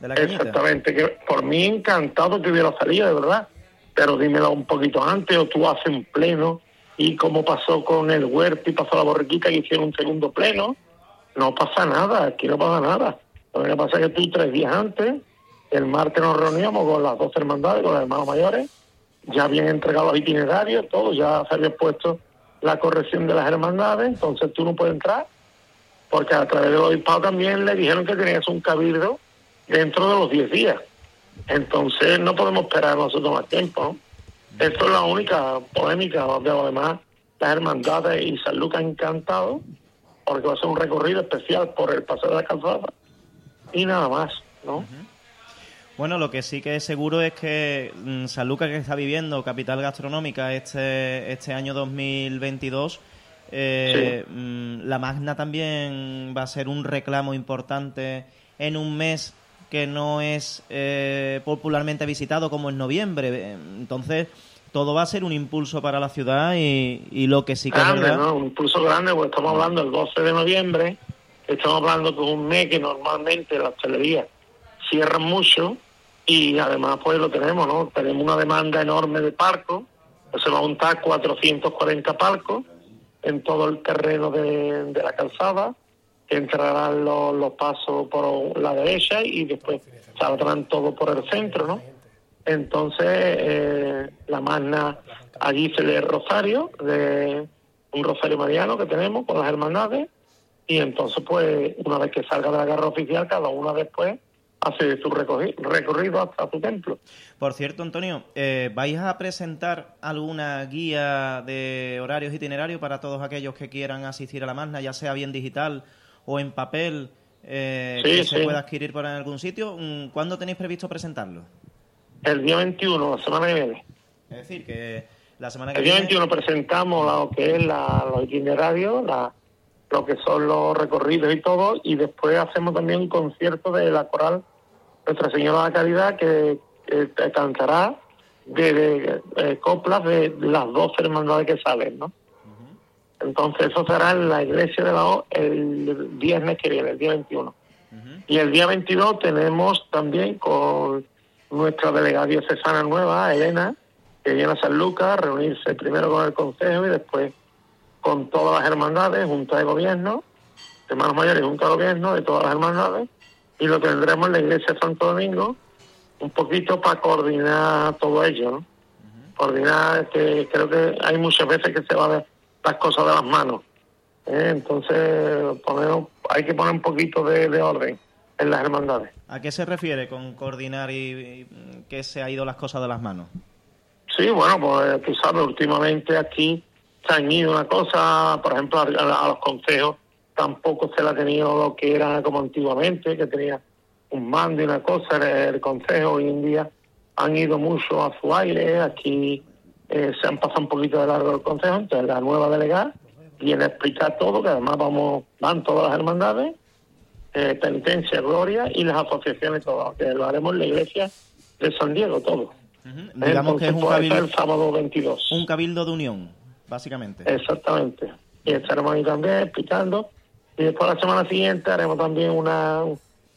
S1: De.
S10: Exactamente, que por mí encantado que hubiera salido, de verdad. Pero dímelo un poquito antes, o tú haces un pleno, y como pasó con el huerto y pasó la borriquita que hicieron un segundo pleno, no pasa nada, aquí no pasa nada. Lo que pasa es que tú tres días antes, el martes nos reuníamos con las dos hermandades, con los hermanos mayores, ya habían entregado los itinerarios, todo, ya se había puesto la corrección de las hermandades, entonces tú no puedes entrar, porque a través del obispado también le dijeron que tenías un cabildo dentro de los 10 días. Entonces no podemos esperar nosotros más tiempo. ¿no? Esto es la única polémica, de lo demás, las hermandades y San Lucas encantado, porque va a ser un recorrido especial por el Paseo de la Calzada y nada más, ¿no?
S1: Bueno, lo que sí que es seguro es que mm, San Lucas, que está viviendo capital gastronómica este, este año 2022, eh, mm, la Magna también va a ser un reclamo importante en un mes que no es eh, popularmente visitado como en noviembre. Entonces, todo va a ser un impulso para la ciudad y, y lo que sí que es
S10: grande,
S1: verdad...
S10: ¿no? Un impulso grande, porque estamos hablando del 12 de noviembre, estamos hablando es un mes que normalmente las hostelerías cierran mucho y además pues lo tenemos, ¿no? Tenemos una demanda enorme de palcos, pues se va a montar 440 palcos en todo el terreno de, de la calzada, entrarán los, los pasos por la derecha y después saldrán todo por el centro, ¿no? Entonces, eh, la magna, allí se lee rosario, de un rosario mariano que tenemos con las hermandades, y entonces, pues, una vez que salga de la guerra oficial, cada una después hace su recorri- recorrido hasta su templo.
S1: Por cierto, Antonio, eh, ¿vais a presentar alguna guía de horarios itinerarios para todos aquellos que quieran asistir a la Magna, ya sea bien digital o en papel, eh,
S10: Sí,
S1: que se pueda adquirir por algún sitio? Mm, ¿Cuándo tenéis previsto presentarlo?
S10: El día 21, la semana que viene.
S1: Es decir, que la semana que
S10: El día
S1: viene...
S10: 21 presentamos lo que es la, los itinerarios, la, lo que son los recorridos y todo, y después hacemos también un concierto de la coral Nuestra Señora de la Caridad que, que cantará de, de- de coplas de las dos hermandades que salen, ¿no? Entonces eso será en la iglesia de la O el viernes que viene, el día 21. Y el día 22 tenemos también con nuestra delegada diocesana nueva, Elena, que viene a San Lucas a reunirse primero con el Consejo y después con todas las hermandades, junta de gobierno, hermanos mayores, junta de gobierno de todas las hermandades, y lo tendremos en la iglesia de Santo Domingo, un poquito para coordinar todo ello, ¿no? Coordinar que creo que hay muchas veces que se van a las cosas de las manos. ¿eh? Entonces, poner, hay que poner un poquito de, de orden en las hermandades.
S1: ¿A qué se refiere con coordinar y, y que se ha ido las cosas de las manos?
S10: Sí, bueno, pues tú sabes, últimamente aquí se han ido una cosa, por ejemplo, a, a los consejos tampoco se le ha tenido lo que era como antiguamente, que tenía un mando y una cosa, el, el consejo hoy en día han ido mucho a su aire, aquí eh, se han pasado un poquito de largo el consejo, entonces la nueva delegada viene a explicar todo, que además vamos, van todas las hermandades, eh, penitencia, gloria y las asociaciones todas, que lo haremos en la iglesia de San Diego todo.
S1: Digamos que es un
S10: pues,
S1: cabildo,
S10: el sábado 22.
S1: un cabildo de unión, básicamente.
S10: Exactamente. Y estaremos ahí también explicando. Y después la semana siguiente haremos también una,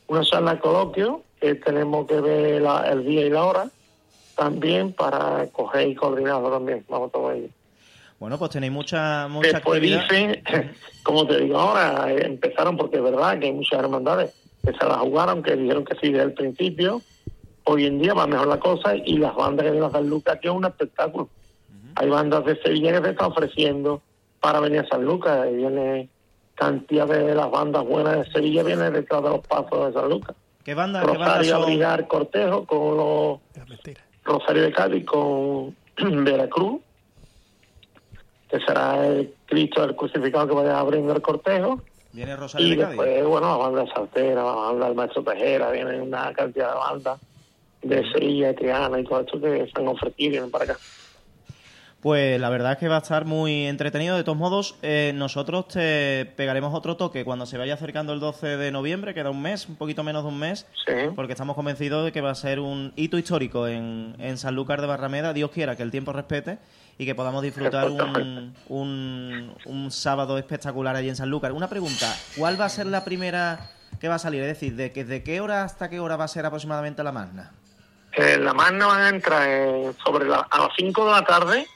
S10: una charla de coloquio, que tenemos que ver la- el día y la hora, también para coger y coordinarlo también. Vamos todo ello.
S1: Bueno, pues tenéis mucha, mucha
S10: Después
S1: actividad.
S10: dicen, *laughs* como te digo ahora, eh, empezaron porque es verdad que hay muchas hermandades que se la jugaron, que dijeron que sí desde el principio. Hoy en día va mejor la cosa y las bandas que vienen a San Lucas, que es un espectáculo. Hay bandas de Sevilla que se están ofreciendo para venir a San Lucas y viene cantidad de las bandas buenas de Sevilla vienen detrás de los pasos de San Lucas.
S1: ¿Qué banda, qué banda
S10: Rosario
S1: son?
S10: Abrigar Cortejo con los Rosario de Cádiz con *clears throat* Veracruz, que será el Cristo del crucificado que vaya abriendo el cortejo.
S1: Viene Rosario
S10: Y
S1: de Cádiz.
S10: después, bueno, la banda Saltera, la banda del Maestro Tejera, vienen una cantidad de bandas de Sevilla, Triana y todo esto que se han ofrecido y vienen para acá.
S1: Pues la verdad es que va a estar muy entretenido. De todos modos, eh, nosotros te pegaremos otro toque cuando se vaya acercando el 12 de noviembre, queda un mes, un poquito menos de un mes, porque estamos convencidos de que va a ser un hito histórico en, en Sanlúcar de Barrameda. Dios quiera que el tiempo respete y que podamos disfrutar un, un, un sábado espectacular allí en Sanlúcar. Una pregunta, ¿cuál va a ser la primera que va a salir? Es decir, ¿de, que, de qué hora hasta qué hora va a ser aproximadamente la magna?
S10: Eh, la magna van a entrar eh, sobre la, a las 5 de la tarde,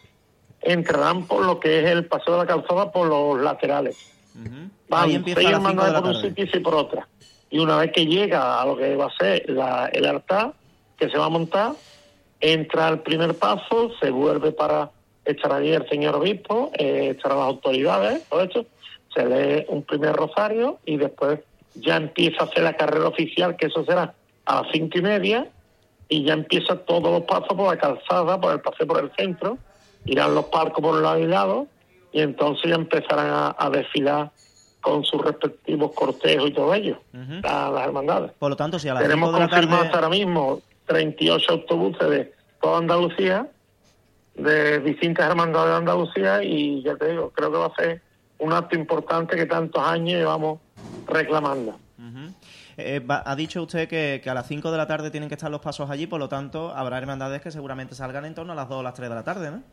S10: entrarán por lo que es el paseo de la calzada por los laterales. Van
S1: Ahí empieza
S10: seis
S1: la
S10: por un sitio y por otra. Y una vez que llega a lo que va a ser la- el altar que se va a montar, entra el primer paso, se vuelve para estar allí el señor obispo, eh, estarán las autoridades, todo esto, se lee un primer rosario y después ya empieza a hacer la carrera oficial, que eso será a las cinco y media, y ya empieza todos los pasos por la calzada, por el paseo por el centro, irán los parcos por un lado y lado, y entonces ya empezarán a, a desfilar con sus respectivos cortejos y todo ello, a las hermandades.
S1: Por lo tanto, si a las
S10: Tenemos
S1: 5 de la
S10: confirmados
S1: tarde...
S10: ahora mismo 38 autobuses de toda Andalucía, de distintas hermandades de Andalucía, y ya te digo, creo que va a ser un acto importante que tantos años llevamos reclamando.
S1: Eh, va- ha dicho usted que, que a las 5 de la tarde tienen que estar los pasos allí, por lo tanto, habrá hermandades que seguramente salgan en torno a las 2 o las 3 de la tarde, ¿no?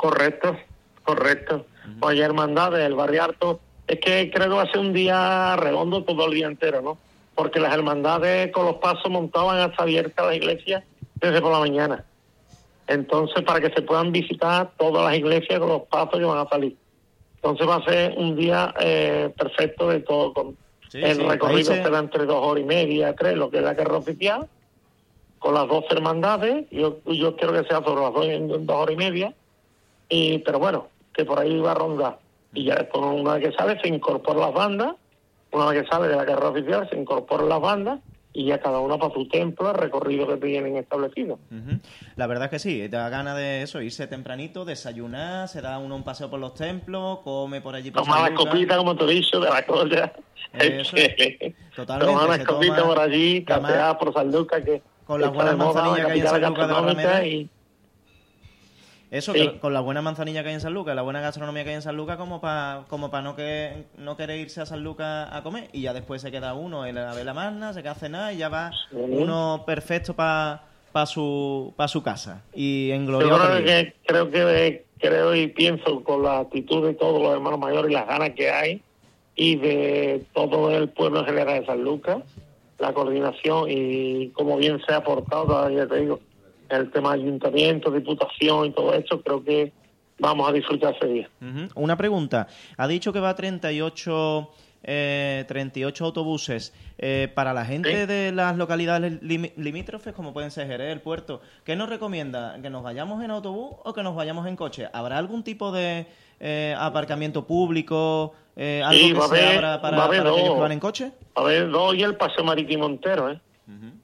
S10: Correcto, correcto. Oye, hermandades, el barrio alto, es que creo que va a ser un día redondo todo el día entero, ¿no? Porque las hermandades con los pasos montaban hasta abiertas las iglesias desde por la mañana. Entonces, para que se puedan visitar todas las iglesias con los pasos que van a salir. Entonces va a ser un día eh, perfecto de todo. Con
S1: Sí,
S10: el
S1: sí,
S10: recorrido
S1: se-
S10: será entre dos horas y media, tres, lo que es la carrera oficial, con las dos hermandades. Yo, yo quiero que sea sobre las dos, en dos horas y media. Y, pero bueno, que por ahí va a rondar. Y ya después, una vez que sale, se incorporan las bandas. Una vez que sale de la carrera oficial, se incorporan las bandas. Y ya cada una para su templo, el recorrido que tienen establecido.
S1: La verdad es que sí, da gana de eso, irse tempranito, desayunar, se da uno un paseo por los templos, come por allí por Lucas.
S10: copitas, como te he dicho, de la cosa.
S1: Eso. *laughs* Totalmente,
S10: Tomar
S1: se
S10: unas copitas
S1: toma-
S10: por allí, por San Lucas, que
S1: con las
S10: está
S1: buenas
S10: de moda,
S1: manzanillas que hay en
S10: capital
S1: San Lucas de
S10: gastronómica
S1: Barrameda.
S10: y-
S1: Eso,
S10: Sí.
S1: que con la buena manzanilla que hay en San Lucas, la buena gastronomía que hay en San Lucas, como para como pa no, que, no querer irse a San Lucas a comer. Y ya después se queda uno en la vela magna, se queda a cenar y ya va uno perfecto para su, pa su casa. Y en gloria
S10: creo que, creo que creo y pienso con la actitud de todos los hermanos mayores y las ganas que hay y de todo el pueblo en general de San Lucas, la coordinación y como bien se ha aportado, todavía te digo, el tema de ayuntamiento, diputación y todo eso, creo que vamos a disfrutar ese día.
S1: Ujú. Una pregunta. Ha dicho que va 38 eh, 38 autobuses. Eh, para la gente
S10: Sí.
S1: de las localidades limi- limítrofes, como pueden ser Jerez, el puerto, ¿qué nos recomienda? ¿Que nos vayamos en autobús o que nos vayamos en coche? ¿Habrá algún tipo de eh, aparcamiento público, eh, algo
S10: Sí,
S1: que
S10: va a
S1: se abra para,
S10: a
S1: aquellos
S10: dos.
S1: que van en coche?
S10: A ver, dos y el paseo marítimo entero, ¿eh?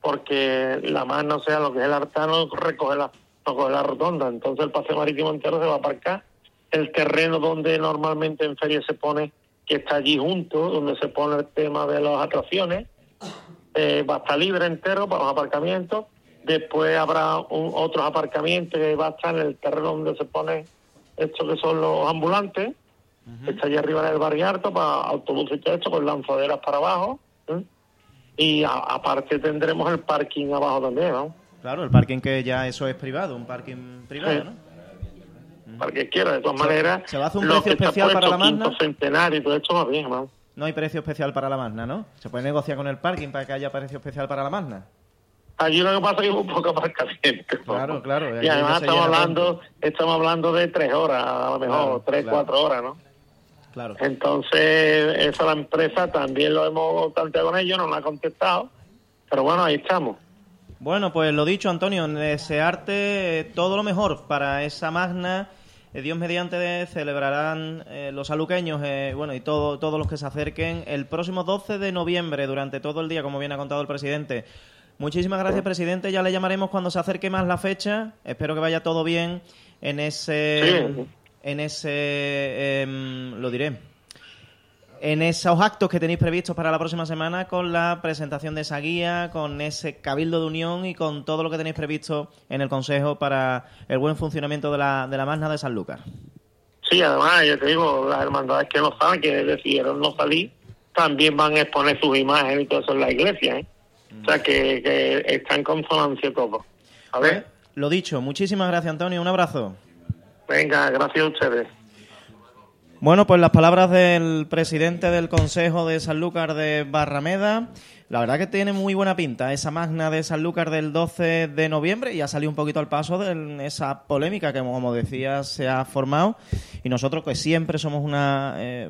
S10: Porque la más, no sea lo que es el artano, recoge la, no coge la rotonda. Entonces el paseo marítimo entero se va a aparcar. El terreno donde normalmente en feria se pone, que está allí junto, donde se pone el tema de las atracciones, eh, va a estar libre entero para los aparcamientos. Después habrá un, otros aparcamientos que va a estar en el terreno donde se pone esto que son los ambulantes. Está allí arriba en el barrio alto para autobuses y todo esto, con lanzaderas para abajo. ¿eh? Y a- aparte tendremos el parking abajo también, ¿no?
S1: Claro, el parking que ya eso es privado, un parking privado,
S10: Sí.
S1: ¿no?
S10: Para que quiera, de todas
S1: Se-
S10: maneras.
S1: se va a hacer un precio especial para la Magna.
S10: centenario y todo esto va bien, ¿no?
S1: No hay precio especial para la Magna, ¿no? Se puede negociar con el parking para que haya precio especial para la Magna.
S10: Allí lo que pasa es que hay un poco aparcamiento.
S1: Claro, claro.
S10: Y además estamos hablando, estamos hablando de tres horas, a lo mejor,
S1: Claro,
S10: tres,
S1: claro.
S10: cuatro horas, ¿no?
S1: Claro.
S10: Entonces, esa la empresa también lo hemos planteado con ellos, no nos ha contestado. Pero bueno, ahí estamos.
S1: Bueno, pues lo dicho, Antonio, desearte eh, todo lo mejor para esa magna. Eh, Dios mediante celebrarán eh, los aluqueños, eh, bueno, y todo, todos los que se acerquen el próximo 12 de noviembre, durante todo el día, como bien ha contado el presidente. Muchísimas gracias, presidente. Ya le llamaremos cuando se acerque más la fecha. Espero que vaya todo bien en ese,
S10: Sí.
S1: En ese, em, lo diré, en esos actos que tenéis previstos para la próxima semana con la presentación de esa guía, con ese cabildo de unión y con todo lo que tenéis previsto en el Consejo para el buen funcionamiento de la, de la Magna de Sanlúcar.
S10: Sí, además, yo te digo, las hermandades que no saben, que decidieron no salir, también van a exponer sus imágenes y todo eso en la iglesia, ¿eh? O sea, que, que está en consonancia todo. A ver,
S1: Lo dicho, muchísimas gracias Antonio, un abrazo.
S10: Venga, gracias a ustedes.
S1: Bueno, pues las palabras del presidente del Consejo de Sanlúcar de Barrameda. La verdad que tiene muy buena pinta esa magna de Sanlúcar del 12 de noviembre y ha salido un poquito al paso de esa polémica que, como decía, se ha formado. Y nosotros, que siempre somos una eh,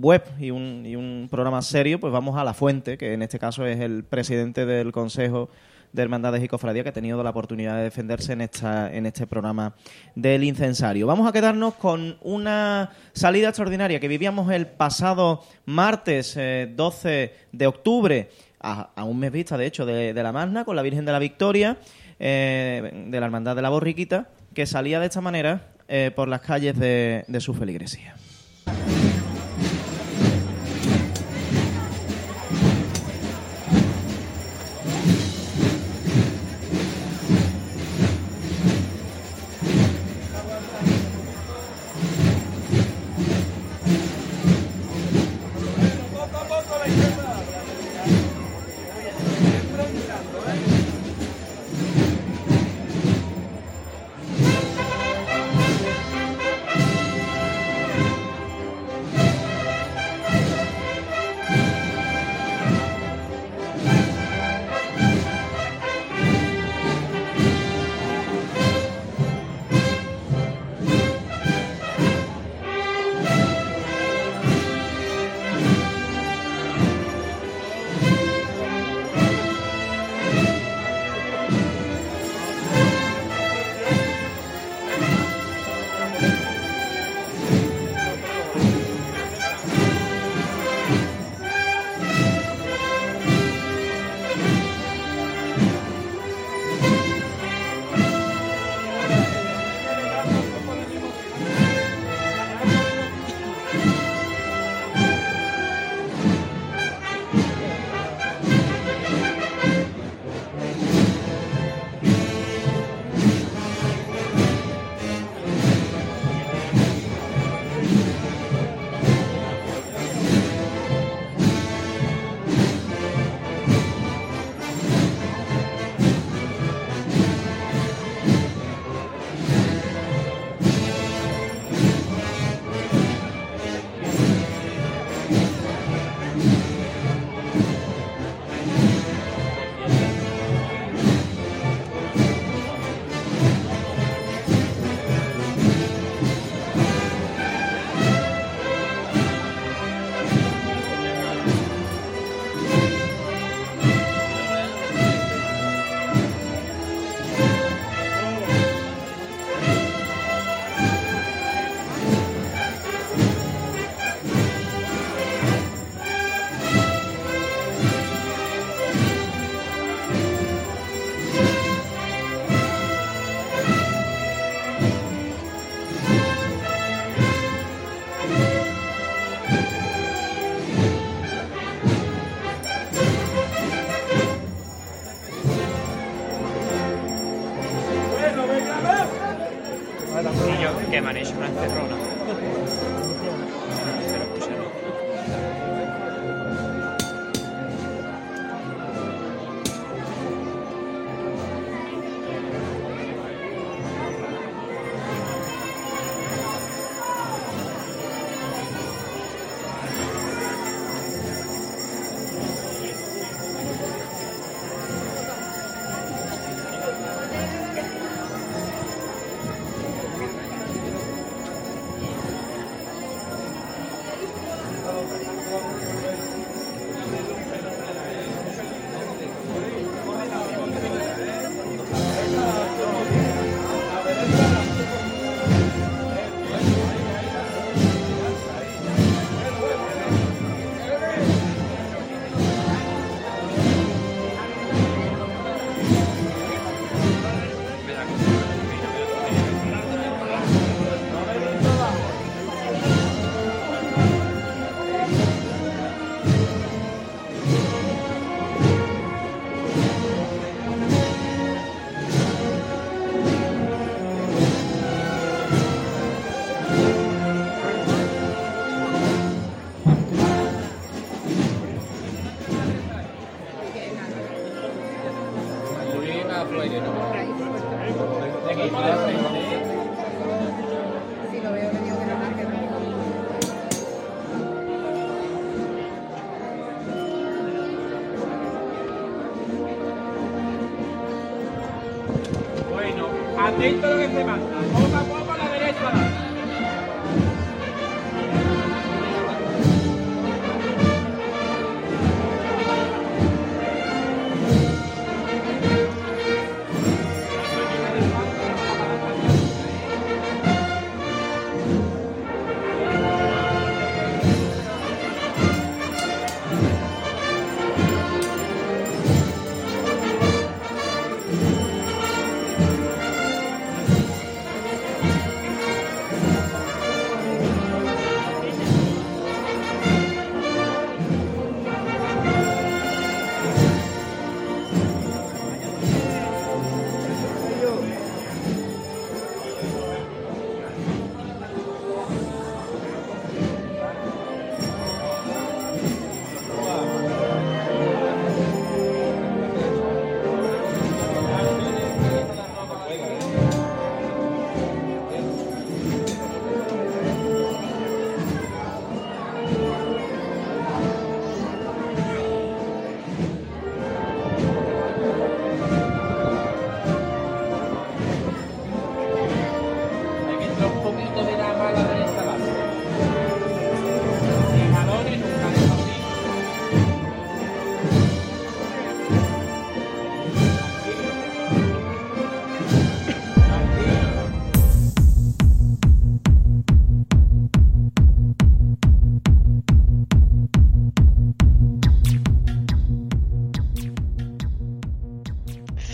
S1: web y un, y un programa serio, pues vamos a la fuente, que en este caso es el presidente del Consejo de Hermandades y Cofradía que ha tenido la oportunidad de defenderse en, esta, en este programa del incensario. Vamos a quedarnos con una salida extraordinaria que vivíamos el pasado martes eh, 12 de octubre, a, un mes vista de hecho de, de la Magna, con la Virgen de la Victoria, eh, de la Hermandad de la Borriquita, que salía de esta manera eh, por las calles de, de su feligresía.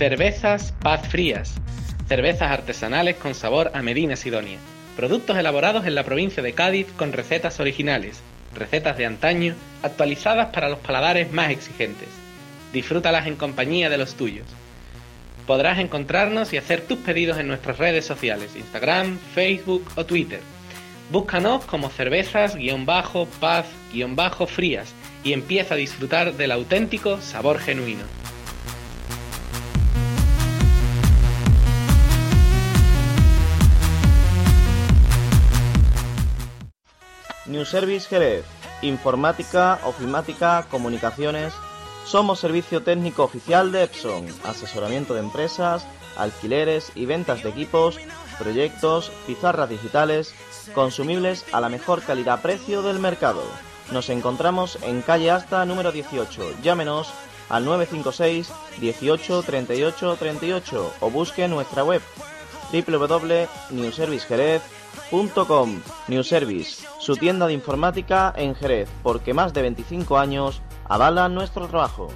S11: Cervezas Paz Frías. Cervezas artesanales con sabor a Medina Sidonia. Productos elaborados en la provincia de Cádiz con recetas originales. Recetas de antaño, actualizadas para los paladares más exigentes. Disfrútalas en compañía de los tuyos. Podrás encontrarnos y hacer tus pedidos en nuestras redes sociales, Instagram, Facebook o Twitter. Búscanos como cervezas-paz-frías y empieza a disfrutar del auténtico sabor genuino.
S1: New Service Jerez. Informática, ofimática, comunicaciones. Somos servicio técnico oficial de Epson. Asesoramiento de empresas, alquileres y ventas de equipos, proyectos, pizarras digitales, consumibles a la mejor calidad-precio del mercado. Nos encontramos en calle Asta número 18. Llámenos al 956 18 38 38 o busque nuestra web www.newservicejerez.com New Service, su tienda de informática en Jerez, porque más de 25 años avalan nuestro trabajo.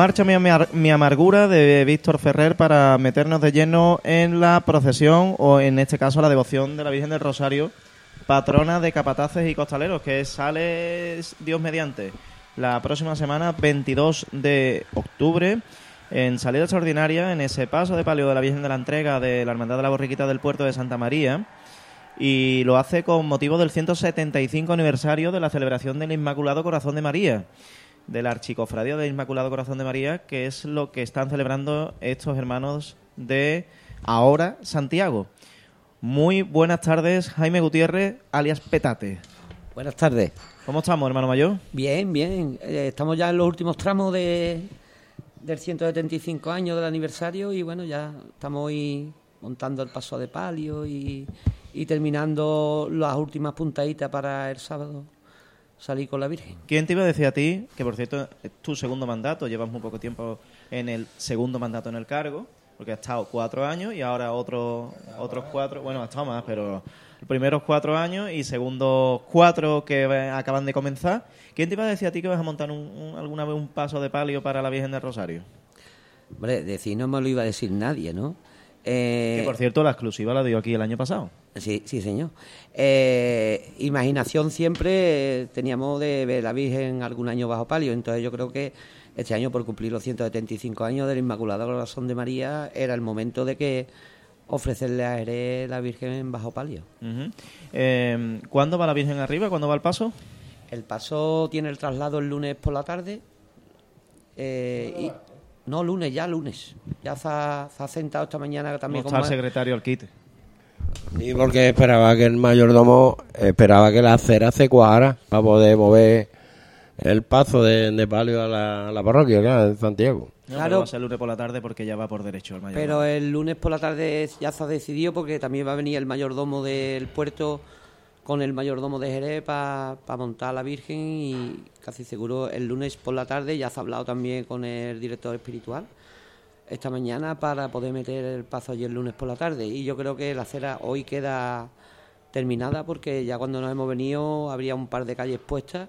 S1: Marcha mi, amar- mi amargura de Víctor Ferrer para meternos de lleno en la procesión o en este caso la devoción de la Virgen del Rosario, patrona de capataces y costaleros, que sale Dios mediante. La próxima semana 22 de octubre en salida extraordinaria en ese paso de palio de la Virgen de la Entrega de la Hermandad de la Borriquita del Puerto de Santa María y lo hace con motivo del 175 aniversario de la celebración del Inmaculado Corazón de María, del Archicofradía del Inmaculado Corazón de María, que es lo que están celebrando estos hermanos de ahora Santiago. Muy buenas tardes, Jaime Gutiérrez, alias Petate.
S12: Buenas tardes.
S1: ¿Cómo estamos, hermano mayor?
S12: Bien, bien. Eh, estamos ya en los últimos tramos de, del 175 años del aniversario y bueno, ya estamos hoy montando el paso de palio y, y terminando las últimas puntaditas para el sábado salir con la Virgen.
S1: ¿Quién te iba a decir a ti, que por cierto es tu segundo mandato, llevas muy poco tiempo en el segundo mandato en el cargo, porque has estado cuatro años y ahora otro, otros cuatro, bueno, has estado más, pero los primeros cuatro años y segundos cuatro que acaban de comenzar. ¿Quién te iba a decir a ti que vas a montar un- un- alguna vez un paso de palio para la Virgen del Rosario?
S12: Hombre, decir no me lo iba a decir nadie, ¿no? Eh,
S1: Que por cierto la exclusiva la dio aquí el año pasado.
S12: Sí, sí, señor. Eh, imaginación siempre eh, teníamos de ver la Virgen algún año bajo palio, entonces yo creo que este año, por cumplir los 175 años del Inmaculado Corazón de María, era el momento de que ofrecerle a Jerez la Virgen bajo palio.
S1: Eh, ¿Cuándo va la Virgen arriba? ¿Cuándo va el paso?
S12: El paso tiene el traslado el lunes por la tarde. eh, y, no, lunes, ya lunes. Ya se ha, se ha sentado esta mañana también
S1: ¿Cómo está el secretario al quite?
S6: Y porque esperaba que el mayordomo esperaba que la acera se cuajara para poder mover el paso de, de palio a la, a la parroquia, claro, de Santiago.
S1: No,
S12: Claro.
S1: va a ser el lunes por la tarde porque ya va por derecho el mayor.
S12: Pero el lunes por la tarde ya se ha decidido porque también va a venir el mayordomo del puerto con el mayordomo de Jerez para montar a la Virgen y casi seguro el lunes por la tarde ya se ha hablado también con el director espiritual esta mañana para poder meter el paso el lunes por la tarde y yo creo que la acera hoy queda terminada porque ya cuando nos hemos venido habría un par de calles puestas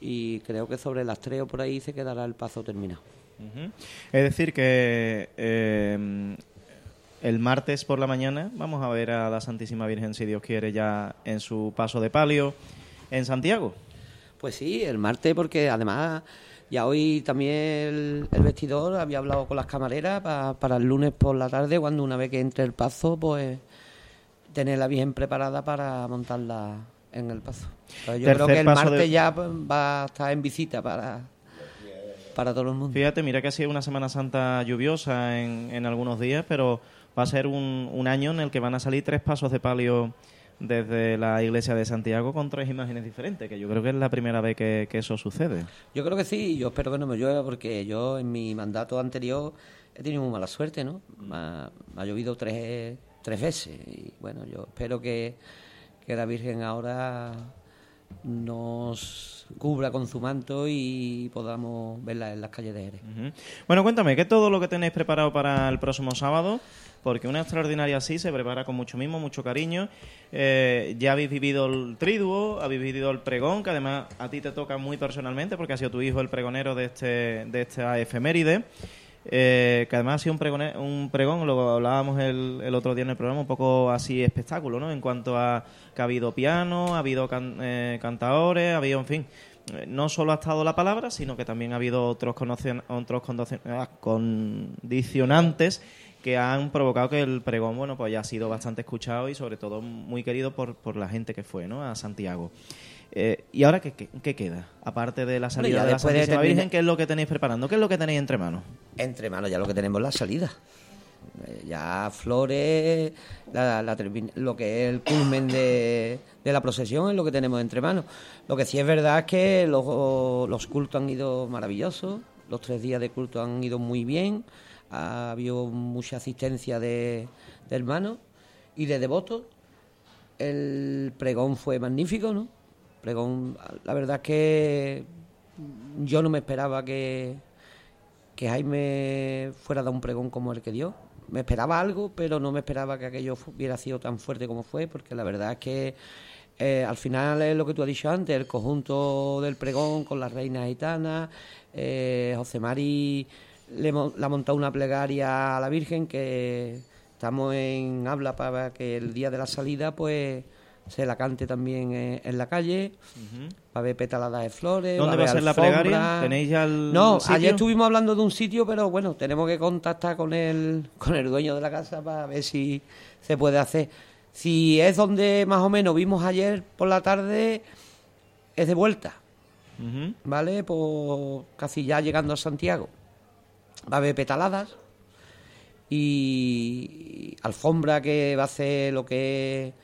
S12: y creo que sobre las tres o por ahí se quedará el paso terminado.
S1: Es decir, que eh, el martes por la mañana vamos a ver a la Santísima Virgen, si Dios quiere, ya en su paso de palio en Santiago.
S12: Pues sí, el martes, porque además ya hoy también el, el vestidor había hablado con las camareras pa- para el lunes por la tarde, cuando una vez que entre el paso, pues tenerla bien preparada para montarla en el paso. Entonces, yo creo que el martes
S1: de-
S12: ya pues, va a estar en visita para, para todo el mundo.
S1: Fíjate, mira que ha sido una Semana Santa lluviosa en, en algunos días, pero va a ser un, un año en el que van a salir tres pasos de palio desde la iglesia de Santiago con tres imágenes diferentes, que yo creo que es la primera vez que, que eso sucede.
S12: Yo creo que sí, y yo espero que no me llueva porque yo en mi mandato anterior he tenido muy mala suerte, ¿no? Me ha, me ha llovido tres, tres veces y bueno, yo espero que, que la Virgen ahora nos cubra con su manto y podamos verla en las calles de Jerez.
S1: Ujú. Bueno, cuéntame, ¿qué es todo lo que tenéis preparado para el próximo sábado? Porque una extraordinaria así se prepara con mucho mimo, mucho cariño. Eh, ya habéis vivido el triduo, habéis vivido el pregón, que además a ti te toca muy personalmente porque ha sido tu hijo el pregonero de este de esta efeméride. Eh, que además ha sido un, pregone- un pregón, lo hablábamos el, el otro día en el programa, un poco así espectáculo, ¿no? En cuanto a que ha habido piano, ha habido can- eh, cantadores, ha habido, en fin, no solo ha estado la palabra, sino que también ha habido otros, otros ah, condicionantes que han provocado que el pregón, bueno, pues haya sido bastante escuchado y sobre todo muy querido por, por la gente que fue, ¿no? A Santiago. Eh, ¿Y ahora qué, qué, qué queda? Aparte de la salida de la
S12: de
S1: Santísima Virgen, ¿qué es lo que tenéis preparando? ¿Qué es lo que tenéis entre manos?
S12: Entre manos ya lo que tenemos es la salida. Eh, Ya flores, la- lo que es el culmen de, de la procesión es lo que tenemos entre manos. Lo que sí es verdad es que los, los cultos han ido maravillosos, los tres días de culto han ido muy bien, ha habido mucha asistencia de, de hermanos y de devotos. El pregón fue magnífico, ¿no? Pregón, la verdad es que yo no me esperaba que, que Jaime fuera a dar un pregón como el que dio. Me esperaba algo, pero no me esperaba que aquello hubiera sido tan fuerte como fue, porque la verdad es que eh, al final es lo que tú has dicho antes, el conjunto del pregón con las reinas gitanas, eh, José Mari le, le ha montado una plegaria a la Virgen que estamos en habla para que el día de la salida pues se la cante también en, en la calle, va a haber petaladas de flores,
S1: ¿Dónde
S12: a
S1: va a ser la plegaria? ¿Tenéis ya el
S12: No,
S1: sitio?
S12: ayer estuvimos hablando de un sitio, pero bueno, tenemos que contactar con el, con el dueño de la casa para ver si se puede hacer. Si es donde más o menos vimos ayer por la tarde, es de vuelta. ¿vale? Pues casi ya llegando a Santiago. Va a haber petaladas y alfombra que va a hacer lo que es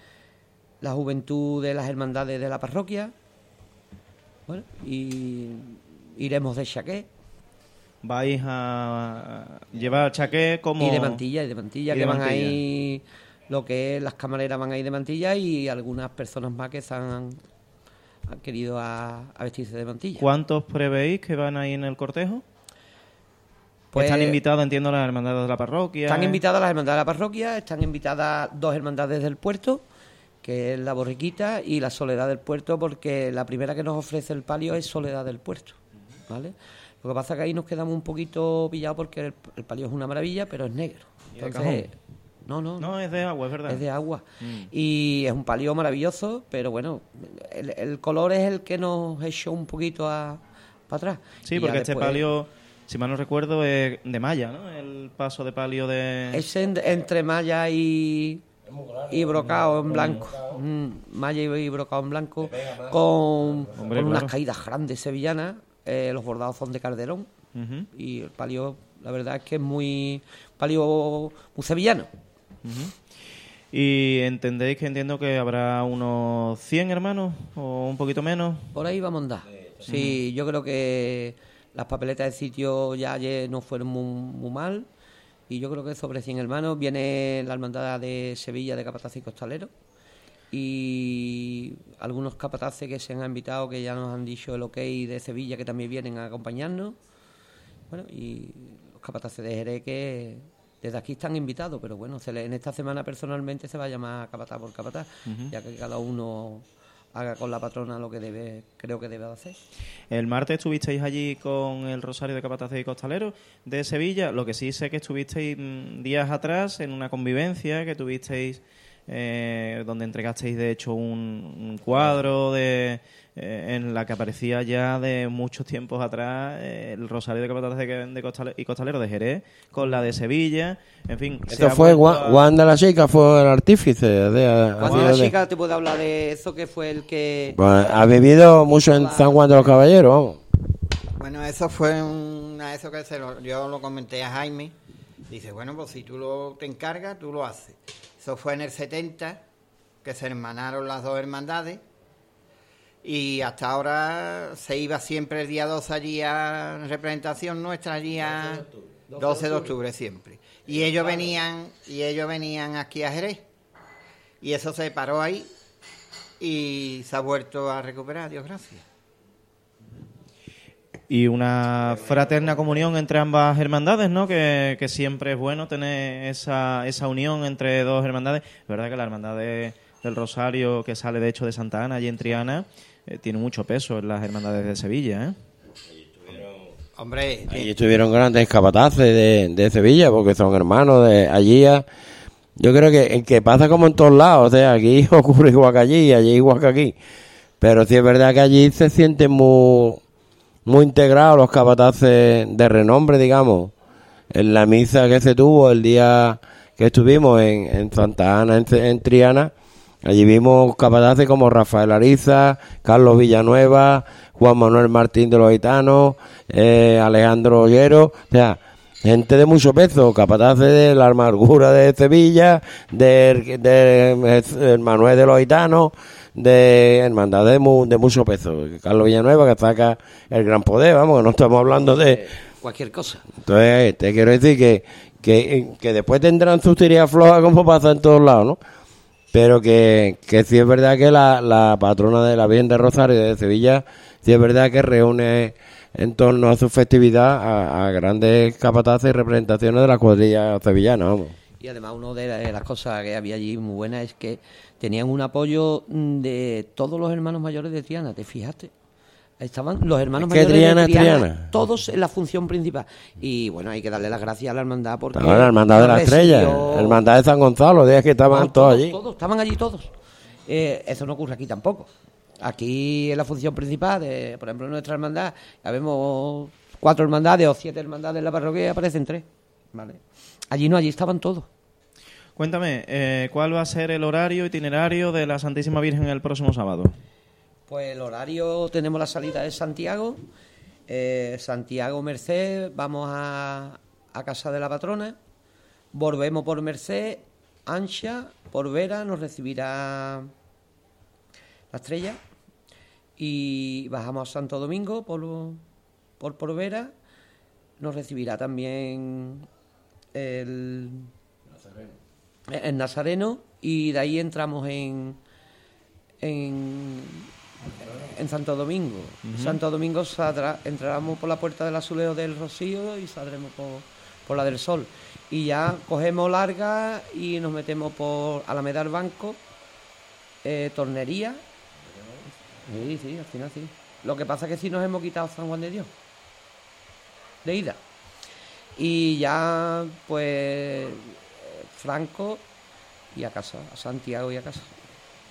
S12: la juventud de las hermandades de la parroquia. Bueno, y iremos de chaqué.
S1: Vais a llevar chaqué como...
S12: Y de mantilla, y de mantilla,
S1: Y
S12: que
S1: de
S12: van
S1: mantilla.
S12: ahí, lo que es las camareras van ahí de mantilla y algunas personas más que se han, han querido a, a vestirse de mantilla.
S1: ¿Cuántos prevéis que van ahí en el cortejo?
S12: Pues-
S1: están invitados, entiendo, las hermandades de la parroquia.
S12: Están invitadas las hermandades de la parroquia, están invitadas dos hermandades del puerto, que es la Borriquita y la Soledad del Puerto, porque la primera que nos ofrece el palio es Soledad del Puerto, ¿vale? Lo que pasa es que ahí nos quedamos un poquito pillados porque el, el palio es una maravilla, pero es negro.
S1: ¿Y de
S12: Entonces, no, no,
S1: No, es de agua, es verdad.
S12: es de agua.
S1: Mm.
S12: Y es un palio maravilloso, pero bueno, el, el color es el que nos echó un poquito a, para atrás.
S1: Sí,
S12: Y
S1: porque este
S12: después-
S1: palio, si mal no recuerdo, es de malla, ¿no? El paso de palio de...
S12: Es en- entre malla y, y brocado en blanco. Mm, malla y brocado en blanco con,
S1: Hombre,
S12: con unas
S1: claro.
S12: caídas grandes sevillanas. Eh, los bordados son de Calderón. Y el palio, la verdad es que es muy palio muy sevillano.
S1: Y entendéis que entiendo que habrá unos 100 hermanos o un poquito menos.
S12: Por ahí vamos a andar. Sí, yo creo que las papeletas de sitio ya ayer no fueron muy, muy mal. Y yo creo que sobre 100 hermanos viene la hermandad de Sevilla de Capataz y Costalero. Y algunos capataces que se han invitado, que ya nos han dicho el ok de Sevilla, que también vienen a acompañarnos. Bueno, y los capataces de Jerez que desde aquí están invitados, pero bueno, se le- en esta semana personalmente se va a llamar capataz por capataz, ya que cada uno haga con la patrona lo que debe, creo que debe de hacer.
S1: El martes estuvisteis allí con el Rosario de Capataces y Costaleros de Sevilla. Lo que sí sé que estuvisteis mm, días atrás en una convivencia que tuvisteis eh, donde entregasteis de hecho un, un cuadro de eh, en la que aparecía ya de muchos tiempos atrás eh, el Rosario de Capataces de, de Costale- y Costaleros de Jerez con la de Sevilla. En fin, se
S6: Esto fue
S1: a-
S6: Juan de la Chica, fue el artífice. De, sido
S12: la
S6: de-
S12: chica te puede hablar de eso, que fue el que...
S6: Pues, ha vivido mucho en San Juan de los Caballeros, vamos.
S13: Bueno, eso fue una eso que se lo- yo lo comenté a Jaime. Dice, bueno, pues si tú lo, te encargas, tú lo haces. Eso fue en el 70, que se hermanaron las dos hermandades. Y hasta ahora se iba siempre el día 12 allí a representación nuestra, allí a 12 de octubre siempre. Y ellos venían, y ellos venían aquí a Jerez. Y eso se paró ahí y se ha vuelto a recuperar, Dios gracias.
S1: Y una fraterna comunión entre ambas hermandades, ¿no? Que, que siempre es bueno tener esa, esa unión entre dos hermandades. Es verdad que la hermandad de- del Rosario, que sale de hecho de Santa Ana, allí en Triana, eh, tiene mucho peso en las hermandades de Sevilla, ¿eh?
S13: Hombre,
S6: Allí estuvieron grandes capataces de, de Sevilla, porque son hermanos de allí. a- yo creo que, que pasa como en todos lados, o sea, aquí *laughs* ocurre igual que allí, allí igual que aquí. Pero sí es verdad que allí se sienten muy, muy integrados los capataces de renombre, digamos. En la misa que se tuvo el día que estuvimos en, en Santa Ana, en, en Triana, allí vimos capataces como Rafael Ariza, Carlos Villanueva, Juan Manuel Martín de los Gitanos, eh, Alejandro Ollero, o sea, gente de mucho peso, capataces de la amargura de Sevilla, de, de, de Manuel de los Gitanos, de hermandades de, mu- de mucho peso. Carlos Villanueva que saca el gran poder, vamos, que no estamos hablando de...
S12: Cualquier cosa.
S6: Entonces, te quiero decir que, que, que después tendrán sus tirías flojas como pasa en todos lados, ¿no? Pero que, que sí es verdad que la, la patrona de la Virgen de Rosario de Sevilla, sí es verdad que reúne en torno a su festividad a, a grandes capataces y representaciones de la cuadrilla sevillana, vamos.
S12: Y además una de las cosas que había allí muy buena es que tenían un apoyo mm, de todos los hermanos mayores de Triana, ¿te fijaste? Estaban los hermanos
S6: ¿Qué
S12: mayores
S6: Triana
S12: de Triana,
S6: Triana?
S12: todos en la función principal. Y bueno, hay que darle las gracias a la hermandad porque...
S6: Estaba la hermandad de la estrella, la hermandad de San Gonzalo, días que estaban
S12: no,
S6: todos allí.
S12: Todos, estaban allí todos. Eh, eso no ocurre aquí tampoco. Aquí en la función principal, de, por ejemplo, en nuestra hermandad, ya vemos cuatro hermandades o siete hermandades en la parroquia y aparecen tres. ¿vale? Allí no, allí estaban todos.
S1: Cuéntame, eh, ¿cuál va a ser el horario itinerario de la Santísima Virgen el próximo sábado?
S12: Pues el horario, tenemos la salida de Santiago, eh, Santiago Merced, vamos a, Casa de la Patrona, volvemos por Merced, Ancha, por Vera, nos recibirá la estrella y bajamos a Santo Domingo por, por, por Vera, nos recibirá también el, el Nazareno y de ahí entramos en, en, en Santo Domingo. Santo Domingo saldrá- entraremos por la puerta del Azuleo del Rocío y saldremos por, por la del Sol. Y ya cogemos larga y nos metemos por Alameda del Banco, eh, Tornería. Sí, sí, al final sí. Lo que pasa es que sí nos hemos quitado San Juan de Dios. De ida. Y ya, pues, Franco y a casa, a Santiago y a casa.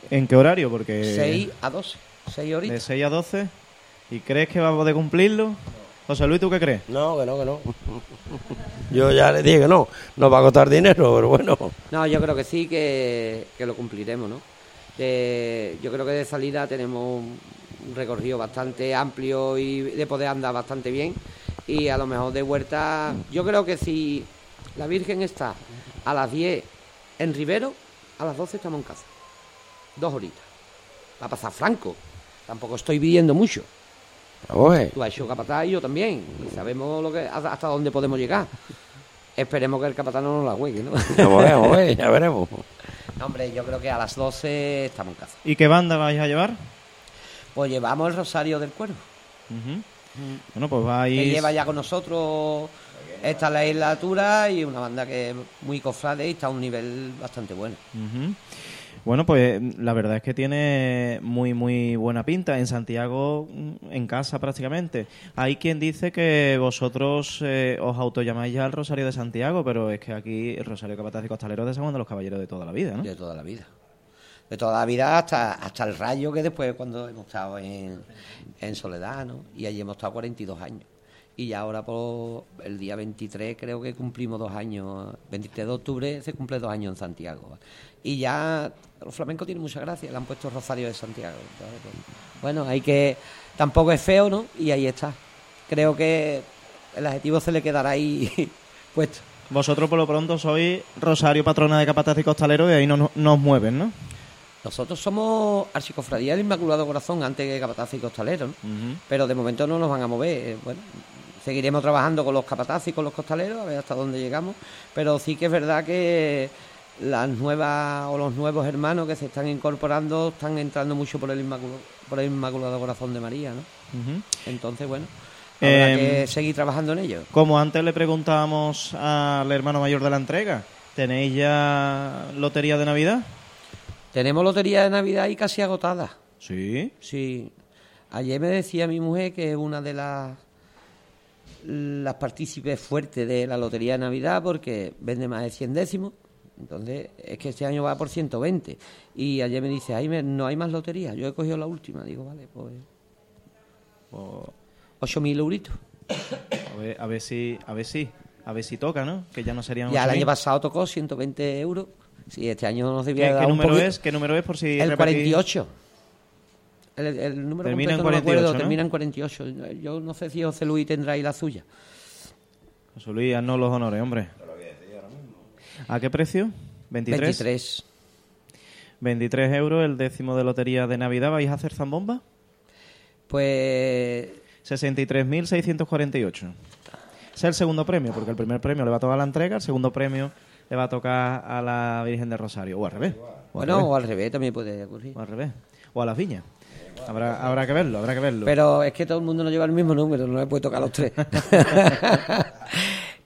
S1: ¿En qué horario? Porque
S12: 6 a 12, 6
S1: de
S12: horitas.
S1: 6 a 12. ¿Y crees que va a poder cumplirlo? José Luis, ¿tú qué crees?
S6: No, que no, que no. *laughs* Yo ya le dije que no, nos va a costar dinero, pero bueno.
S12: No, yo creo que sí, que, que lo cumpliremos, ¿no? De- yo creo que de salida tenemos un recorrido bastante amplio y de poder andar bastante bien. Y a lo mejor de vuelta, yo creo que si la Virgen está a las 10 en Rivero, a las 12 estamos en casa. Dos horitas. Va a pasar franco. Tampoco estoy pidiendo mucho.
S6: Eh.
S12: Tú has hecho capataz y yo también. Y sabemos lo que, hasta dónde podemos llegar. Esperemos que el capataz no nos la juegue, ¿no? *laughs*
S6: Eh, ya veremos.
S12: No, hombre, yo creo que a las 12 estamos en casa.
S1: ¿Y qué banda vais a llevar?
S12: Pues llevamos el Rosario del Cuervo.
S1: Ujú. Bueno, pues
S12: Que
S1: vais...
S12: lleva ya con nosotros esta legislatura y una banda que es muy cofrade y está a un nivel bastante bueno.
S1: Bueno, pues la verdad es que tiene muy, muy buena pinta. En Santiago, mm, en casa prácticamente. Hay quien dice que vosotros eh, os autollamáis ya el Rosario de Santiago, pero es que aquí el Rosario Capataz y Costalero es de San Juan de los Caballeros de toda la vida, ¿no?
S12: De toda la vida. De toda la vida hasta, hasta el rayo que después cuando hemos estado en, en Soledad, ¿no? Y allí hemos estado 42 años. Y ya ahora por el día 23 creo que cumplimos dos años. 23 de octubre se cumple dos años en Santiago. Y ya los flamencos tienen mucha gracia, le han puesto Rosario de Santiago. ¿sabes? Bueno, hay que... Tampoco es feo, ¿no? Y ahí está. Creo que el adjetivo se le quedará ahí *laughs* puesto.
S1: Vosotros por lo pronto sois Rosario Patrona de Capataz y Costalero y ahí no, no os mueven, ¿no?
S12: Nosotros somos Archicofradía del Inmaculado Corazón antes que Capataz y Costalero, ¿no? pero de momento no nos van a mover. Eh, Bueno, seguiremos trabajando con los capataz y con los costaleros a ver hasta dónde llegamos, pero sí que es verdad que las nuevas o los nuevos hermanos que se están incorporando están entrando mucho por el Inmaculado, por el Inmaculado Corazón de María, ¿no? Entonces, bueno, habrá
S1: Em,
S12: que seguir trabajando en ello.
S1: Como antes le preguntábamos al hermano mayor de la entrega, ¿tenéis ya lotería de Navidad?
S12: Tenemos lotería de Navidad y casi agotada.
S1: Sí.
S12: Sí. Ayer me decía mi mujer que es una de las las partícipes fuertes de la lotería de Navidad porque vende más de 100 décimos. Entonces, es que este año va por 120. Y ayer me dice, Jaime, no hay más lotería. Yo he cogido la última. Digo, vale, pues... 8.000 euritos.
S1: A ver, a ver si, a ver si, a ver si toca, ¿no? Que ya no serían
S12: Ya el
S1: 8.000.
S12: año pasado tocó 120 euros. Sí, este año nos debía
S1: ¿Qué,
S12: dar
S1: qué
S12: un
S1: número
S12: poquito-
S1: es? ¿Qué número es por si
S12: El
S1: repetís?
S12: 48. El, el número
S1: Termina en
S12: completo no me
S1: 48,
S12: acuerdo,
S1: ¿no?
S12: termina en 48. Yo no sé si José Luis tendrá ahí la suya.
S1: José Luis, haznos los honores, hombre. ¿A qué precio? 23.
S12: 23.
S1: 23 euros el décimo de lotería de Navidad. ¿Vais a hacer zambomba?
S12: Pues
S1: 63.648. Ese es el segundo premio, porque el primer premio le va a tocar a la entrega, el segundo premio le va a tocar a la Virgen de Rosario. O al revés. O al
S12: Bueno,
S1: revés.
S12: o al revés también puede ocurrir.
S1: O al revés. O a las viñas. Habrá, habrá que verlo, habrá que verlo.
S12: Pero es que todo el mundo no lleva el mismo número, no le puede tocar a los tres. *laughs*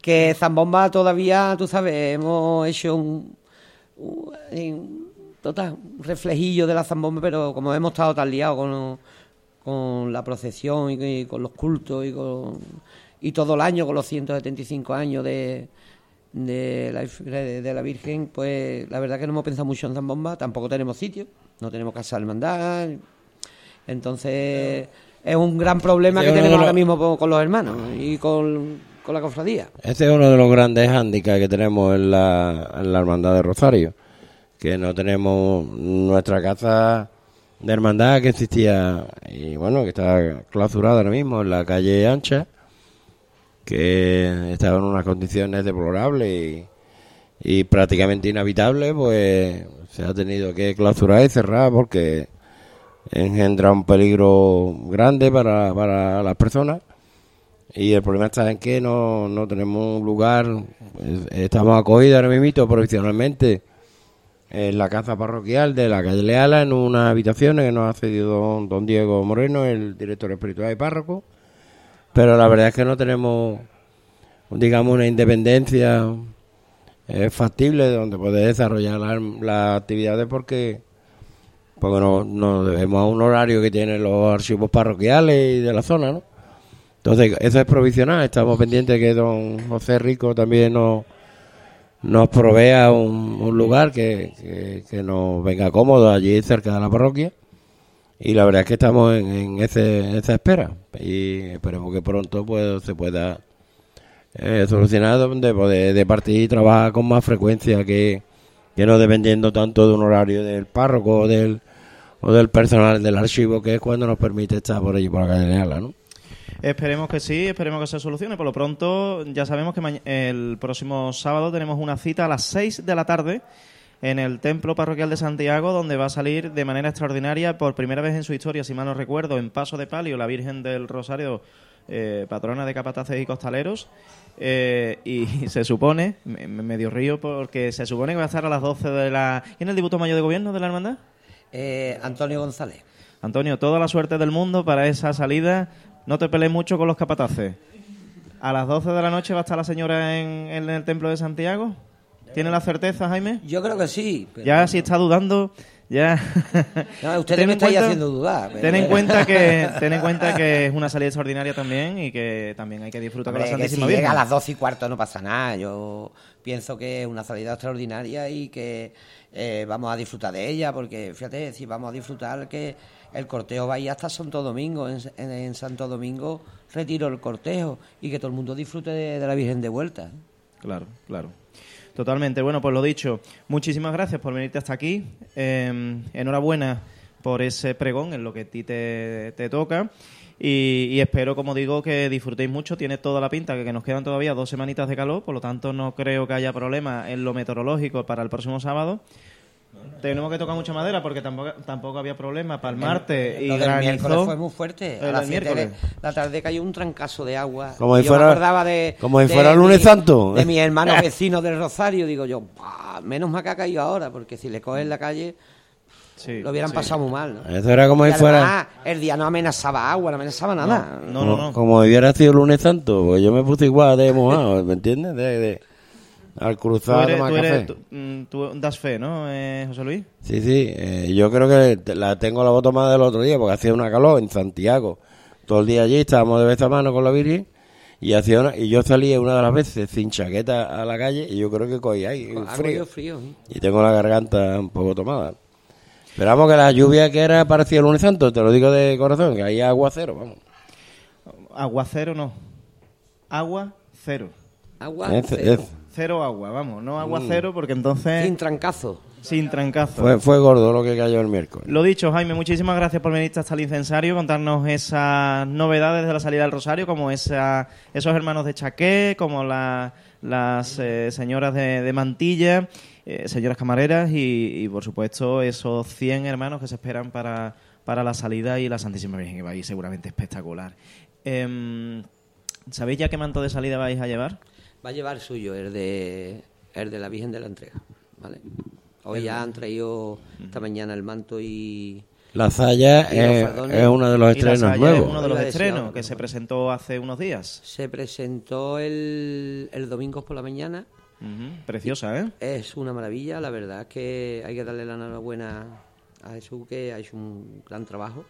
S12: Que Zambomba todavía, tú sabes, hemos hecho un, total, reflejillo de la Zambomba, pero como hemos estado tan liados con, con la procesión y, y con los cultos y, con, y todo el año con los 175 años de, de, la, de, de la Virgen, pues la verdad que no hemos pensado mucho en Zambomba, tampoco tenemos sitio, no tenemos casa de hermandad, entonces es un gran problema
S6: Sí,
S12: que tenemos
S6: los-
S12: ahora mismo con, los hermanos y con, con la cofradía.
S6: Ese es uno de los grandes hándicaps que tenemos en la, en la Hermandad de Rosario, que no tenemos nuestra casa de hermandad que existía y bueno, que está clausurada ahora mismo en la calle Ancha, que estaba en unas condiciones deplorables y, y prácticamente inhabitables, pues se ha tenido que clausurar y cerrar porque engendra un peligro grande para, para las personas. Y el problema está en que no, no tenemos un lugar, es- estamos acogidos ahora mismo provisionalmente en la casa parroquial de la calle Leala, en unas habitaciones que nos ha cedido don, don Diego Moreno, el director espiritual y párroco. Pero la verdad es que no tenemos, digamos, una independencia eh, factible donde poder desarrollar la- las actividades porque porque no, no debemos a un horario que tienen los archivos parroquiales y de la zona, ¿no? Entonces, eso es provisional. Estamos pendientes que don José Rico también nos, nos provea un, lugar que, que, nos venga cómodo allí cerca de la parroquia. Y la verdad es que estamos en, ese, esa espera. Y esperemos que pronto pues, se pueda eh, solucionar donde poder de partir y trabajar con más frecuencia que, que no dependiendo tanto de un horario del párroco o del, o del personal del archivo, que es cuando nos permite estar por allí, por la calle ¿no?
S1: Esperemos que sí, esperemos que se solucione. Por lo pronto, ya sabemos que el próximo sábado tenemos una cita a las 6 de la tarde en el Templo Parroquial de Santiago, donde va a salir de manera extraordinaria, por primera vez en su historia, si mal no recuerdo, en Paso de Palio, la Virgen del Rosario, eh, patrona de capataces y costaleros. Eh, y *laughs* se supone, me, me medio río, porque se supone que va a estar a las 12 de la... ¿Quién es el diputo mayor de gobierno de la hermandad?
S12: Eh, Antonio González.
S1: Antonio, toda la suerte del mundo para esa salida. No te pelees mucho con los capataces. A las 12 de la noche va a estar la señora en, en el templo de Santiago. ¿Tiene la certeza, Jaime?
S12: Yo creo que sí. pero-
S1: Ya si está dudando, ya. *laughs*
S12: No, ustedes me estáis haciendo dudar. pero
S1: Ten en cuenta que *laughs* ten en cuenta que es una salida extraordinaria también y que también hay que disfrutar
S12: Hombre,
S1: con la
S12: que si
S1: Santísima Virgen.
S12: llega a las 12 y cuarto no pasa nada. Yo pienso que es una salida extraordinaria y que eh, vamos a disfrutar de ella, porque fíjate, si vamos a disfrutar que el cortejo va hasta Santo Domingo. En, en- Santo Domingo retiro el cortejo y que todo el mundo disfrute de, la Virgen de vuelta.
S1: Claro, claro. Totalmente. Bueno, pues lo dicho, muchísimas gracias por venirte hasta aquí. Eh, enhorabuena por ese pregón en lo que a ti te, te toca. Y, y espero, como digo, que disfrutéis mucho. Tiene toda la pinta que, que nos quedan todavía dos semanitas de calor, por lo tanto no creo que haya problema en lo meteorológico para el próximo sábado. Tenemos que tocar mucha madera porque tampoco, tampoco había problema para el martes y
S12: Lo del miércoles
S1: granizó.
S12: fue muy fuerte.
S1: El
S12: A las
S1: del
S12: 7 de
S1: miércoles.
S12: la tarde cayó un trancazo de agua.
S6: Como si fuera-
S12: acordaba de,
S6: como si
S12: de
S6: fuera lunes
S12: mi-
S6: santo.
S12: De mis hermanos *laughs* vecinos del Rosario. Digo yo, "Buah, menos mal que ha caído ahora, porque si le coges la calle, lo hubieran
S1: sí.
S12: pasado muy mal. ¿no?
S6: Eso era como
S12: Y
S6: si fuera-
S12: el día no amenazaba agua, no amenazaba nada.
S6: como, como hubiera sido lunes santo, pues yo me puse igual de mojado, *laughs* ¿me entiendes? De, de- al
S1: Tú,
S6: cruzar a
S1: eres-
S6: tomar
S1: tú eres-
S6: café.
S1: tú- mm, tú das fe, ¿no, eh, José Luis?
S6: Sí, sí, eh, yo creo que la tengo la voz tomada del otro día porque hacía una calor en Santiago. Todo el día allí estábamos de vez a mano con la Virgen y hacía una- y yo salí una de las veces sin chaqueta a la calle y yo creo que cogí ahí frío.
S12: frío. ¿eh?
S6: Y tengo la garganta un poco tomada. Esperamos que la lluvia que era parecía el lunes santo, te lo digo de corazón, que ahí aguacero, vamos.
S1: Aguacero no. Agua cero.
S12: Agua
S6: Es-
S12: cero.
S6: es-
S1: Cero agua, vamos. No agua
S6: Mm.
S1: cero porque entonces...
S12: Sin trancazo.
S1: Sin trancazo.
S6: Fue, fue gordo lo que cayó el miércoles.
S1: Lo dicho, Jaime, muchísimas gracias por venir hasta el incensario, contarnos esas novedades de la salida del Rosario, como esa, esos hermanos de Chaqué, como la- las eh, señoras de, de Mantilla, eh, señoras camareras y, y, por supuesto, esos 100 hermanos que se esperan para, para la salida y la Santísima Virgen, que va a ir seguramente espectacular. Em, ¿Sabéis ya qué manto de salida vais a llevar?
S12: Va a llevar suyo, el de, el de la Virgen de la Entrega. ¿vale? Hoy
S1: El-
S12: ya han traído esta mañana el manto y,
S6: La Zaya es, uno de los
S1: la
S6: estrenos
S1: Saya es
S6: nuevos.
S1: uno de los estrenos que se presentó hace unos días.
S12: Se presentó el, el domingo por la mañana.
S1: Preciosa, ¿eh?
S12: Es una maravilla, la verdad es que hay que darle la enhorabuena a Jesús que ha hecho un gran trabajo.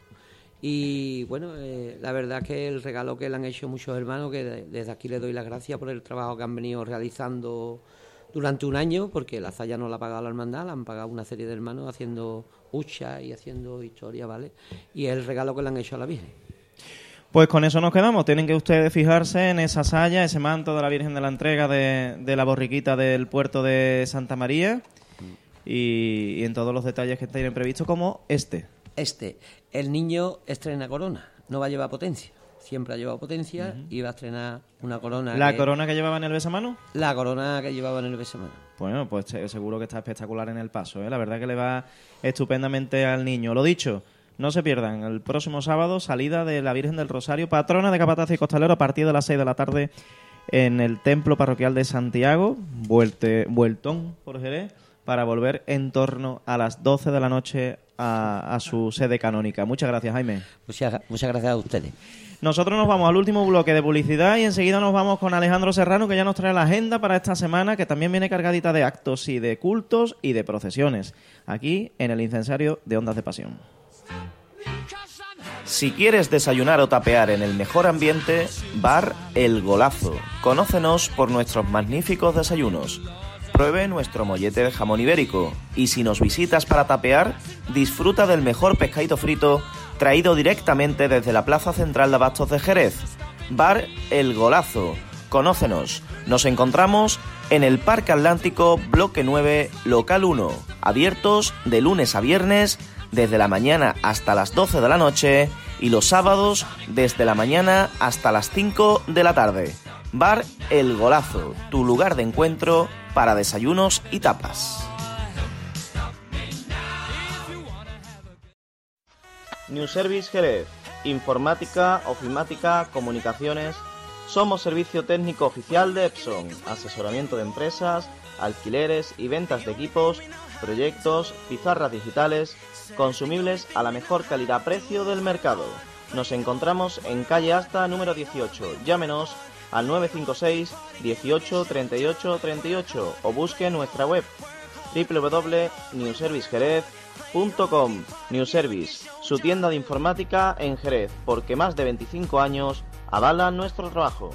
S12: Y bueno, eh, la verdad que el regalo que le han hecho muchos hermanos, que de- desde aquí le doy las gracias por el trabajo que han venido realizando durante un año, porque la Zaya no la ha pagado la hermandad, la han pagado una serie de hermanos haciendo hucha y haciendo historia, ¿vale? Y es el regalo que le han hecho a la Virgen.
S1: Pues con eso nos quedamos. Tienen que ustedes fijarse en esa saya, ese manto de la Virgen de la Entrega de, de la borriquita del puerto de Santa María y, y en todos los detalles que tienen previsto, como este.
S12: Este, el niño estrena corona, no va a llevar potencia. Siempre ha llevado potencia y va a estrenar una corona.
S1: ¿La
S12: que-
S1: corona que llevaba en el besamano?
S12: La corona que llevaba en el besamano.
S1: Bueno, pues eh, seguro que está espectacular en el paso. ¿eh? La verdad que le va estupendamente al niño. Lo dicho, no se pierdan. El próximo sábado, salida de la Virgen del Rosario, patrona de Capataz y Costalero, a partir de las 6 de la tarde en el Templo Parroquial de Santiago, vuelte, vueltón por Jerez, para volver en torno a las 12 de la noche a, a su sede canónica. Muchas gracias, Jaime.
S12: Muchas, muchas gracias a ustedes.
S1: Nosotros nos vamos al último bloque de publicidad y enseguida nos vamos con Alejandro Serrano que ya nos trae la agenda para esta semana que también viene cargadita de actos y de cultos y de procesiones aquí en el incensario de Ondas de Pasión. Si quieres desayunar o tapear en el mejor ambiente, Bar El Golazo. Conócenos por nuestros magníficos desayunos. Pruebe nuestro mollete de jamón ibérico y si nos visitas para tapear, disfruta del mejor pescadito frito traído directamente desde la Plaza Central de Abastos de Jerez. Bar El Golazo. Conócenos. Nos encontramos en el Parque Atlántico, Bloque 9, Local 1. Abiertos de lunes a viernes desde la mañana hasta las 12 de la noche y los sábados desde la mañana hasta las 5 de la tarde. Bar El Golazo, tu lugar de encuentro para desayunos y tapas. New Service Jerez. Informática, ofimática, comunicaciones. Somos servicio técnico oficial de Epson. Asesoramiento de empresas, alquileres y ventas de equipos, proyectos, pizarras digitales, consumibles a la mejor calidad-precio del mercado. Nos encontramos en calle Asta número 18. Llámenos al 956 18 38 38 o busque nuestra web www.newservicejerez.com New Service, su tienda de informática en Jerez, porque más de 25 años avalan nuestro trabajo.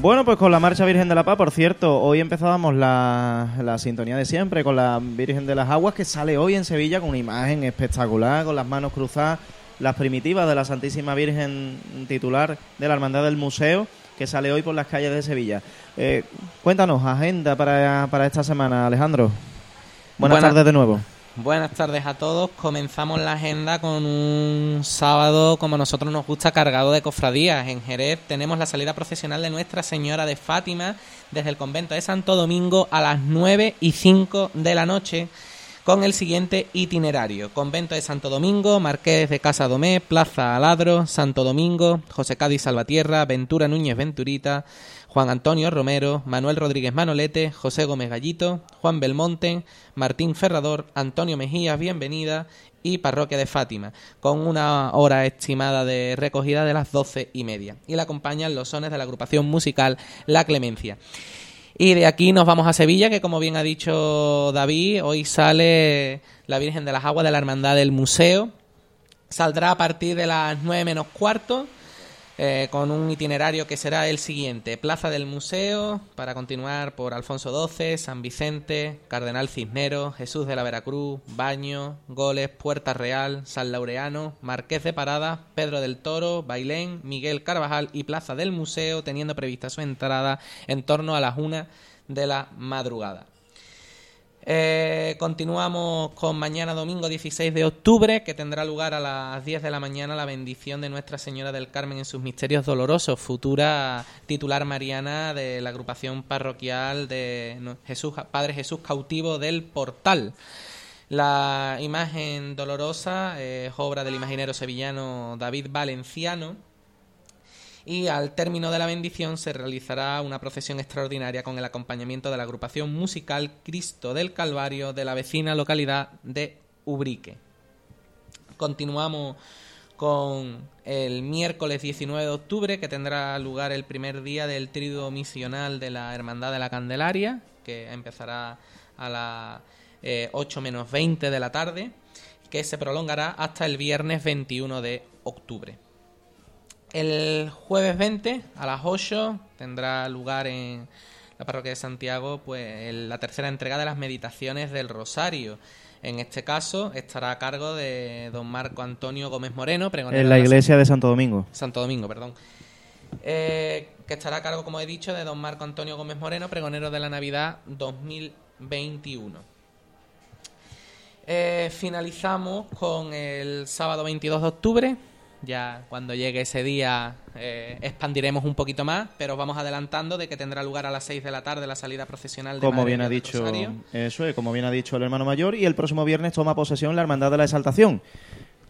S1: Bueno, pues con la Marcha Virgen de la Paz, por cierto, hoy empezábamos la, la sintonía de siempre con la Virgen de las Aguas que sale hoy en Sevilla con una imagen espectacular, con las manos cruzadas, las primitivas de la Santísima Virgen titular de la Hermandad del Museo que sale hoy por las calles de Sevilla. Eh, cuéntanos, agenda para, para esta semana, Alejandro. Buenas
S11: Buena-
S1: tardes de nuevo.
S11: Buenas tardes a todos. Comenzamos la agenda con un sábado, como a nosotros nos gusta, cargado de cofradías. En Jerez tenemos la salida procesional de Nuestra Señora de Fátima desde el convento de Santo Domingo a las 9 y 5 de la noche con el siguiente itinerario. Convento de Santo Domingo, Marqués de Casa Domé, Plaza Aladro, Santo Domingo, José Cádiz Salvatierra, Ventura Núñez Venturita, Juan Antonio Romero, Manuel Rodríguez Manolete, José Gómez Gallito, Juan Belmonte, Martín Ferrador, Antonio Mejías Bienvenida y Parroquia de Fátima, con una hora estimada de recogida de las doce y media. Y la acompañan los sones de la agrupación musical La Clemencia. Y de aquí nos vamos a Sevilla, que como bien ha dicho David, hoy sale la Virgen de las Aguas de la Hermandad del Museo. Saldrá a partir de las 9 menos cuarto, eh, con un itinerario que será el siguiente. Plaza del Museo, para continuar por Alfonso XII, San Vicente, Cardenal Cisneros, Jesús de la Veracruz, Baño, Goles, Puerta Real, San Laureano, Marqués de Parada, Pedro del Toro, Bailén, Miguel Carvajal y Plaza del Museo, teniendo prevista su entrada en torno a las una de la madrugada. Eh, continuamos con mañana domingo 16 de octubre, que tendrá lugar a las 10 de la mañana la bendición de Nuestra Señora del Carmen en sus misterios dolorosos, futura titular mariana de la agrupación parroquial de Jesús, Padre Jesús cautivo del Portal. La imagen dolorosa es obra del imaginero sevillano David Valenciano y al término de la bendición se realizará una procesión extraordinaria con el acompañamiento de la agrupación musical Cristo del Calvario de la vecina localidad de Ubrique. Continuamos con el miércoles 19 de octubre, que tendrá lugar el primer día del triduo misional de la Hermandad de la Candelaria, que empezará a las eh, 8 menos 20 de la tarde, que se prolongará hasta el viernes 21 de octubre. El jueves 20 a las 8 tendrá lugar en la parroquia de Santiago pues la tercera entrega de las meditaciones del Rosario. En este caso estará a cargo de don Marco Antonio Gómez Moreno, pregonero
S1: En la iglesia de Santo Domingo.
S11: Santo Domingo, perdón. Eh, que estará a cargo, como he dicho, de don Marco Antonio Gómez Moreno, pregonero de la Navidad 2021. Eh, finalizamos con el sábado 22 de octubre. Ya cuando llegue ese día eh, expandiremos un poquito más, pero vamos adelantando de que tendrá lugar a las 6 de la tarde la salida procesional de
S1: Como
S11: Madre
S1: bien ha
S11: del
S1: dicho,
S11: Rosario.
S1: eso es, como bien ha dicho el hermano mayor, y el próximo viernes toma posesión la Hermandad de la Exaltación.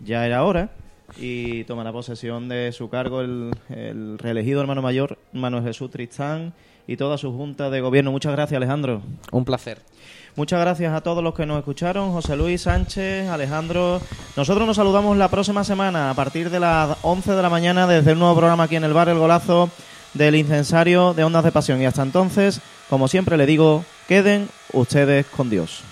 S1: Ya era hora, y tomará posesión de su cargo el, el reelegido hermano mayor, Manuel Jesús Tristán, y toda su junta de gobierno. Muchas gracias, Alejandro.
S11: Un placer.
S1: Muchas gracias a todos los que nos escucharon, José Luis Sánchez, Alejandro. Nosotros nos saludamos la próxima semana a partir de las 11 de la mañana desde el nuevo programa aquí en el bar El Golazo del incensario de Ondas de Pasión. Y hasta entonces, como siempre le digo, queden ustedes con Dios.